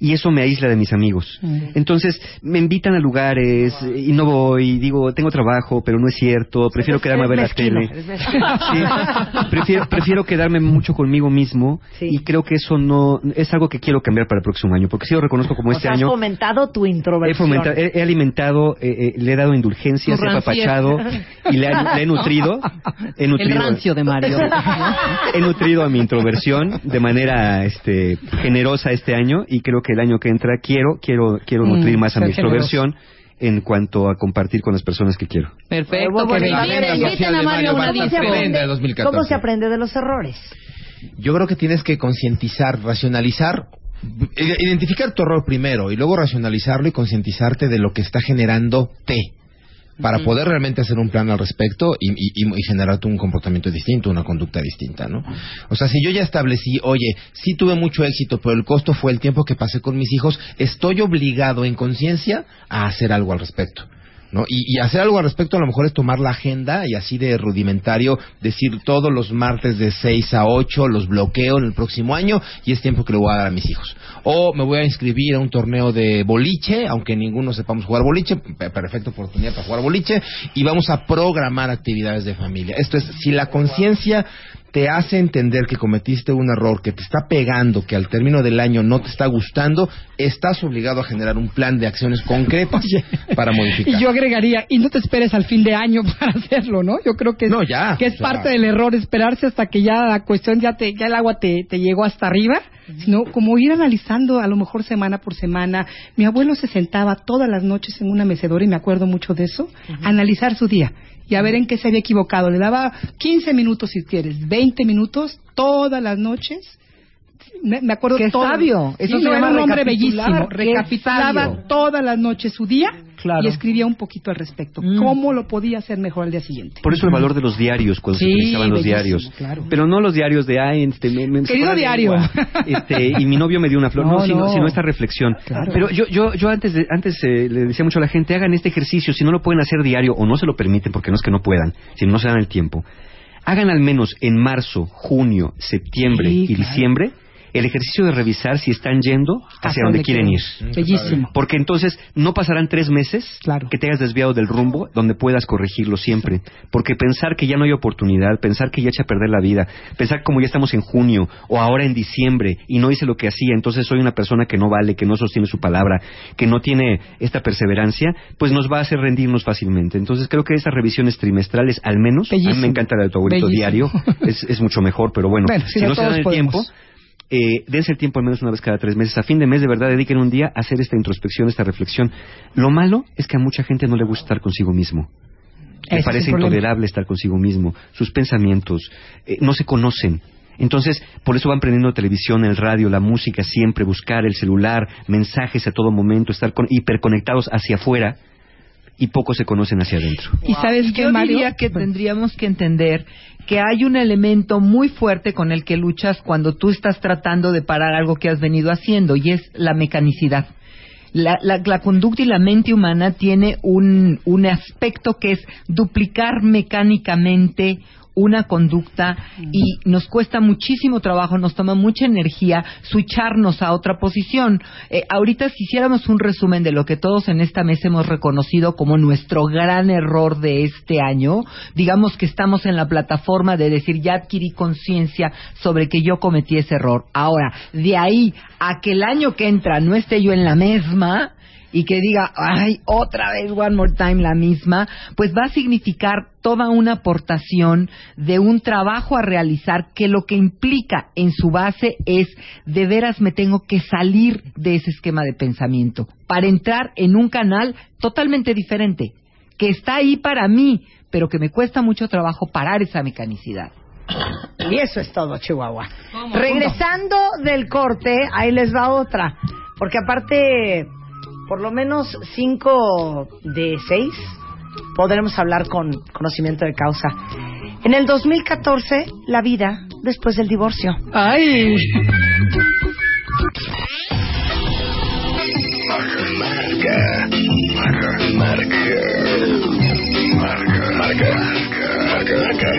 Y eso me aísla de mis amigos. Entonces, me invitan a lugares y no voy. Digo, tengo trabajo, pero no es cierto. Prefiero Eres- quedarme a ver la tele. [LAUGHS] prefiero, prefiero quedarme mucho conmigo mismo y creo que eso no es algo que quiero cambiar para el próximo año porque sí lo reconozco como O este sea, has año fomentado tu he, introversión. fomentado- he- he alimentado eh, eh, le he dado indulgencias he apapachado y le, he- le he nutrido [LAUGHS] he El nutrido rancio de Mario. He nutrido a mi introversión de manera este generosa este año y creo que el año que entra quiero quiero quiero Mm, nutrir más a mi extroversión en cuanto a compartir con las personas que quiero. Perfecto. Que inviten, a Mario a una Marta disco. Fernández de 2014. ¿Cómo se aprende de los errores? Yo creo que tienes que concientizar, racionalizar, identificar tu error primero y luego racionalizarlo y concientizarte de lo que está generando te para poder realmente hacer un plan al respecto y, y, y- y generarte un comportamiento distinto, una conducta distinta, ¿no? O sea, si yo ya establecí, oye, sí tuve mucho éxito, pero el costo fue el tiempo que pasé con mis hijos, estoy obligado en conciencia a hacer algo al respecto. ¿No? Y, y hacer algo al respecto a lo mejor es tomar la agenda y así de rudimentario decir todos los martes de 6 a 8 los bloqueo en el próximo año y es tiempo que le voy a dar a mis hijos. O me voy a inscribir a un torneo de boliche, aunque ninguno sepamos jugar boliche, pe- perfecta oportunidad para jugar boliche y vamos a programar actividades de familia. Esto es, si la conciencia te hace entender que cometiste un error, que te está pegando, que al término del año no te está gustando, estás obligado a generar un plan de acciones concretas [LAUGHS] para modificar. Y yo agregaría, y no te esperes al fin de año [LAUGHS] para hacerlo, ¿no? Yo creo que es, No, ya, que es o sea. parte del error esperarse hasta que ya la cuestión, ya, te, ya el agua te, te llegó hasta arriba, sino como ir analizando a lo mejor semana por semana. Mi abuelo se sentaba todas las noches en una mecedora, y me acuerdo mucho de eso, a analizar su día y a ver en qué se había equivocado. Le daba 15 minutos si quieres, 20 minutos todas las noches. Me, me acuerdo Qué todo. sabio. Eso Sí, se no, llama era un hombre bellísimo. Recapitulaba todas las noches su día Claro. y escribía un poquito al respecto. Mm. ¿Cómo lo podía hacer mejor al día siguiente? Por eso el valor de los diarios cuando Sí, se utilizaban los diarios. claro. Pero no los diarios de, ay, este, me, me- Querido diario. este, y mi novio me dio una flor. No, No, sino, no. sino esta reflexión. Claro. Pero yo, yo, yo antes, de- antes eh, le decía mucho a la gente, hagan este ejercicio. Si no lo pueden hacer diario o no se lo permiten, porque no es que no puedan, si no se dan el tiempo, hagan al menos en marzo, junio, septiembre Sí, y claro. diciembre el ejercicio de revisar si están yendo hacia Hacia donde donde quieren ir. quieren. Bellísimo. Porque entonces no pasarán tres meses Claro. que te hayas desviado del rumbo donde puedas corregirlo siempre. Porque pensar que ya no hay oportunidad, pensar que ya echa a perder la vida, pensar como ya estamos en junio o ahora en diciembre y no hice lo que hacía, entonces soy una persona que no vale, que no sostiene su palabra, que no tiene esta perseverancia, pues nos va a hacer rendirnos fácilmente. Entonces creo que esas revisiones trimestrales, al menos, a mí me encanta la de tu abuelito Bellísimo. diario, es, es mucho mejor, pero bueno, Bueno, si si no se dan el podemos. tiempo, eh, dense el tiempo al menos una vez cada tres meses. A fin de mes, de verdad, dediquen un día a hacer esta introspección, esta reflexión. Lo malo es que a mucha gente no le gusta estar consigo mismo. Le parece intolerable estar consigo mismo. Sus pensamientos eh, no se conocen. Entonces, por eso van prendiendo televisión, el radio, la música, siempre buscar el celular, mensajes a todo momento, estar con, hiperconectados hacia afuera y pocos se conocen hacia adentro. Y sabes qué, yo Mario? diría que Bueno, tendríamos que entender que hay un elemento muy fuerte con el que luchas cuando tú estás tratando de parar algo que has venido haciendo y es la mecanicidad. La, la- la conducta y la mente humana tiene un, un aspecto que es duplicar mecánicamente una conducta y nos cuesta muchísimo trabajo, nos toma mucha energía switcharnos a otra posición. Eh, ahorita si hiciéramos un resumen de lo que todos en esta mesa hemos reconocido como nuestro gran error de este año, digamos que estamos en la plataforma de decir ya adquirí conciencia sobre que yo cometí ese error. Ahora, de ahí a que el año que entra no esté yo en la misma, y que diga, ay, otra vez One More Time la misma, pues va a significar toda una aportación de un trabajo a realizar que lo que implica en su base es, de veras me tengo que salir de ese esquema de pensamiento para entrar en un canal totalmente diferente, que está ahí para mí, pero que me cuesta mucho trabajo parar esa mecanicidad. Y eso es todo, Chihuahua. Regresando del corte, ahí les va otra. Porque aparte, por lo menos cinco de seis podremos hablar con conocimiento de causa. En el 2014, la vida después del divorcio. ¡Ay! Marca, marca, marca, marca, marca, marca, marca.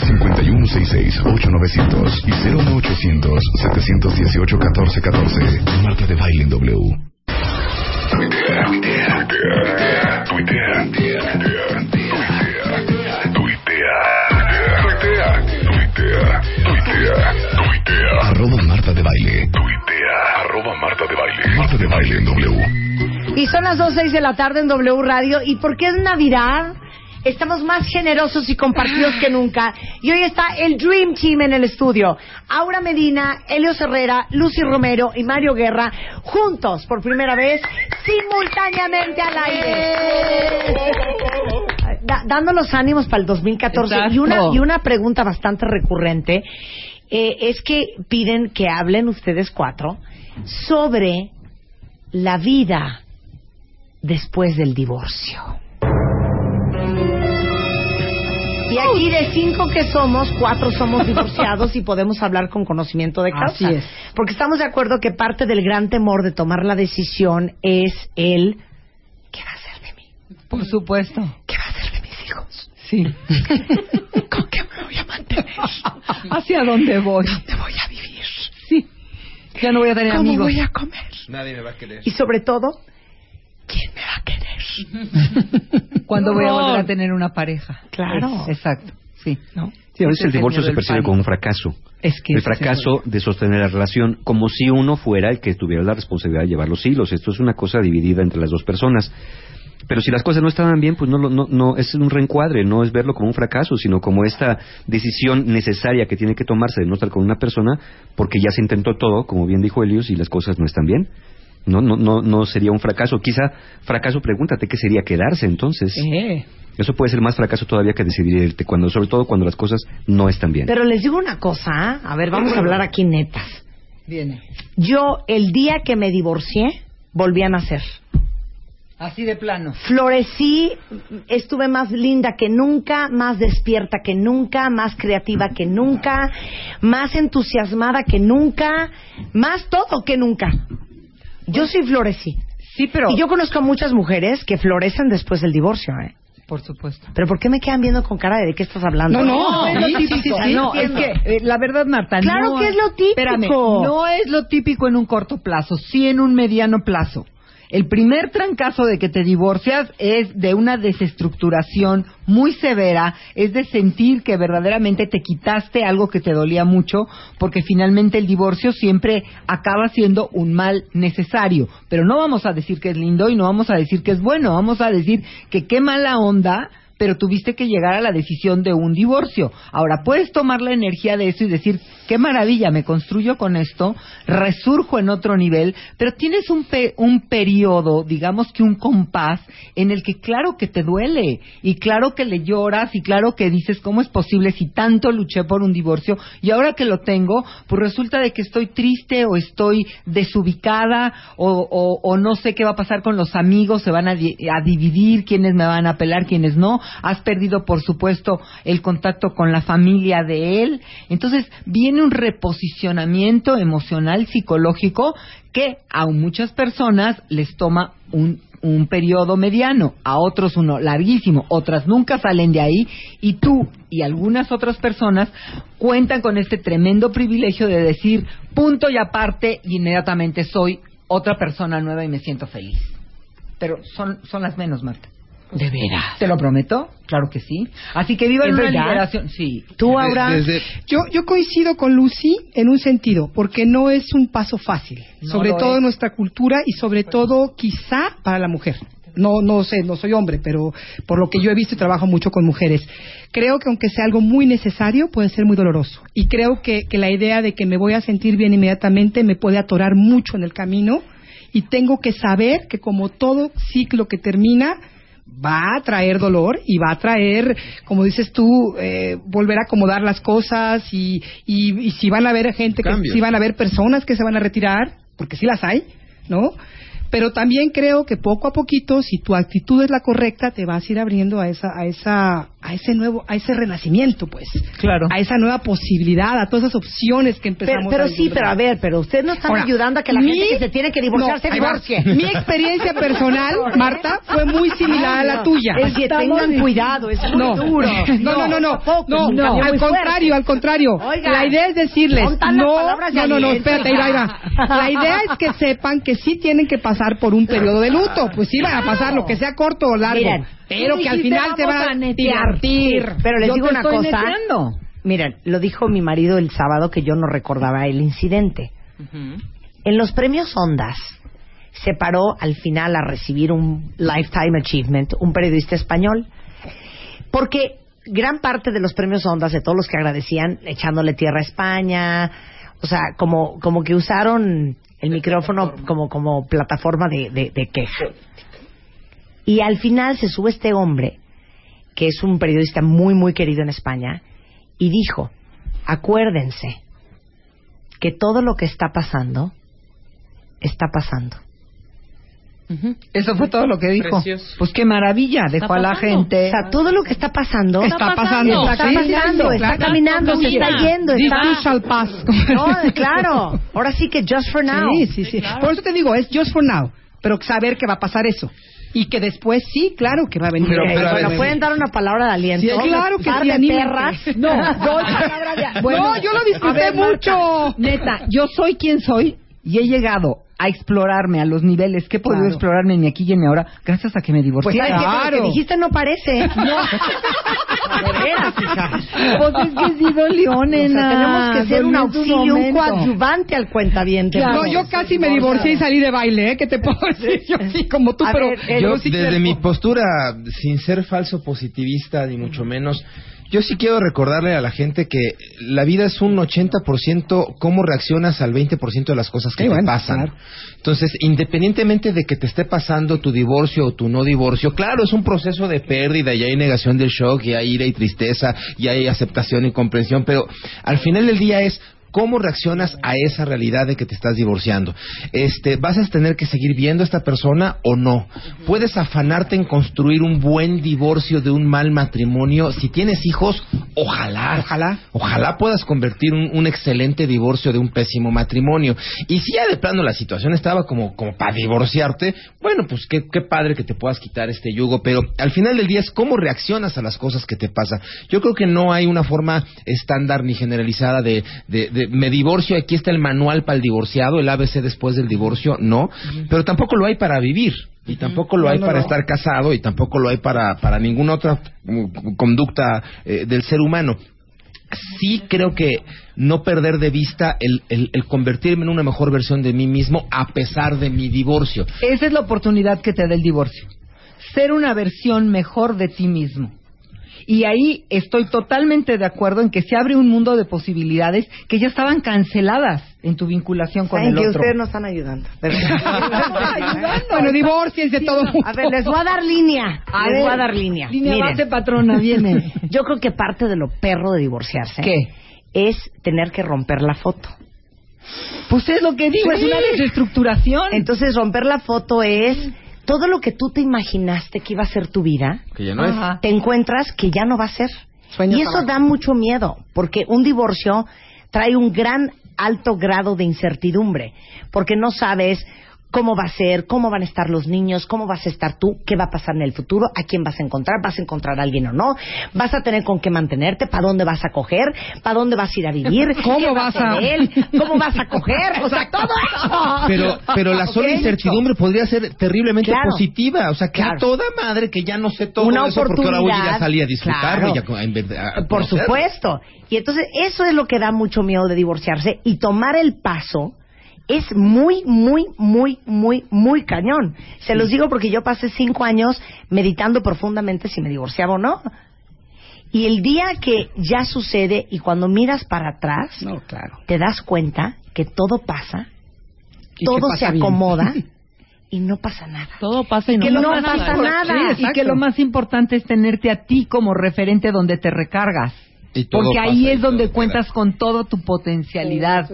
5166-8900 y 01800-718-1414. Marta de Baile en W. Tuitea, tuitea, tuitea, tuitea, tuitea, tuitea, tuitea, tuitea, tuitea. Arroba Marta de Baile. Tuitea, arroba Marta de Baile. Marta de Baile en W. Y son las 2.06 de la tarde en W Radio. ¿Y por qué es Navidad? Estamos más generosos y compartidos que nunca. Y hoy está el Dream Team en el estudio. Aura Medina, Elio Herrera, Lucy Romero y Mario Guerra, juntos por primera vez, simultáneamente al aire. Da- dando los ánimos para el 2014. Y una, y una pregunta bastante recurrente eh, es que piden que hablen ustedes cuatro sobre la vida después del divorcio. Y aquí de cinco que somos, cuatro somos divorciados y podemos hablar con conocimiento de causa. Así es. Porque estamos de acuerdo que parte del gran temor de tomar la decisión es el ¿qué va a hacer de mí? Por supuesto. ¿Qué va a hacer de mis hijos? Sí. [LAUGHS] ¿Con qué me voy a mantener? ¿Hacia dónde voy? ¿Dónde voy a vivir? Sí. Ya no voy a tener ¿Cómo amigos. voy a comer? Nadie me va a querer. Y sobre todo, ¿quién me va a querer? [LAUGHS] ¿Cuándo voy a volver a tener una pareja? Claro. Es- exacto. Sí. ¿No? Sí, a veces el divorcio se percibe como un fracaso. Es que el fracaso de sostener la relación, como si uno fuera el que tuviera la responsabilidad de llevar los hilos. Esto es una cosa dividida entre las dos personas. Pero si las cosas no estaban bien, pues no, lo- no, no es un reencuadre, no es verlo como un fracaso, sino como esta decisión necesaria que tiene que tomarse de no estar con una persona, porque ya se intentó todo, como bien dijo Elios, y las cosas no están bien. No, no, no, no sería un fracaso. Quizá fracaso, pregúntate qué sería quedarse entonces. Eh. Eso puede ser más fracaso todavía que decidir irte, cuando, sobre todo cuando las cosas no están bien. Pero les digo una cosa, ¿ah? a ver, vamos a hablar aquí netas. Viene. Yo, el día que me divorcié, volví a nacer. Así de plano. Florecí, estuve más linda que nunca, más despierta que nunca, más creativa que nunca, más entusiasmada que nunca, más todo que nunca. Yo sí florecí. Sí, pero... Y yo conozco a muchas mujeres que florecen después del divorcio, ¿eh? Por supuesto. Pero ¿por qué me quedan viendo con cara de de qué estás hablando? No, no, es lo sí, sí, típico. sí, sí, no, es que eh, la verdad, Marta, Claro no que es lo típico. Espérame, no es lo típico en un corto plazo, sí en un mediano plazo. El primer trancazo de que te divorcias es de una desestructuración muy severa, es de sentir que verdaderamente te quitaste algo que te dolía mucho, porque finalmente el divorcio siempre acaba siendo un mal necesario. Pero no vamos a decir que es lindo y no vamos a decir que es bueno, vamos a decir que qué mala onda pero tuviste que llegar a la decisión de un divorcio. Ahora, puedes tomar la energía de eso y decir, qué maravilla, me construyo con esto, resurjo en otro nivel, pero tienes un, pe- un periodo, digamos que un compás, en el que claro que te duele, y claro que le lloras, y claro que dices, ¿cómo es posible si tanto luché por un divorcio? Y ahora que lo tengo, pues resulta de que estoy triste o estoy desubicada o, o- no sé qué va a pasar con los amigos, se van a, di- a dividir, quiénes me van a apelar, quiénes no. Has perdido, por supuesto, el contacto con la familia de él. Entonces, viene un reposicionamiento emocional, psicológico, que a muchas personas les toma un un periodo mediano, a otros uno larguísimo, otras nunca salen de ahí y tú y algunas otras personas cuentan con este tremendo privilegio de decir punto y aparte y inmediatamente soy otra persona nueva y me siento feliz. Pero son, son las menos, Marta. ¿De veras? ¿Te lo prometo? Claro que sí. Así que viva ¿Es una verdad? liberación. Sí. ¿Tú, Aura? Yo, yo coincido con Lucy en un sentido, porque no es un paso fácil, No sobre todo es. en nuestra cultura y sobre todo quizá para la mujer. No, no sé, no soy hombre, pero por lo que yo he visto y trabajo mucho con mujeres, creo que aunque sea algo muy necesario, puede ser muy doloroso. Y creo que, que la idea de que me voy a sentir bien inmediatamente me puede atorar mucho en el camino y tengo que saber que como todo ciclo que termina, va a traer dolor y va a traer, como dices tú, eh, volver a acomodar las cosas y, y, y si van a haber gente, que, si van a haber personas que se van a retirar, porque sí las hay, ¿no? Pero también creo que poco a poquito, si tu actitud es la correcta, te vas a ir abriendo a esa, a esa, a ese nuevo, a ese renacimiento, pues. Claro. A esa nueva posibilidad, a todas esas opciones que empezamos pero a sí, pero a ver, pero ustedes no están Ahora, ayudando a que la mi- gente que se tiene que divorciar No, se divorcie. [LAUGHS] Mi experiencia personal, [LAUGHS] Marta, fue muy similar a la tuya. Es que tengan cuidado, es muy no. duro. [LAUGHS] No, no, no, no. No, no, al contrario, fuerte. al contrario. Oiga, la idea es decirles, no, no, no, espérate, ahí va, ahí va. hija. La idea es que sepan que sí tienen que pasar por un periodo de luto. Pues sí van a pasar, lo que sea corto o largo. Miren, pero que al final se van a divertir. Pero les Yo digo te una estoy cosa. neteando. Miren, lo dijo mi marido el sábado que yo no recordaba el incidente. En los premios Ondas se paró al final a recibir un Lifetime Achievement un periodista español. Porque gran parte de los premios Ondas, de todos los que agradecían, echándole tierra a España, o sea, como, como que usaron el micrófono como, como plataforma de, de- de queja. Y al final se sube este hombre, que es un periodista muy, muy querido en España, y dijo, acuérdense que todo lo que está pasando, está pasando. Eso fue todo lo que dijo. Precioso. Pues qué maravilla, dejó a la gente. O sea, todo lo que está pasando, Está pasando. está Sí, pasando, sí, está claro. caminando, se está yendo, está... shall pass. No, [LAUGHS] claro. Ahora sí que just for now. Sí, sí, sí. Por eso te digo, es just for now. Pero saber que va a pasar eso. Y que después sí, claro que va a venir. Pero- pero bueno, ver, ¿pueden dar una palabra de aliento? Sí, claro que sí, de perras. [LAUGHS] No, yo bueno, no, yo lo disfruté ver, Marta, mucho. Neta, yo soy quien soy y he llegado a explorarme a los niveles que he podido Claro. explorarme en mi aquí y en mi ahora gracias a que me divorcié. Pues Claro. que dijiste no parece. [LAUGHS] No. [LAUGHS] De veras, hija. Pues es que sí dolió, O sea, tenemos que ser un auxilio, un coadyuvante al cuentaviente. No, yo casi me divorcié y salí de baile, ¿eh? ¿Qué te puedo decir? Yo sí, como tú, A pero... ver, el- Yo, sí desde quiero- mi postura, sin ser falso positivista, ni mucho menos, yo sí quiero recordarle a la gente que la vida es un 80% cómo reaccionas al 20% de las cosas que Sí, te bueno, pasan. claro. Entonces, independientemente de que te esté pasando tu divorcio o tu no divorcio, claro, es un proceso de pérdida y hay negación del shock y hay ira y tristeza y hay aceptación y comprensión, pero al final del día es ¿Cómo reaccionas a esa realidad de que te estás divorciando? Este, ¿Vas a tener que seguir viendo a esta persona o no? ¿Puedes afanarte en construir un buen divorcio de un mal matrimonio? Si tienes hijos, ojalá. Ojalá. Ojalá puedas convertir un, un excelente divorcio de un pésimo matrimonio. Y si ya de plano la situación estaba como, como para divorciarte, bueno, pues qué, qué padre que te puedas quitar este yugo, pero al final del día es cómo reaccionas a las cosas que te pasan. Yo creo que no hay una forma estándar ni generalizada de, de, de me divorcio, aquí está el manual para el divorciado, el ABC después del divorcio, no, pero tampoco lo hay para vivir. Y tampoco lo hay no, para no. estar casado y tampoco lo hay para, para ninguna otra mm, conducta eh, del ser humano sí creo que no perder de vista el, el- el convertirme en una mejor versión de mí mismo a pesar de mi divorcio. Esa es la oportunidad que te da el divorcio. Ser una versión mejor de ti mismo. Y ahí estoy totalmente de acuerdo en que se abre un mundo de posibilidades que ya estaban canceladas en tu vinculación con el que otro. ustedes no están ayudando. verdad. [LAUGHS] Bueno, divorciense todo mundo. A ver, les voy a dar línea. A les ver, voy a dar línea. línea Miren, base, patrona, viene. [LAUGHS] Yo creo que parte de lo perro de divorciarse ¿Qué? es tener que romper la foto. Pues es lo que digo, Sí. es una desestructuración. Entonces, romper la foto es todo lo que tú te imaginaste que iba a ser tu vida, Que ya no Ajá. te encuentras que ya no va a ser. Sueños y eso abajo. da mucho miedo, porque un divorcio trae un gran alto grado de incertidumbre, porque no sabes cómo va a ser, cómo van a estar los niños, cómo vas a estar tú, qué va a pasar en el futuro, a quién vas a encontrar, vas a encontrar a alguien o no, vas a tener con qué mantenerte, para dónde vas a coger, para dónde vas a ir a vivir, [LAUGHS] ¿Cómo vas a- él, cómo vas a coger, o sea, todo eso. Pero, pero la sola incertidumbre podría ser terriblemente Claro. positiva. O sea, que a toda madre que ya no sé todo Una eso porque ahora voy a ir a oportunidad. salir a disfrutarlo Claro. y a, a Por supuesto. Y entonces eso es lo que da mucho miedo de divorciarse y tomar el paso es muy, muy, muy, muy, muy cañón. Se los digo porque yo pasé cinco años meditando profundamente si me divorciaba o no. Y el día que ya sucede y cuando miras para atrás, No, claro. te das cuenta que todo pasa, Y todo pasa se bien. acomoda [LAUGHS] y no pasa nada. Todo pasa y no, Que no pasa pasa nada. nada. Sí, y que lo más importante es tenerte a ti como referente donde te recargas. Y todo Porque ahí es donde cuentas con toda tu potencialidad.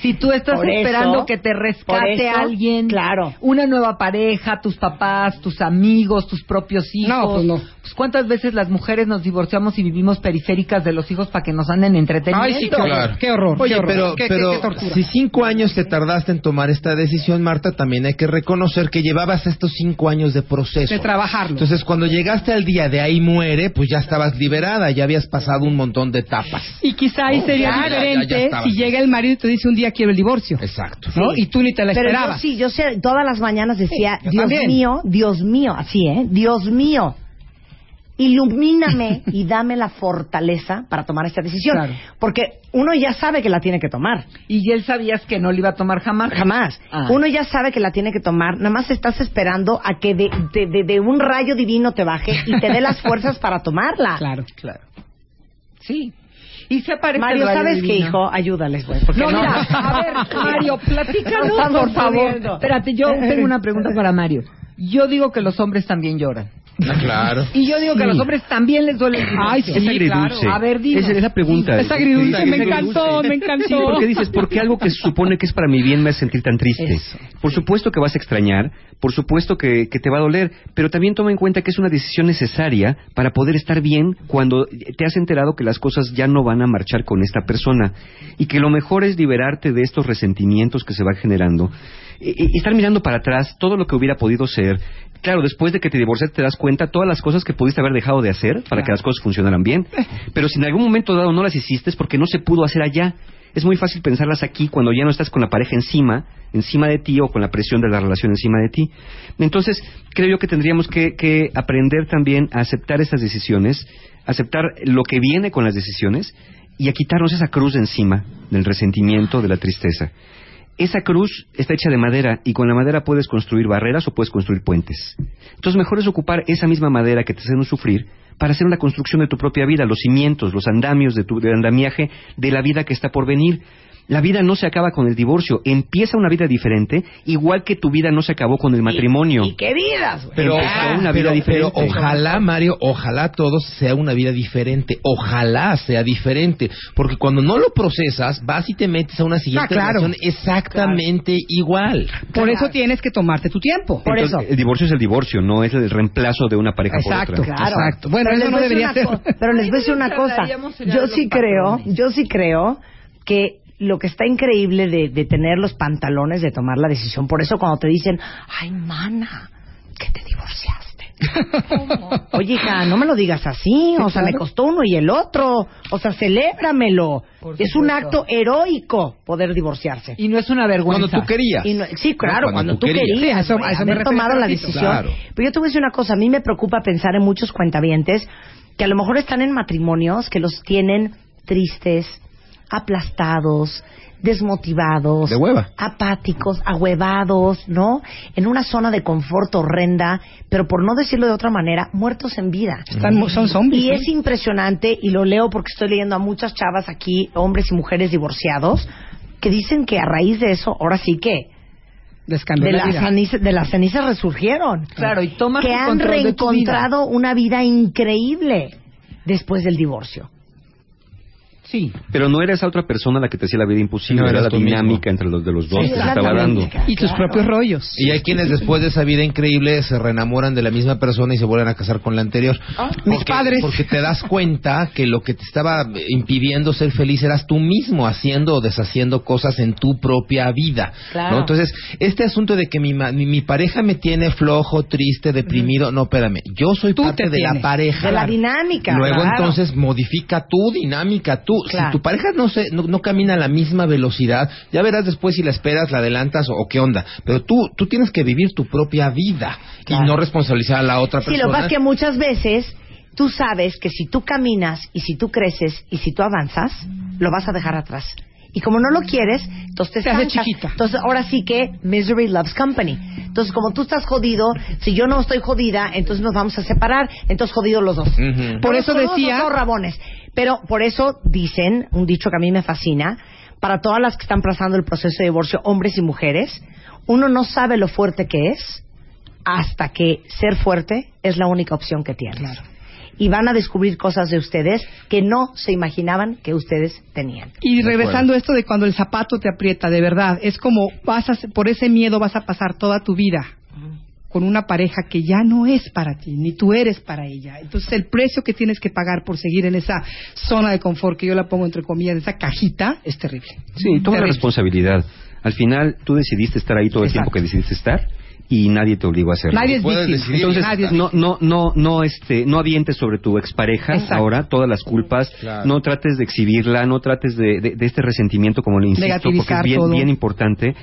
Si tú estás Por eso- esperando que te rescate eso, alguien, claro. una nueva pareja, tus papás, tus amigos, tus propios hijos. No, pues no. Pues, ¿Cuántas veces las mujeres nos divorciamos y vivimos periféricas de los hijos para que nos anden entreteniendo? Ay, sí, qué horror. Claro. Qué horror. Oye, qué horror. pero, Qué- qué- pero qué tortura. si cinco años te tardaste en tomar esta decisión, Marta, también hay que reconocer que llevabas estos cinco años de proceso. De trabajarlo. Entonces, cuando llegaste al día de ahí muere, pues ya estabas liberada, ya habías pasado un montón de etapas. Y quizá ahí Oh, sería ya, ya, ya, diferente ya si llega el marido y te dice un día quiero el divorcio. Exacto. ¿no? Y tú ni te la Pero yo esperabas. sí, yo sé, todas las mañanas decía, Sí, yo Dios también. mío, Dios mío, así, ¿eh? Dios mío, ilumíname y dame la fortaleza para tomar esta decisión. Claro. Porque uno ya sabe que la tiene que tomar. Y él sabías que no le iba a tomar jamás. Jamás. Ah. Uno ya sabe que la tiene que tomar, nada más estás esperando a que de, de- de- de un rayo divino te baje y te dé las [LAUGHS] fuerzas para tomarla. Claro. Claro. Sí. Y se aparece Mario, ¿sabes qué, hijo? Ayúdales, güey. porque No, mira, [LAUGHS] a ver, Mario, platícanos, por favor. Espérate, yo tengo una pregunta para Mario. Yo digo que los hombres también lloran. Ah, claro. Y yo digo que a los hombres también les duele el Ay, sí, es agridulce. claro. A ver, dinos. Esa es la pregunta. Es agridulce, me encantó, me encantó. Sí, porque dices, porque algo que se supone que es para mi bien me hace sentir tan triste. Eso. Por supuesto que vas a extrañar, por supuesto que, que te va a doler, pero también toma en cuenta que es una decisión necesaria para poder estar bien cuando te has enterado que las cosas ya no van a marchar con esta persona y que lo mejor es liberarte de estos resentimientos que se van generando. Estar mirando para atrás todo lo que hubiera podido ser. Claro, después de que te divorciaste te das cuenta todas las cosas que pudiste haber dejado de hacer para que las cosas funcionaran bien. Pero si en algún momento dado no las hiciste es porque no se pudo hacer allá. Es muy fácil pensarlas aquí cuando ya no estás con la pareja encima, encima de ti o con la presión de la relación encima de ti. Entonces, creo yo que tendríamos que, que aprender también a aceptar estas decisiones, aceptar lo que viene con las decisiones y a quitarnos esa cruz de encima del resentimiento, de la tristeza. Esa cruz está hecha de madera y con la madera puedes construir barreras o puedes construir puentes. Entonces mejor es ocupar esa misma madera que te haciendo sufrir para hacer una construcción de tu propia vida, los cimientos, los andamios de tu andamiaje de la vida que está por venir. La vida no se acaba con el divorcio, empieza una vida diferente, igual que tu vida no se acabó con el matrimonio. ¿Y qué vidas, güey? Pero, Empezó una vida pero- diferente. pero ojalá, Mario, ojalá todos sea una vida diferente. Ojalá sea diferente. Porque cuando no lo procesas, vas y te metes a una siguiente Ah, claro. relación exactamente igual. Por eso tienes que tomarte tu tiempo. Por Entonces, eso. El divorcio es el divorcio, no es el reemplazo de una pareja Exacto, por otra. Claro. exacto. Bueno, Pero eso les no voy a decir debería una ser. Pero les voy a decir una cosa. Yo sí creo, yo sí creo que lo que está increíble de, de tener los pantalones de tomar la decisión, por eso cuando te dicen, ay, mana, que te divorciaste. [LAUGHS] Oye, hija, no me lo digas así, o sea, me costó uno y el otro, o sea, celébramelo. Es un acto heroico poder divorciarse. Y no es una vergüenza. Cuando tú querías. Y no- sí, claro, No, cuando, tú querías, Sí, a eso- güey, a eso me haber tomado la decisión. Claro. Pero yo te voy a decir una cosa, a mí me preocupa pensar en muchos cuentavientes que a lo mejor están en matrimonios que los tienen tristes, aplastados, desmotivados, De hueva. apáticos, ahuevados, ¿no? En una zona de confort horrenda, pero por no decirlo de otra manera, muertos en vida. Están, son zombies. Y ¿eh? es impresionante, y lo leo porque estoy leyendo a muchas chavas aquí, hombres y mujeres divorciados, que dicen que a raíz de eso, ahora sí que, de la de las cenizas resurgieron. Claro, y tomas que han control de tu reencontrado una vida increíble después del divorcio. Sí. Pero no era esa otra persona la que te hacía la vida imposible, No, era la mismo. dinámica entre los de los dos Sí, que se estaba dando. Y tus propios rollos. Y hay quienes después de esa vida increíble se reenamoran de la misma persona y se vuelven a casar con la anterior. Mis Porque- padres. Porque te das cuenta que lo que te estaba impidiendo ser feliz eras tú mismo haciendo o deshaciendo cosas en tu propia vida. Claro. ¿no? Entonces, este asunto de que mi, ma- mi, mi pareja me tiene flojo, triste, deprimido, no, espérame, yo soy Tú parte te de la pareja. De la dinámica. Luego claro. entonces modifica tu dinámica, tú. Claro. Si tu pareja no, se, no, no camina a la misma velocidad, ya verás después si la esperas, la adelantas o, o qué onda. Pero tú, tú tienes que vivir tu propia vida Claro. y no responsabilizar a la otra Sí, persona. lo que pasa es que muchas veces tú sabes que si tú caminas y si tú creces y si tú avanzas, lo vas a dejar atrás. Y como no lo quieres, entonces te Te hace chiquita. Entonces ahora sí que misery loves company. Entonces como tú estás jodido, si yo no estoy jodida, entonces nos vamos a separar, entonces jodidos los dos. Por eso decía- los dos rabones. Pero por eso dicen, un dicho que a mí me fascina, para todas las que están pasando el proceso de divorcio, hombres y mujeres, uno no sabe lo fuerte que es hasta que ser fuerte es la única opción que tienen. Y van a descubrir cosas de ustedes que no se imaginaban que ustedes tenían. Y regresando a esto de cuando el zapato te aprieta, de verdad, es como vas a, por ese miedo vas a pasar toda tu vida con una pareja que ya no es para ti, ni tú eres para ella. Entonces el precio que tienes que pagar por seguir en esa zona de confort que yo la pongo entre comillas, en esa cajita, es terrible. Sí, toda la responsabilidad. Al final, tú decidiste estar ahí todo el tiempo que decidiste estar y nadie te obligó a hacerlo. Nadie es víctima. Entonces, Nadie es no, no, no, no, este, no avientes sobre tu expareja Exacto. ahora todas las culpas, Claro. no trates de exhibirla, no trates de, de- de este resentimiento, como le insisto, porque es bien, todo. bien importante.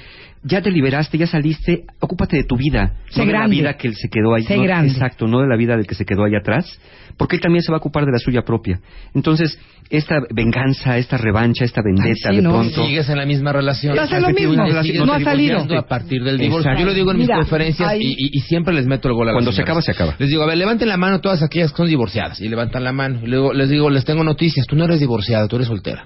Ya te liberaste, ya saliste, ocúpate de tu vida, Sé no de la vida que él se quedó ahí, Sé no- grande. exacto, no de la vida del que se quedó ahí atrás, porque él también se va a ocupar de la suya propia. Entonces, esta venganza, esta revancha, esta vendetta Ay, sí, de no. pronto, Sigues en la misma relación. Hace lo mismo. No ha salido. a partir del divorcio. Exacto. Yo lo digo en mis Mira, conferencias hay- y, siempre les meto el gol a las Cuando se acaba, se acaba. Les digo, a ver, levanten la mano todas aquellas que son divorciadas. Y levantan la mano. Y luego les digo, les tengo noticias. Tú no eres divorciada, tú eres soltera.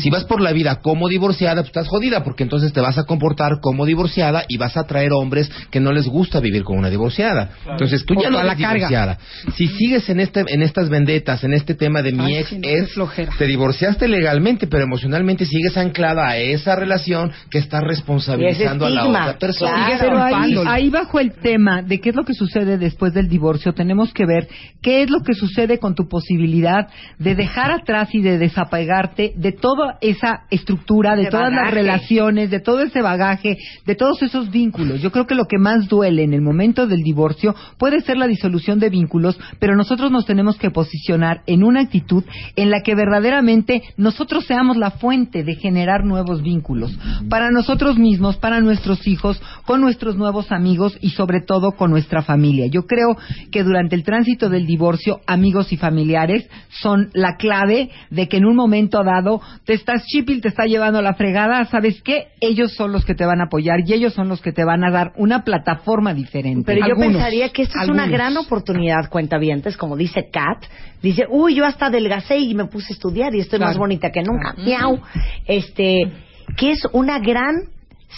si vas por la vida como divorciada, pues estás jodida, porque entonces te vas a comportar como divorciada y vas a traer hombres que no les gusta vivir con una divorciada. Entonces tú ya no eres la carga. divorciada. Si sigues en este en estas vendetas, en este tema de mi Ay, ex no, es flojera. te divorciaste legalmente, pero emocionalmente sigues anclada a esa relación que está responsabilizando a la otra persona. claro. Sigues Pero ahí, bajo el tema de qué es lo que sucede después del divorcio, tenemos que ver qué es lo que sucede con tu posibilidad de dejar atrás y de desapegarte de toda esa estructura, de, De todas las relaciones, de todo ese bagaje, de todos esos vínculos. Yo creo que lo que más duele en el momento del divorcio puede ser la disolución de vínculos, pero nosotros nos tenemos que posicionar en una actitud en la que verdaderamente nosotros seamos la fuente de generar nuevos vínculos para nosotros mismos, para nuestros hijos, con nuestros nuevos amigos y sobre todo con nuestra familia. Yo creo que durante el tránsito del divorcio, amigos y familiares son la clave de que en un momento dado te estás chipil, te está llevando la fregada, ¿sabes qué? Ellos son los que te van a apoyar y ellos son los que te van a dar una plataforma diferente. Pero yo Algunos, pensaría que esto es una gran oportunidad, cuentavientes, como dice Kat. Dice, uy, yo hasta adelgacé y me puse a estudiar y estoy Claro. más bonita que nunca. Miau. Este, que es una gran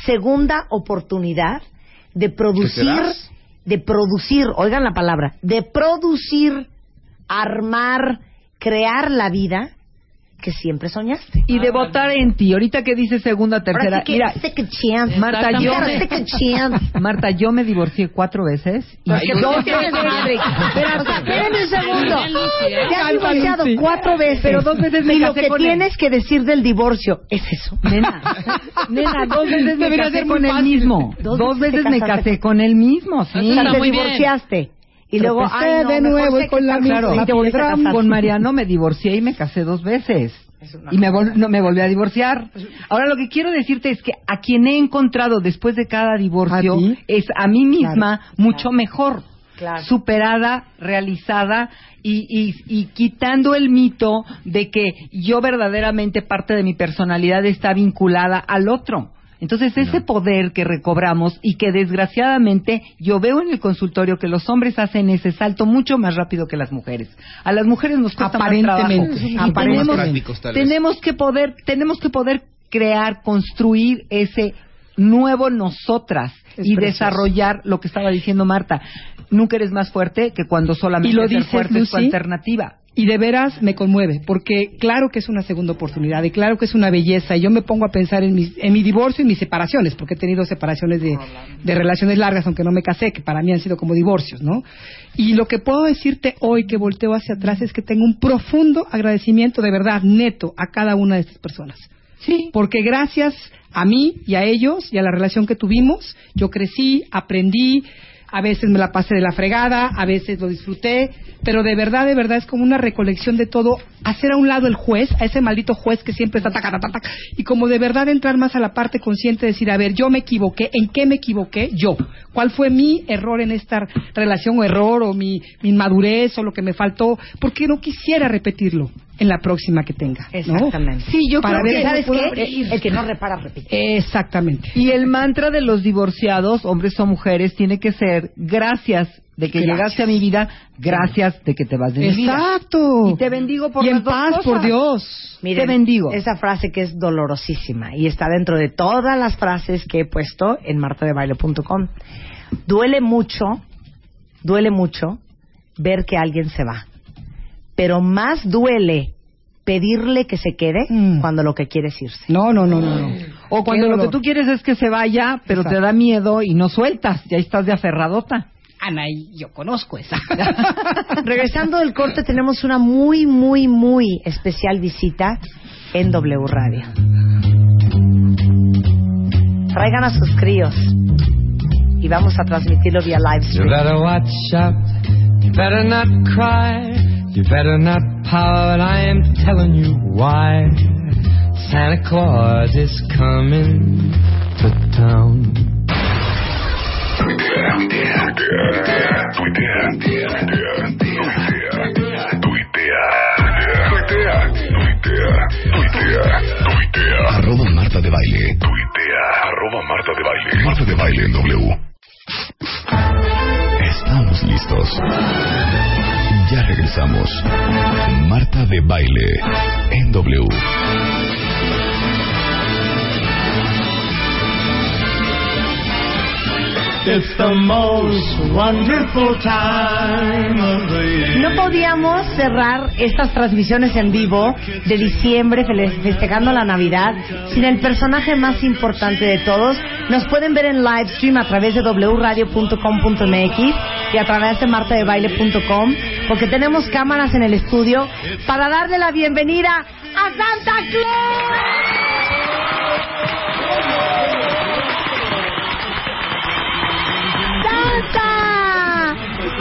segunda oportunidad de producir, de producir, oigan la palabra, de producir, armar, crear la vida que siempre soñaste. y de votar en ti. Ahorita que dice segunda, tercera. Sí que Mira, second chance. Marta, yo, Second chance. [LAUGHS] Marta, yo me divorcié cuatro veces. Y Ay, dos [LAUGHS] veces- [LAUGHS] espérame un segundo. Te has divorciado cuatro veces. Pero dos veces me y lo que él. tienes que decir del divorcio es eso. Nena, nena, dos veces me casé con él mismo. Dos veces me casé con él mismo, sí. O sea, Está te divorciaste. Y luego, ay, no, de nuevo sé con la misma Claro, Y te volviste a casar. con Mariano me divorcié y me casé dos veces. Y me, vol- no, me volví a divorciar. Ahora, lo que quiero decirte es que a quien he encontrado después de cada divorcio es a mí misma mucho mejor. Claro. Superada, realizada y, y, y quitando el mito de que yo verdaderamente parte de mi personalidad está vinculada al otro. Entonces, ese poder que recobramos y que desgraciadamente yo veo en el consultorio que los hombres hacen ese salto mucho más rápido que las mujeres. A las mujeres nos cuesta más trabajo. Aparentemente. Tenemos, Más prácticos, tal vez. tenemos que poder, tenemos que poder crear, construir ese nuevo nosotras Es y precioso. desarrollar lo que estaba diciendo Marta. Nunca eres más fuerte que cuando solamente Y lo ser dices, fuerte es tu Lucy, alternativa. Y de veras me conmueve, porque claro que es una segunda oportunidad y claro que es una belleza. Y yo me pongo a pensar en mi, en mi divorcio y mis separaciones, porque he tenido separaciones de, de relaciones largas, aunque no me casé, que para mí han sido como divorcios, ¿no? Y lo que puedo decirte hoy que volteo hacia atrás es que tengo un profundo agradecimiento de verdad, neto, a cada una de estas personas. Sí. Porque gracias a mí y a ellos y a la relación que tuvimos, yo crecí, aprendí, a veces me la pasé de la fregada, a veces lo disfruté, pero de verdad, de verdad es como una recolección de todo, hacer a un lado el juez, a ese maldito juez que siempre está taca, taca, taca, y como de verdad entrar más a la parte consciente, decir, a ver, yo me equivoqué, ¿en qué me equivoqué? Yo. ¿Cuál fue mi error en esta relación o error o mi, mi inmadurez o lo que me faltó? Porque no quisiera repetirlo en la próxima que tenga. ¿no? Exactamente. Sí, yo Para creo ver que ¿Sabes qué? El que no repara, repite. Exactamente. Y el mantra de los divorciados, hombres o mujeres, tiene que ser gracias de que Gracias. llegaste a mi vida, gracias de que te vas de mi vida. Exacto. Y te bendigo por Y las en dos paz, cosas. por Dios. Miren, Te bendigo. Esa frase que es dolorosísima y está dentro de todas las frases que he puesto en martadebaile.com. Duele mucho, duele mucho ver que alguien se va. Pero más duele pedirle que se quede Mm. cuando lo que quiere es irse. No, no, no, no. no. O cuando lo que tú quieres es que se vaya, pero Exacto. te da miedo y no sueltas, ya estás de aferradota. Ana, y yo conozco esa. [LAUGHS] Regresando del corte tenemos una muy, muy, muy especial visita en W Radio. Traigan a sus críos y vamos a transmitirlo vía live You stream. better watch out. You better not cry. You better not pout, I am telling you why. Santa Claus is coming to town. Tuitea, tuitea, tuitea, tuitea, tuitea, tuitea, tuitea, Arroba Marta de Baile. Tuitea, arroba Marta de Baile. Marta de Baile en W. Estamos listos. Ya regresamos. Marta de Baile en W. No podíamos cerrar estas transmisiones en vivo de diciembre festejando la Navidad sin el personaje más importante de todos. Nos pueden ver en live stream a través de wradio.com.mx y a través de martadebaile.com porque tenemos cámaras en el estudio para darle la bienvenida a Santa Claus. ¡Santa!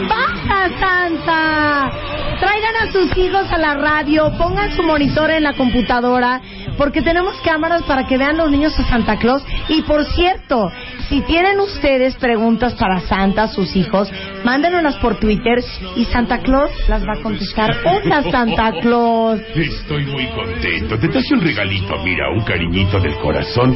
¡Baja, Santa! Traigan a sus hijos a la radio, pongan su monitor en la computadora, porque tenemos cámaras para que vean los niños a Santa Claus. Y por cierto, si tienen ustedes preguntas para Santa, sus hijos, mándenlas por Twitter y Santa Claus las va a contestar. Hola, Santa Claus. [LAUGHS] Estoy muy contento. Te traje un regalito, mira, un cariñito del corazón.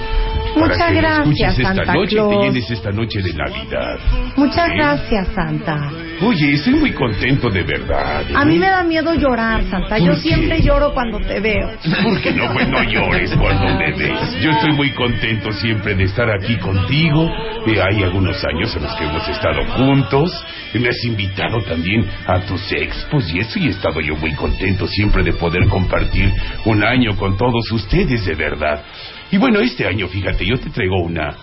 Muchas para que gracias, esta Santa noche y Claus. te llenes esta noche de Navidad. Muchas ¿Sí? gracias, Santa. Oye, estoy muy contento de verdad. ¿eh? A mí me da miedo llorar, Santa. Yo siempre lloro cuando te veo. ¿Por qué no? Pues no llores cuando me ves. Yo estoy muy contento siempre de estar aquí contigo. Eh, hay algunos años en los que hemos estado juntos. Me has invitado también a tus expos y eso. Y he estado yo muy contento siempre de poder compartir un año con todos ustedes, de verdad. Y bueno, este año, fíjate, yo te traigo una,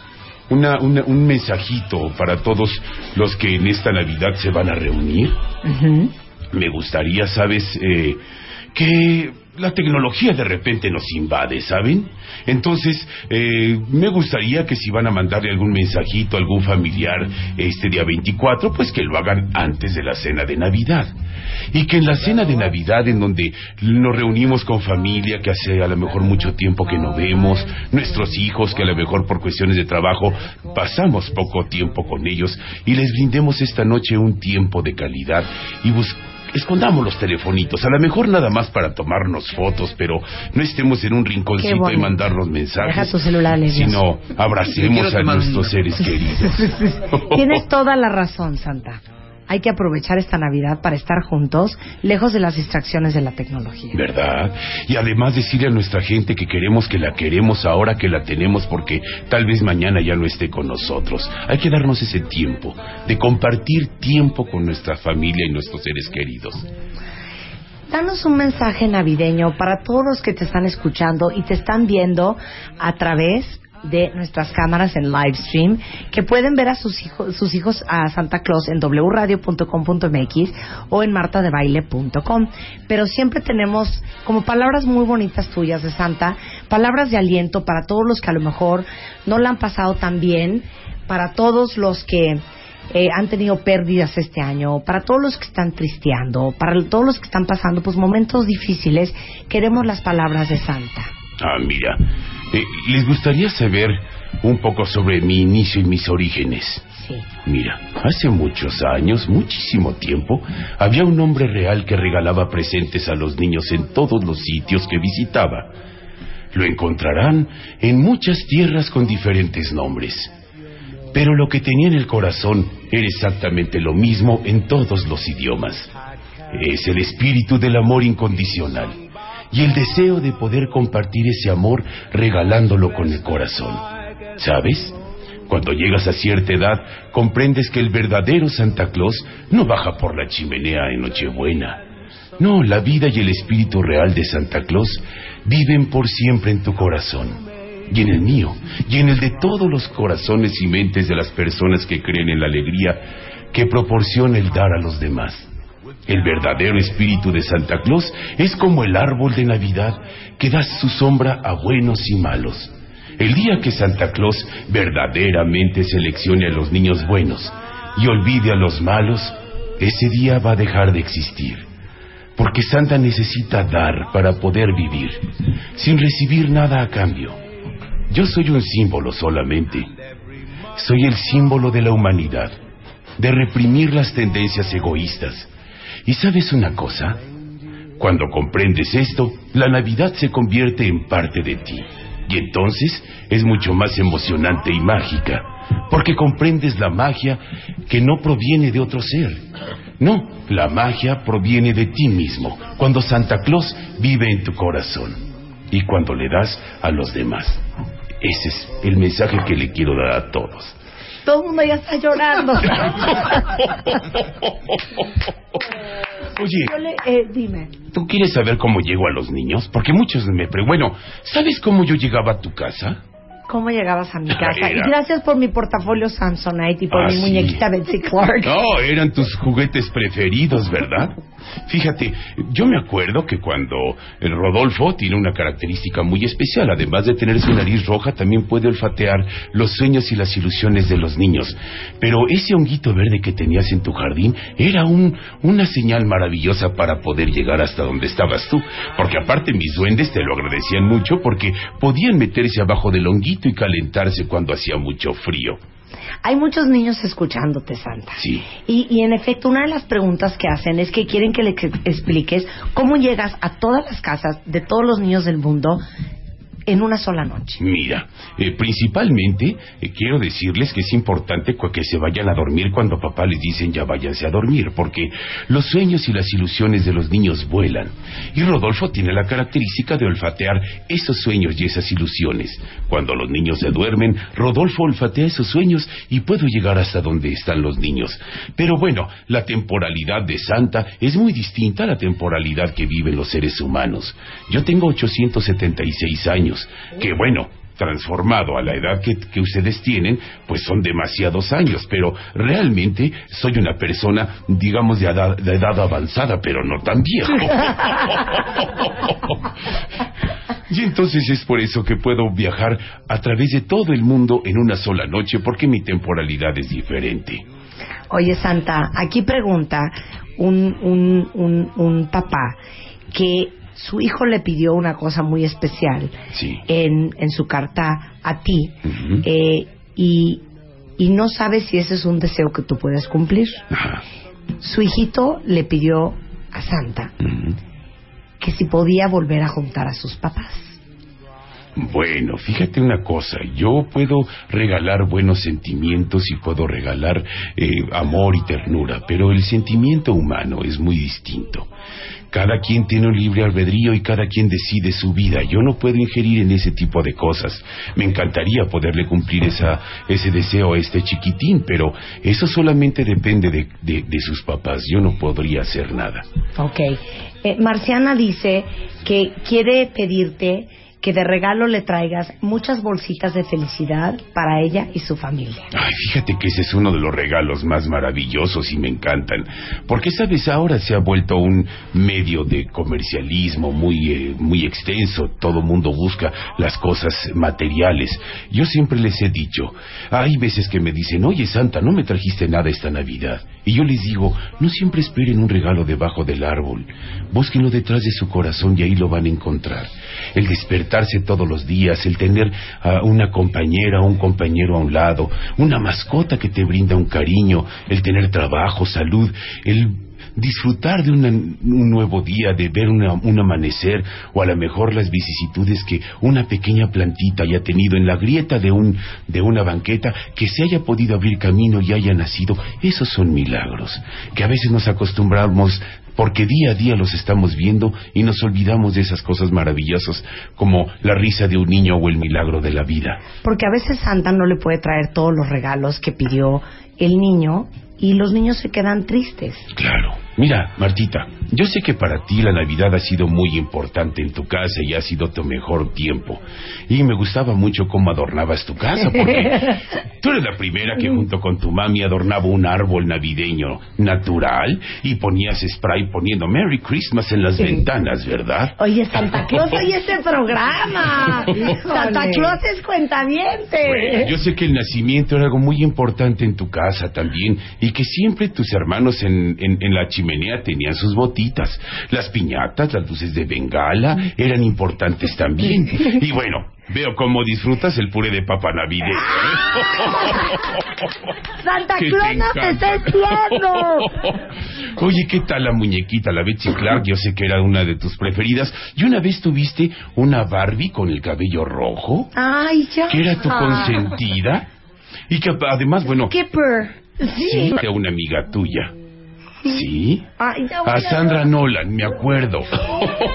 una, una- un mensajito para todos los que en esta Navidad se van a reunir. Me gustaría, ¿sabes? Eh, que la tecnología de repente nos invade, ¿saben? Entonces, eh, me gustaría que si van a mandarle algún mensajito a algún familiar este día 24, pues que lo hagan antes de la cena de Navidad. Y que en la cena de Navidad, en donde nos reunimos con familia que hace a lo mejor mucho tiempo que no vemos, nuestros hijos que a lo mejor por cuestiones de trabajo pasamos poco tiempo con ellos, y les brindemos esta noche un tiempo de calidad y buscamos escondamos los telefonitos, a lo mejor nada más para tomarnos fotos, pero no estemos en un rinconcito y mandarnos mensajes, Deja tu celular, sino abracemos a nuestros seres queridos. [LAUGHS] Tienes toda la razón, Santa. Hay que aprovechar esta Navidad para estar juntos, lejos de las distracciones de la tecnología. ¿Verdad? Y además decirle a nuestra gente que queremos que la queremos ahora que la tenemos porque tal vez mañana ya no esté con nosotros. Hay que darnos ese tiempo de compartir tiempo con nuestra familia y nuestros seres queridos. danos un mensaje navideño para todos los que te están escuchando y te están viendo a través de nuestras cámaras en live stream, que pueden ver a sus hijos, sus hijos a Santa Claus en wradio.com.mx o en martadebaile.com. Pero siempre tenemos como palabras muy bonitas tuyas de Santa, palabras de aliento para todos los que a lo mejor no la han pasado tan bien, para todos los que eh, han tenido pérdidas este año, para todos los que están tristeando, para todos los que están pasando pues momentos difíciles, queremos las palabras de Santa. Ah, mira, eh, ¿les gustaría saber un poco sobre mi inicio y mis orígenes? Sí. Mira, hace muchos años, muchísimo tiempo, había un hombre real que regalaba presentes a los niños en todos los sitios que visitaba. Lo encontrarán en muchas tierras con diferentes nombres. Pero lo que tenía en el corazón era exactamente lo mismo en todos los idiomas. Es el espíritu del amor incondicional y el deseo de poder compartir ese amor regalándolo con el corazón. ¿Sabes? Cuando llegas a cierta edad, comprendes que el verdadero Santa Claus no baja por la chimenea en Nochebuena. No, la vida y el espíritu real de Santa Claus viven por siempre en tu corazón y en el mío, y en el de todos los corazones y mentes de las personas que creen en la alegría que proporciona el dar a los demás. El verdadero espíritu de Santa Claus es como el árbol de Navidad que da su sombra a buenos y malos. El día que Santa Claus verdaderamente seleccione a los niños buenos y olvide a los malos, ese día va a dejar de existir. Porque Santa necesita dar para poder vivir, sin recibir nada a cambio. Yo soy un símbolo solamente. Soy el símbolo de la humanidad, de reprimir las tendencias egoístas. ¿Y sabes una cosa? Cuando comprendes esto, la Navidad se convierte en parte de ti. Y entonces es mucho más emocionante y mágica, porque comprendes la magia que no proviene de otro ser. No, la magia proviene de ti mismo, cuando Santa Claus vive en tu corazón y cuando le das a los demás. Ese es el mensaje que le quiero dar a todos. Todo el mundo ya está llorando. [LAUGHS] Oye, Yo le- eh, dime. ¿tú quieres saber cómo llego a los niños? Porque muchos me preguntan, bueno, ¿sabes cómo yo llegaba a tu casa? ¿Cómo llegabas a mi casa? Y gracias por mi portafolio Samsonite y por Ah, mi sí. muñequita Betsy Clark. No, eran tus juguetes preferidos, ¿verdad? Fíjate, yo me acuerdo que cuando el Rodolfo tiene una característica muy especial, además de tener su nariz roja, también puede olfatear los sueños y las ilusiones de los niños. Pero ese honguito verde que tenías en tu jardín era un, una señal maravillosa para poder llegar hasta donde estabas tú. Porque aparte mis duendes te lo agradecían mucho porque podían meterse abajo del honguito y calentarse cuando hacía mucho frío. Hay muchos niños escuchándote, Santa. Sí. Y, y en efecto, una de las preguntas que hacen es que quieren que les ex- expliques cómo llegas a todas las casas de todos los niños del mundo en una sola noche. Mira, eh, principalmente eh, quiero decirles que es importante que se vayan a dormir cuando papá les dicen ya váyanse a dormir, porque los sueños y las ilusiones de los niños vuelan. Y Rodolfo tiene la característica de olfatear esos sueños y esas ilusiones. Cuando los niños se duermen, Rodolfo olfatea esos sueños y puedo llegar hasta donde están los niños. Pero bueno, la temporalidad de Santa es muy distinta a la temporalidad que viven los seres humanos. Yo tengo 876 años, que bueno, transformado a la edad que, ustedes tienen, pues son demasiados años, pero realmente soy una persona, digamos, de edad, de edad avanzada, pero no tan viejo. [LAUGHS] Y entonces es por eso que puedo viajar a través de todo el mundo en una sola noche, porque mi temporalidad es diferente. Oye, Santa, aquí pregunta un, un, un, un papá que su hijo le pidió una cosa muy especial Sí. en, en su carta a ti eh, y, y no sabe si ese es un deseo que tú puedes cumplir. Ajá. Su hijito le pidió a Santa que si podía volver a juntar a sus papás. Bueno, fíjate una cosa, yo puedo regalar buenos sentimientos y puedo regalar eh, amor y ternura, pero el sentimiento humano es muy distinto. Cada quien tiene un libre albedrío y cada quien decide su vida. Yo no puedo ingerir en ese tipo de cosas. Me encantaría poderle cumplir esa, ese deseo a este chiquitín, pero eso solamente depende de, de- de sus papás. Yo no podría hacer nada. Ok. Eh, Marciana dice que quiere pedirte que de regalo le traigas muchas bolsitas de felicidad para ella y su familia. Ay, fíjate que ese es uno de los regalos más maravillosos y me encantan. Porque, sabes, ahora se ha vuelto un medio de comercialismo muy, eh, muy extenso. Todo mundo busca las cosas materiales. Yo siempre les he dicho, hay veces que me dicen, oye Santa, no me trajiste nada esta Navidad. Y yo les digo, no siempre esperen un regalo debajo del árbol. Búsquenlo detrás de su corazón y ahí lo van a encontrar. El todos los días, el tener a una compañera o un compañero a un lado, una mascota que te brinda un cariño, el tener trabajo, salud, el disfrutar de un nuevo día, de ver un amanecer o a lo mejor las vicisitudes que una pequeña plantita haya tenido en la grieta de, un, de una banqueta, que se haya podido abrir camino y haya nacido, esos son milagros, que a veces nos acostumbramos porque día a día los estamos viendo y nos olvidamos de esas cosas maravillosas como la risa de un niño o el milagro de la vida. Porque a veces Santa no le puede traer todos los regalos que pidió el niño y los niños se quedan tristes. Claro. Mira, Martita, yo sé que para ti la Navidad ha sido muy importante en tu casa y ha sido tu mejor tiempo. Y me gustaba mucho cómo adornabas tu casa, porque [LAUGHS] tú eres la primera que junto con tu mami adornaba un árbol navideño natural y ponías spray poniendo Merry Christmas en las ventanas, ¿verdad? Oye, Santa Claus, oye este programa. Santa Claus es cuentaviente. Bueno, yo sé que el nacimiento era algo muy importante en tu casa también y que siempre tus hermanos en, en- en la chimenea tenían sus botitas. Las piñatas, las luces de bengala eran importantes también. Y bueno, veo cómo disfrutas el puré de papa navideño. ¿eh? [LAUGHS] Santa Claus no te está espiando. [LAUGHS] Oye, ¿qué tal la muñequita, la Betsy Clark? Yo sé que era una de tus preferidas. ¿Y una vez tuviste una Barbie con el cabello rojo? Ay, ya. que era tu consentida y que además, bueno, Skipper. sí, era una amiga tuya. ¿Sí? Ay, A Sandra Nolan, me acuerdo.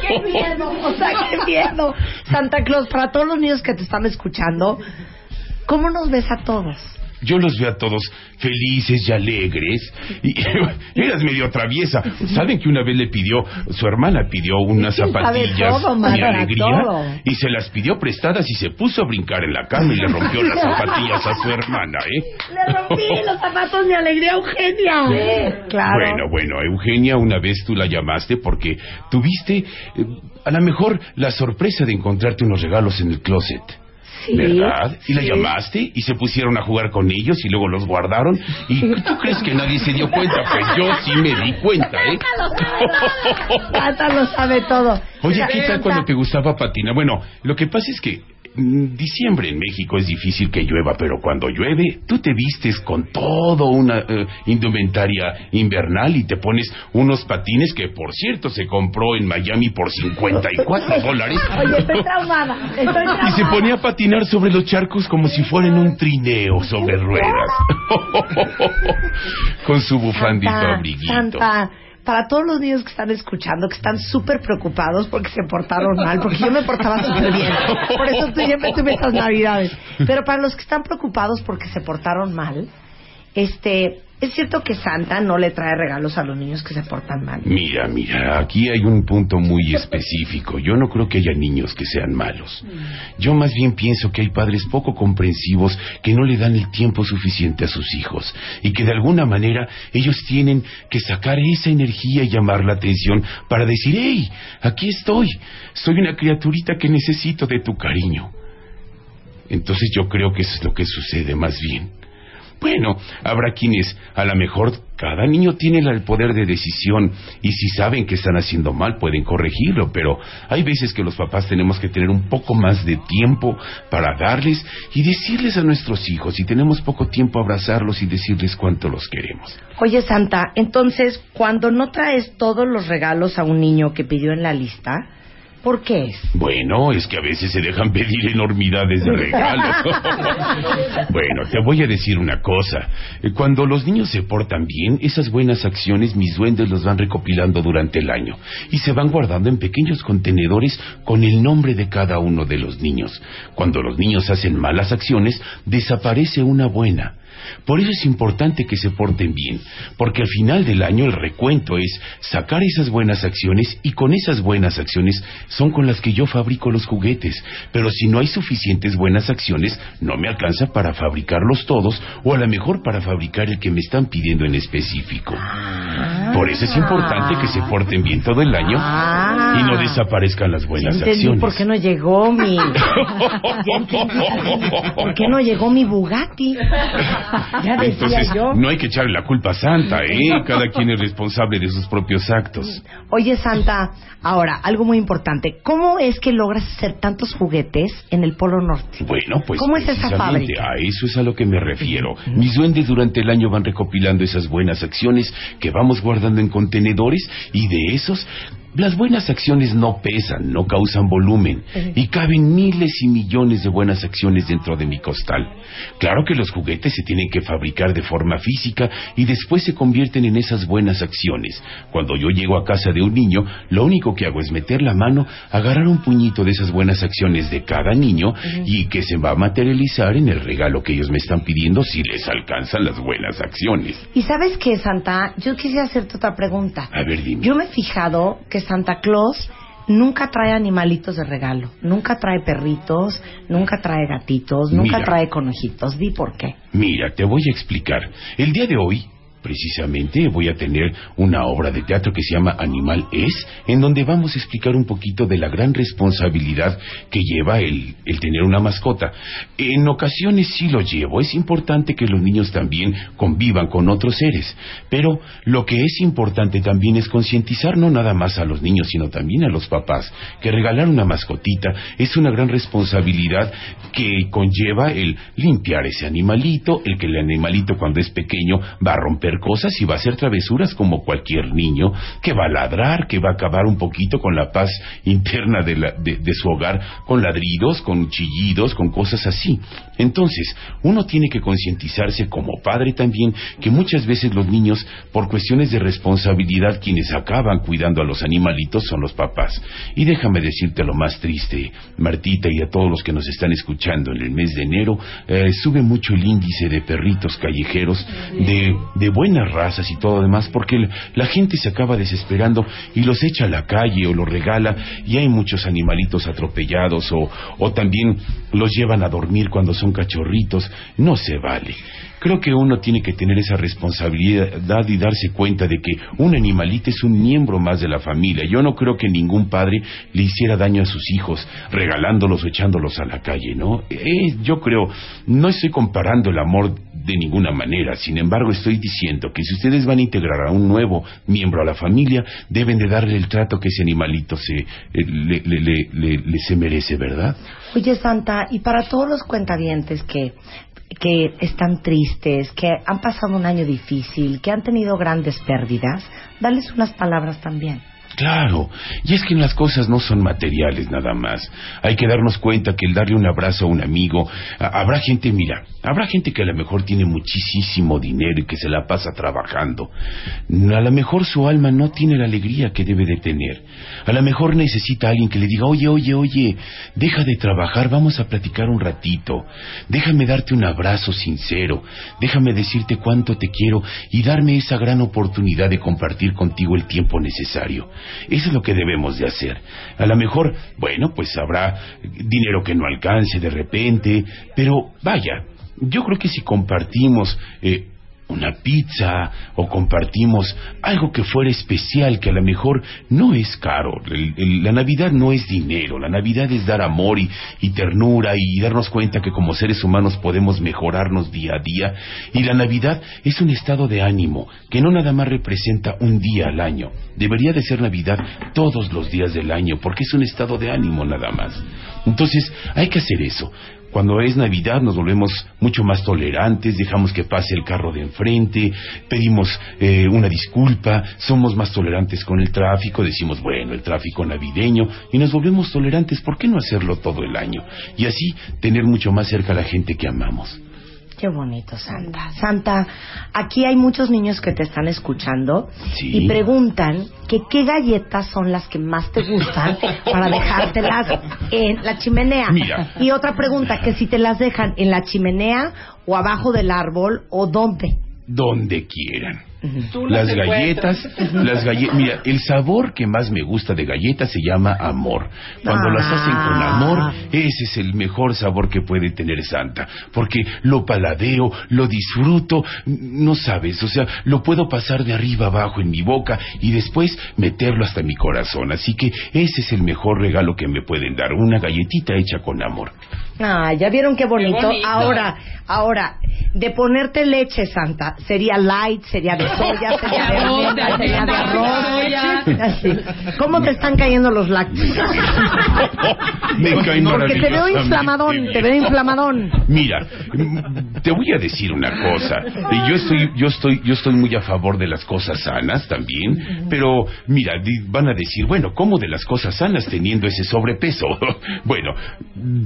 ¡Qué miedo! O sea, qué miedo. Santa Claus, para todos los niños que te están escuchando, ¿cómo nos ves a todos? Yo los veo a todos felices y alegres. Y [LAUGHS] eras medio traviesa. ¿Saben que una vez le pidió, su hermana pidió unas Sí, zapatillas, todo, mi Mara, alegría, todo. y se las pidió prestadas y se puso a brincar en la cama y le rompió las [LAUGHS] zapatillas a su hermana, ¿eh? [LAUGHS] Le rompí los zapatos de alegría a Eugenia. Claro. Bueno, bueno, Eugenia, una vez tú la llamaste porque tuviste eh, a lo mejor la sorpresa de encontrarte unos regalos en el closet. Sí, ¿Verdad? Y la sí. llamaste y se pusieron a jugar con ellos y luego los guardaron. ¿Y tú [LAUGHS] crees que nadie se dio cuenta? Pues yo sí me di cuenta, ¿eh? Santa [LAUGHS] lo sabe todo. Oye, ¿qué tal cuando te gustaba patinar? Bueno, lo que pasa es que diciembre en México es difícil que llueva, pero cuando llueve, tú te vistes con todo una eh, indumentaria invernal y te pones unos patines que, por cierto, se compró en Miami por 54 [LAUGHS] dólares. Oye, estoy traumada. Estoy traumada. Y se ponía a patinar sobre los charcos como si fueran un trineo sobre ruedas. [LAUGHS] Con su bufandito abriguito. Santa, para todos los niños que están escuchando, que están súper preocupados porque se portaron mal, porque yo me portaba súper bien. Por eso siempre tuve estas navidades. Pero para los que están preocupados porque se portaron mal, este, es cierto que Santa no le trae regalos a los niños que se portan mal. Mira, mira, aquí hay un punto muy específico. Yo no creo que haya niños que sean malos. Yo más bien pienso que hay padres poco comprensivos que no le dan el tiempo suficiente a sus hijos y que de alguna manera ellos tienen que sacar esa energía y llamar la atención para decir, hey, aquí estoy, soy una criaturita que necesito de tu cariño. Entonces yo creo que eso es lo que sucede más bien. Bueno, habrá quienes, a lo mejor, cada niño tiene el poder de decisión y si saben que están haciendo mal pueden corregirlo, pero hay veces que los papás tenemos que tener un poco más de tiempo para darles y decirles a nuestros hijos, y tenemos poco tiempo abrazarlos y decirles cuánto los queremos. Oye, Santa, entonces, cuando no traes todos los regalos a un niño que pidió en la lista, ¿Por qué es? Bueno, es que a veces se dejan pedir enormidades de regalos. [LAUGHS] bueno, te voy a decir una cosa. Eh, Cuando los niños se portan bien, esas buenas acciones mis duendes los van recopilando durante el año y se van guardando en pequeños contenedores con el nombre de cada uno de los niños. Cuando los niños hacen malas acciones, desaparece una buena. Por eso es importante que se porten bien, porque al final del año el recuento es sacar esas buenas acciones y con esas buenas acciones son con las que yo fabrico los juguetes. Pero si no hay suficientes buenas acciones, no me alcanza para fabricarlos todos o a lo mejor para fabricar el que me están pidiendo en específico. Por eso es importante que se porten bien todo el año y no desaparezcan las buenas Ya entendí acciones. por qué no llegó mi... [LAUGHS] [LAUGHS] Por qué no llegó mi Bugatti. [LAUGHS] Ya decía Entonces, yo. no hay que echarle la culpa a Santa, ¿eh? Cada quien es responsable de sus propios actos. Oye, Santa, ahora, algo muy importante. ¿Cómo es que logras hacer tantos juguetes en el Polo Norte? Bueno, pues ¿Cómo es esa fábrica? a eso es a lo que me refiero. Mis duendes durante el año van recopilando esas buenas acciones que vamos guardando en contenedores y de esos las buenas acciones no pesan, no causan volumen y caben miles y millones de buenas acciones dentro de mi costal. Claro que los juguetes se tienen que fabricar de forma física y después se convierten en esas buenas acciones. Cuando yo llego a casa de un niño, lo único que hago es meter la mano, agarrar un puñito de esas buenas acciones de cada niño y que se va a materializar en el regalo que ellos me están pidiendo si les alcanzan las buenas acciones. Y sabes qué, Santa, yo quisiera hacerte otra pregunta. A ver, dime. Yo me he fijado que Santa Claus nunca trae animalitos de regalo, nunca trae perritos, nunca trae gatitos, nunca Mira. trae conejitos. Di por qué. Mira, te voy a explicar. El día de hoy, precisamente, voy a tener una obra de teatro que se llama Animal Es, en donde vamos a explicar un poquito de la gran responsabilidad que lleva el, el tener una mascota. En ocasiones sí lo llevo. Es importante que los niños también convivan con otros seres. Pero lo que es importante también es concientizar no nada más a los niños, sino también a los papás, que regalar una mascotita es una gran responsabilidad que conlleva el limpiar ese animalito, el que el animalito cuando es pequeño va a romper cosas y va a hacer travesuras como cualquier niño, que va a ladrar, que va a acabar un poquito con la paz interna de, su hogar, con ladridos, con chillidos, con cosas así. Entonces, uno tiene que concientizarse como padre también que muchas veces los niños, por cuestiones de responsabilidad, quienes acaban cuidando a los animalitos son los papás. Y déjame decirte lo más triste, Martita, y a todos los que nos están escuchando en el mes de enero, eh, sube mucho el índice de perritos callejeros, de, de buenas razas y todo demás, porque la gente se acaba desesperando y los echa a la calle o los regala, y hay muchos animalitos atropellados o, o también los llevan a dormir cuando son cachorritos. No se vale. Creo que uno tiene que tener esa responsabilidad y darse cuenta de que un animalito es un miembro más de la familia. Yo no creo que ningún padre le hiciera daño a sus hijos regalándolos o echándolos a la calle, ¿no? Eh, yo creo, no estoy comparando el amor de ninguna manera. Sin embargo, estoy diciendo que si ustedes van a integrar a un nuevo miembro a la familia, deben de darle el trato que ese animalito se, eh, le, le- se merece, ¿verdad? Oye, Santa, y para todos los cuentavientes que, que están tristes, que han pasado un año difícil, que han tenido grandes pérdidas, dales unas palabras también. Claro, y es que las cosas no son materiales nada más. Hay que darnos cuenta que el darle un abrazo a un amigo, habrá gente, mira, habrá gente que a lo mejor tiene muchísimo dinero y que se la pasa trabajando. A lo mejor su alma no tiene la alegría que debe de tener. A lo mejor necesita a alguien que le diga, oye, oye, oye, deja de trabajar, vamos a platicar un ratito. Déjame darte un abrazo sincero. Déjame decirte cuánto te quiero y darme esa gran oportunidad de compartir contigo el tiempo necesario. Eso es lo que debemos de hacer. A lo mejor, bueno, pues habrá dinero que no alcance de repente, pero vaya, yo creo que si compartimos eh, una pizza o compartimos algo que fuera especial, que a lo mejor no es caro. La Navidad no es dinero, la Navidad es dar amor y, y ternura y darnos cuenta que como seres humanos podemos mejorarnos día a día. Y la Navidad es un estado de ánimo que no nada más representa un día al año. Debería de ser Navidad todos los días del año porque es un estado de ánimo nada más. Entonces hay que hacer eso. Cuando es Navidad nos volvemos mucho más tolerantes, dejamos que pase el carro de enfrente, pedimos eh, una disculpa, somos más tolerantes con el tráfico, decimos, bueno, el tráfico navideño, y nos volvemos tolerantes, ¿por qué no hacerlo todo el año? Y así tener mucho más cerca a la gente que amamos. Qué bonito, Santa. Santa, aquí hay muchos niños que te están escuchando Sí. y preguntan que qué galletas son las que más te gustan para [LAUGHS] dejártelas en la chimenea. Mira. Y otra pregunta, que si te las dejan en la chimenea o abajo del árbol o dónde. Donde quieran. Tú Las las galletas, las galletas, mira, el sabor que más me gusta de galletas se llama amor. Cuando Ah. las hacen con amor, ese es el mejor sabor que puede tener Santa, porque lo paladeo, lo disfruto, no sabes, o sea, lo puedo pasar de arriba abajo en mi boca y después meterlo hasta mi corazón. Así que ese es el mejor regalo que me pueden dar, una galletita hecha con amor. Ah, ya vieron qué bonito. Qué bonito. Ahora, ahora, de ponerte leche, Santa, sería light, sería de [LAUGHS] soya, sería de almendra, sería de arroz. Así. ¿Cómo te están cayendo los lácteos? [LAUGHS] Me caen Porque te veo inflamadón, te veo inflamadón. Mira, mm, te voy a decir una cosa. Yo estoy, yo estoy, yo estoy muy a favor de las cosas sanas también, pero mira, van a decir, bueno, ¿cómo de las cosas sanas teniendo ese sobrepeso? [LAUGHS] bueno,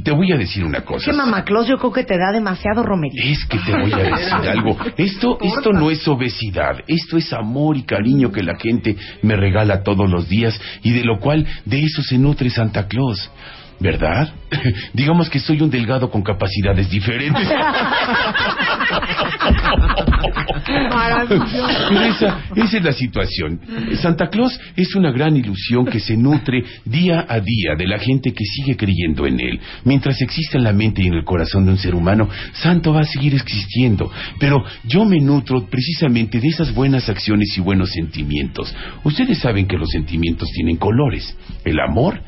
te voy a decir una cosa. Que mamá Claus yo creo que te da demasiado romería. Es que te voy a [LAUGHS] decir algo. Esto, esto no es obesidad, esto es amor y cariño que la gente me regala todos los días y de lo cual de eso se nutre Santa Claus. ¿Verdad? [LAUGHS] Digamos que soy un delgado con capacidades diferentes. [LAUGHS] Pero esa, esa es la situación. Santa Claus es una gran ilusión que se nutre día a día de la gente que sigue creyendo en él. Mientras exista en la mente y en el corazón de un ser humano, Santo va a seguir existiendo. Pero yo me nutro precisamente de esas buenas acciones y buenos sentimientos. Ustedes saben que los sentimientos tienen colores. El amor,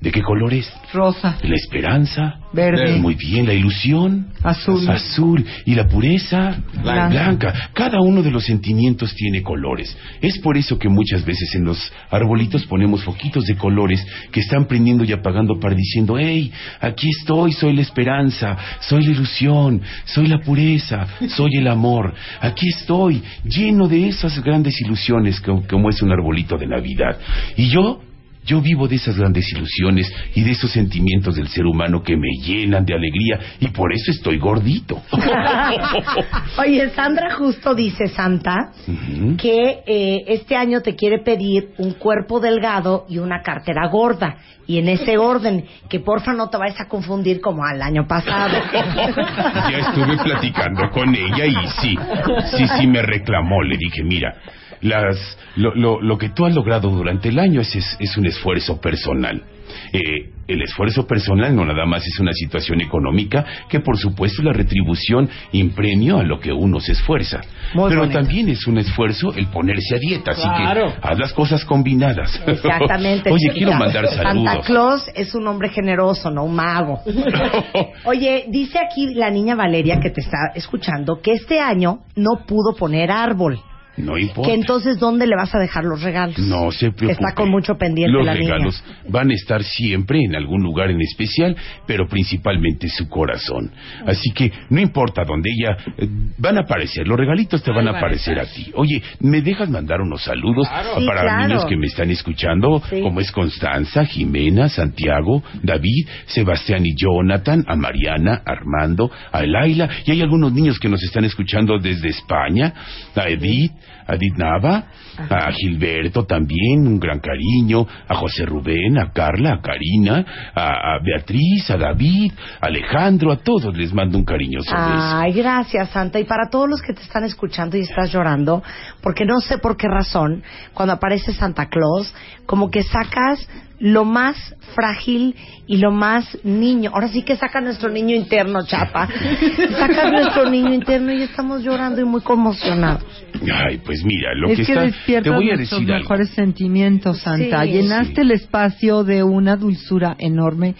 ¿de qué color es? Rosa. La esperanza. Verde. Muy bien. La ilusión. Azul. Azul. Y la pureza. Blanca. Blanca. Cada uno de los sentimientos tiene colores. Es por eso que muchas veces en los arbolitos ponemos foquitos de colores que están prendiendo y apagando para diciendo, hey, aquí estoy, soy la esperanza, soy la ilusión, soy la pureza, soy el amor. Aquí estoy, lleno de esas grandes ilusiones co- como es un arbolito de Navidad. Y yo yo vivo de esas grandes ilusiones y de esos sentimientos del ser humano que me llenan de alegría y por eso estoy gordito. [LAUGHS] Oye, Sandra justo dice, Santa, que eh, este año te quiere pedir un cuerpo delgado y una cartera gorda. Y en ese orden, que porfa no te vayas a confundir como al año pasado. [LAUGHS] Ya estuve platicando con ella y sí, sí, sí me reclamó. Le dije, mira, las, lo, lo, lo que tú has logrado durante el año es, es, es un esfuerzo personal. Eh, el esfuerzo personal no nada más es una situación económica que por supuesto es la retribución y premio a lo que uno se esfuerza. Muy Pero bonito. también es un esfuerzo el ponerse a dieta, así Claro. que haz las cosas combinadas. Exactamente. [LAUGHS] Oye, quiero mandar Santa saludos. Claus es un hombre generoso, no un mago. [LAUGHS] Oye, dice aquí la niña Valeria que te está escuchando que este año no pudo poner árbol. No importa. Que entonces, ¿dónde le vas a dejar los regalos? No se preocupe. Está con mucho pendiente Los la regalos van a estar siempre en algún lugar en especial, pero principalmente su corazón. Así que no importa dónde ella eh, van a aparecer, los regalitos te van a aparecer a ti. Oye, ¿me dejas mandar unos saludos Sí, para claro. niños que me están escuchando? Sí. Como es Constanza, Jimena, Santiago, David, Sebastián y Jonathan, a Mariana, Armando, a Laila, y hay algunos niños que nos están escuchando desde España, a Edith, a Edith Nava, a Gilberto también, un gran cariño, a José Rubén, a Carla, a Karina, a, a Beatriz, a David, a Alejandro, a todos les mando un cariñoso beso. Ay, gracias, Santa. Y para todos los que te están escuchando y estás llorando, porque no sé por qué razón, cuando aparece Santa Claus, como que sacas lo más frágil y lo más niño. Ahora sí que saca nuestro niño interno, chapa. Sacas nuestro niño interno y estamos llorando y muy conmocionados. Ay, pues mira, lo es que, que, está... Te voy a nuestros decir algo. mejores sentimientos, Santa. Sí. Llenaste el espacio de una dulzura enorme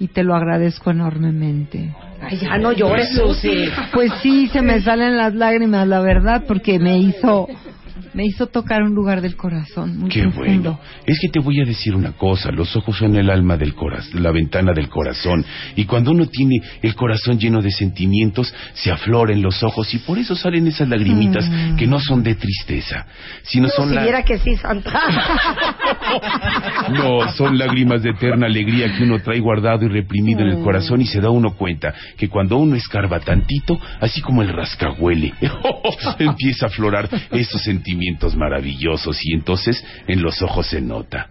y te lo agradezco enormemente. Ay, ya no llores, Susi. Pues sí, se me salen las lágrimas, la verdad, porque me hizo Me hizo tocar un lugar del corazón muy Qué profundo. bueno. Es que te voy a decir una cosa, los ojos son el alma del corazón, la ventana del corazón. Y cuando uno tiene el corazón lleno de sentimientos, se afloran los ojos y por eso salen esas lagrimitas Mm. que no son de tristeza, sino son si la- viera que sí, Santa. No, son lágrimas de eterna alegría que uno trae guardado y reprimido en el Mm. corazón y se da uno cuenta que cuando uno escarba tantito, así como el rascahuele, [LAUGHS] empieza a aflorar esos sentimientos maravillosos y entonces en los ojos se nota.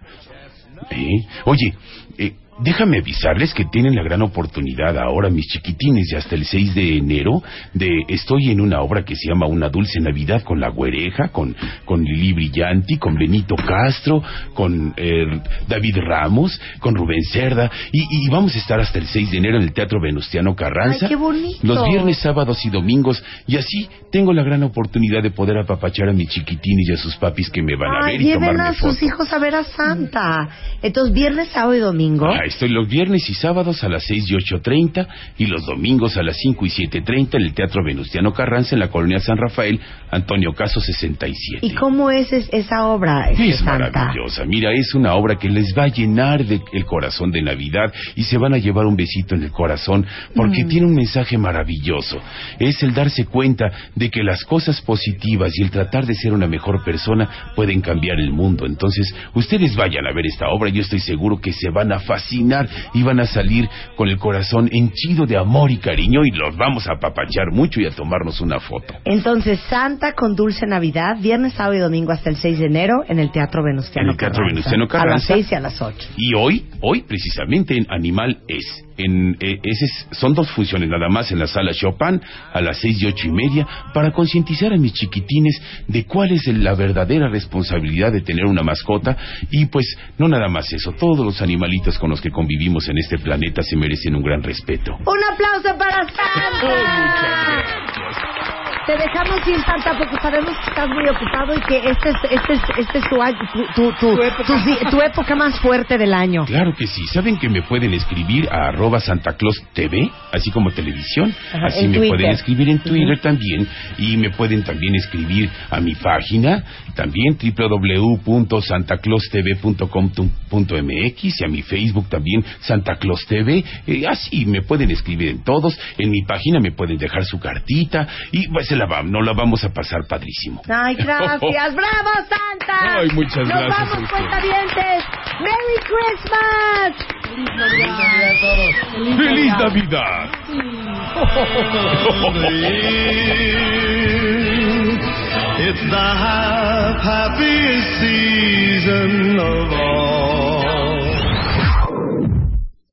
¿Eh? Oye, eh, déjame avisarles que tienen la gran oportunidad ahora, mis chiquitines, y hasta el 6 de enero, de estoy en una obra que se llama Una Dulce Navidad con La Güereja, con, con Lili Brillanti, con Benito Castro, con eh, David Ramos, con Rubén Cerda, y, y vamos a estar hasta el 6 de enero en el Teatro Venustiano Carranza. Ay, qué bonito. Los viernes, sábados y domingos, y así tengo la gran oportunidad de poder apapachar a mis chiquitines y a sus papis que me van a ver y tomarme a sus hijos a ver a Santa. Entonces, viernes, sábado y domingo. Estoy los viernes y sábados a las 6 y 8.30 y los domingos a las 5 y 7.30 en el Teatro Venustiano Carranza en la colonia San Rafael, Antonio Caso 67. ¿Y cómo es, es- esa obra, este, Es Santa? maravillosa. Mira, es una obra que les va a llenar de el corazón de Navidad y se van a llevar un besito en el corazón porque Mm. tiene un mensaje maravilloso. Es el darse cuenta de que las cosas positivas y el tratar de ser una mejor persona pueden cambiar el mundo. Entonces, ustedes vayan a ver esta obra. Yo estoy seguro que se van a fascinar y van a salir con el corazón henchido de amor y cariño y los vamos a apapachar mucho y a tomarnos una foto. Entonces, Santa con Dulce Navidad, viernes, sábado y domingo hasta el 6 de enero en el Teatro Venustiano En el Teatro Carranza. Venustiano A las Carranza. 6 y a las 8. Y hoy, hoy precisamente en Animal es. En, eh, ese es- son dos funciones nada más en la sala Chopin a las seis y ocho y media para concientizar a mis chiquitines de cuál es el- la verdadera responsabilidad de tener una mascota y pues no nada más eso, todos los animalitos con los que convivimos en este planeta se merecen un gran respeto. ¡Un aplauso para Santa! Te dejamos sin Santa porque sabemos que estás muy ocupado y que este es, este es, este es tu, tu, tu, tu, tu di- tu época más fuerte del año. Claro que sí. ¿Saben que me pueden escribir a arroba Santa Claus TV, así como televisión? Ajá, así me Twitter. pueden escribir en Twitter también. Y me pueden también escribir a mi página, también www.santaclaustv.com.mx y a mi Facebook también, Santa Claus TV. Eh, así me pueden escribir en todos. En mi página me pueden dejar su cartita y pues se la va- no la vamos a pasar padrísimo. Ay, [LAUGHS] gracias. [LAUGHS] ¡Bravo, Santa! Ay, muchas Nos gracias a vamos, cuentavientes. ¡Merry Christmas! ¡Feliz Navidad! It's the happiest season of all.